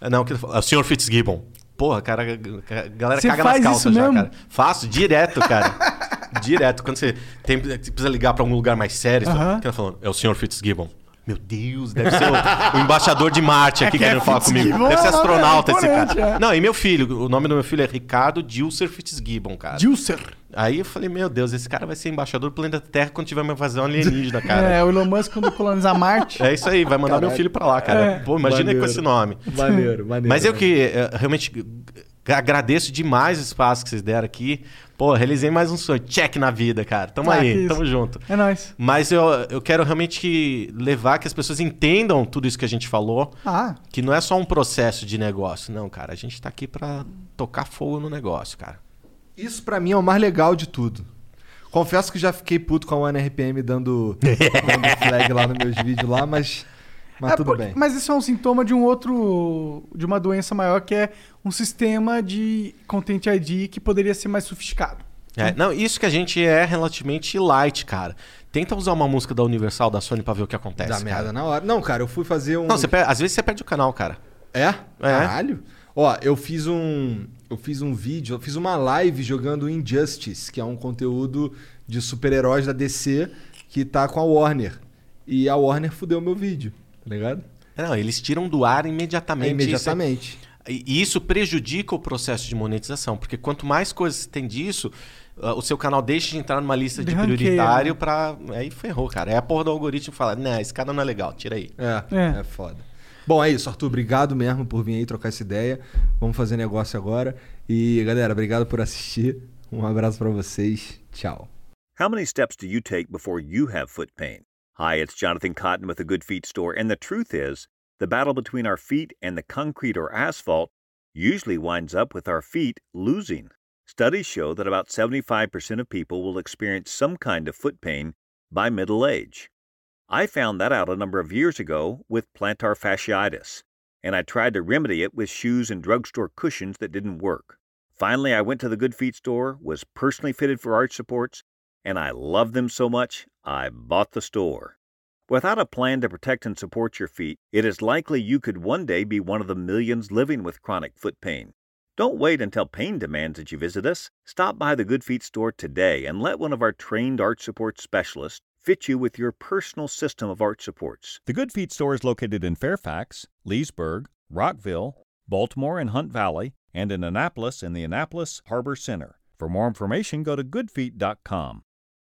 Não, é o senhor Fitzgibbon. Porra, cara, a galera Você caga nas calças isso já, mesmo? cara. Faço direto, cara. direto. Quando você, tem, você precisa ligar pra algum lugar mais sério, fala, "Quem tá falando? É o senhor Fitzgibbon. Meu Deus, deve ser o, o embaixador de Marte aqui É que é querendo falar comigo. Deve ser é astronauta esse imponente, cara. é. Não, e meu filho, o nome do meu filho é Ricardo Dilser Fitzgibbon, cara. Dilser. Aí eu falei, meu Deus, esse cara vai ser embaixador do planeta Terra quando tiver uma invasão alienígena, cara. É, o Elon Musk quando colonizar Marte. É isso aí, vai mandar meu Caralho. filho pra lá, cara. É. Pô, imagina Maneiro. com esse nome. Maneiro, maneiro. Mas eu que eh, realmente agradeço demais o espaço que vocês deram aqui. Pô, realizei mais um sonho. Check na vida, cara. Tamo Ah, que aí, tamo junto. É nóis. Mas eu, eu quero realmente levar que as pessoas entendam tudo isso que a gente falou. Ah, Que não é só um processo de negócio. Não, cara. A gente tá aqui pra tocar fogo no negócio, cara. Isso pra mim é o mais legal de tudo. Confesso que já fiquei puto com a OneRPM dando, dando flag lá nos meus vídeos lá, mas, mas É tudo porque- bem. Mas isso é um sintoma de um outro. de uma doença maior que é um sistema de Content ID que poderia ser mais sofisticado. É, não, isso que a gente é relativamente light, cara. Tenta usar uma música da Universal, da Sony, pra ver o que acontece. Dá cara. merda na hora. Não, cara, eu fui fazer um. Não, você per- às vezes você perde o canal, cara. É? Caralho? Ó, eu fiz um. Eu fiz um vídeo, eu fiz uma live jogando Injustice, que é um conteúdo de super-heróis da DC que tá com a Warner. E a Warner fudeu meu vídeo, tá ligado? Não, eles tiram do ar imediatamente. É, imediatamente. Isso, e isso prejudica o processo de monetização, porque quanto mais coisas tem disso, ah, o seu canal deixa de entrar numa lista de ranqueio, prioritário né? pra. Aí ferrou, cara. Aí a porra do algoritmo fala: Não, esse cara não é legal, tira aí. É, É. é, foda. Bom, é isso, Arthur. Obrigado mesmo por vir aí trocar essa ideia. Vamos fazer negócio agora. E, galera, obrigado por assistir. Um abraço pra vocês. Tchau. How many steps do you take before you have foot pain? Hi, it's Jonathan Cotton with the Good Feet Store, and the truth is, the battle between our feet and the concrete or asphalt usually winds up with our feet losing. Studies show that about 75% of people will experience some kind of foot pain by middle age. I found that out a number of years ago with plantar fasciitis, and I tried to remedy it with shoes and drugstore cushions that didn't work. Finally, I went to the Good Feet store, was personally fitted for arch supports, and I love them so much, I bought the store. Without a plan to protect and support your feet, it is likely you could one day be one of the millions living with chronic foot pain. Don't wait until pain demands that you visit us. Stop by the Good Feet store today and let one of our trained arch support specialists fit you with your personal system of arch supports. The Good Feet store is located in Fairfax, Leesburg, Rockville, Baltimore and Hunt Valley, and in Annapolis in the Annapolis Harbor Center. For more information, go to goodfeet.com.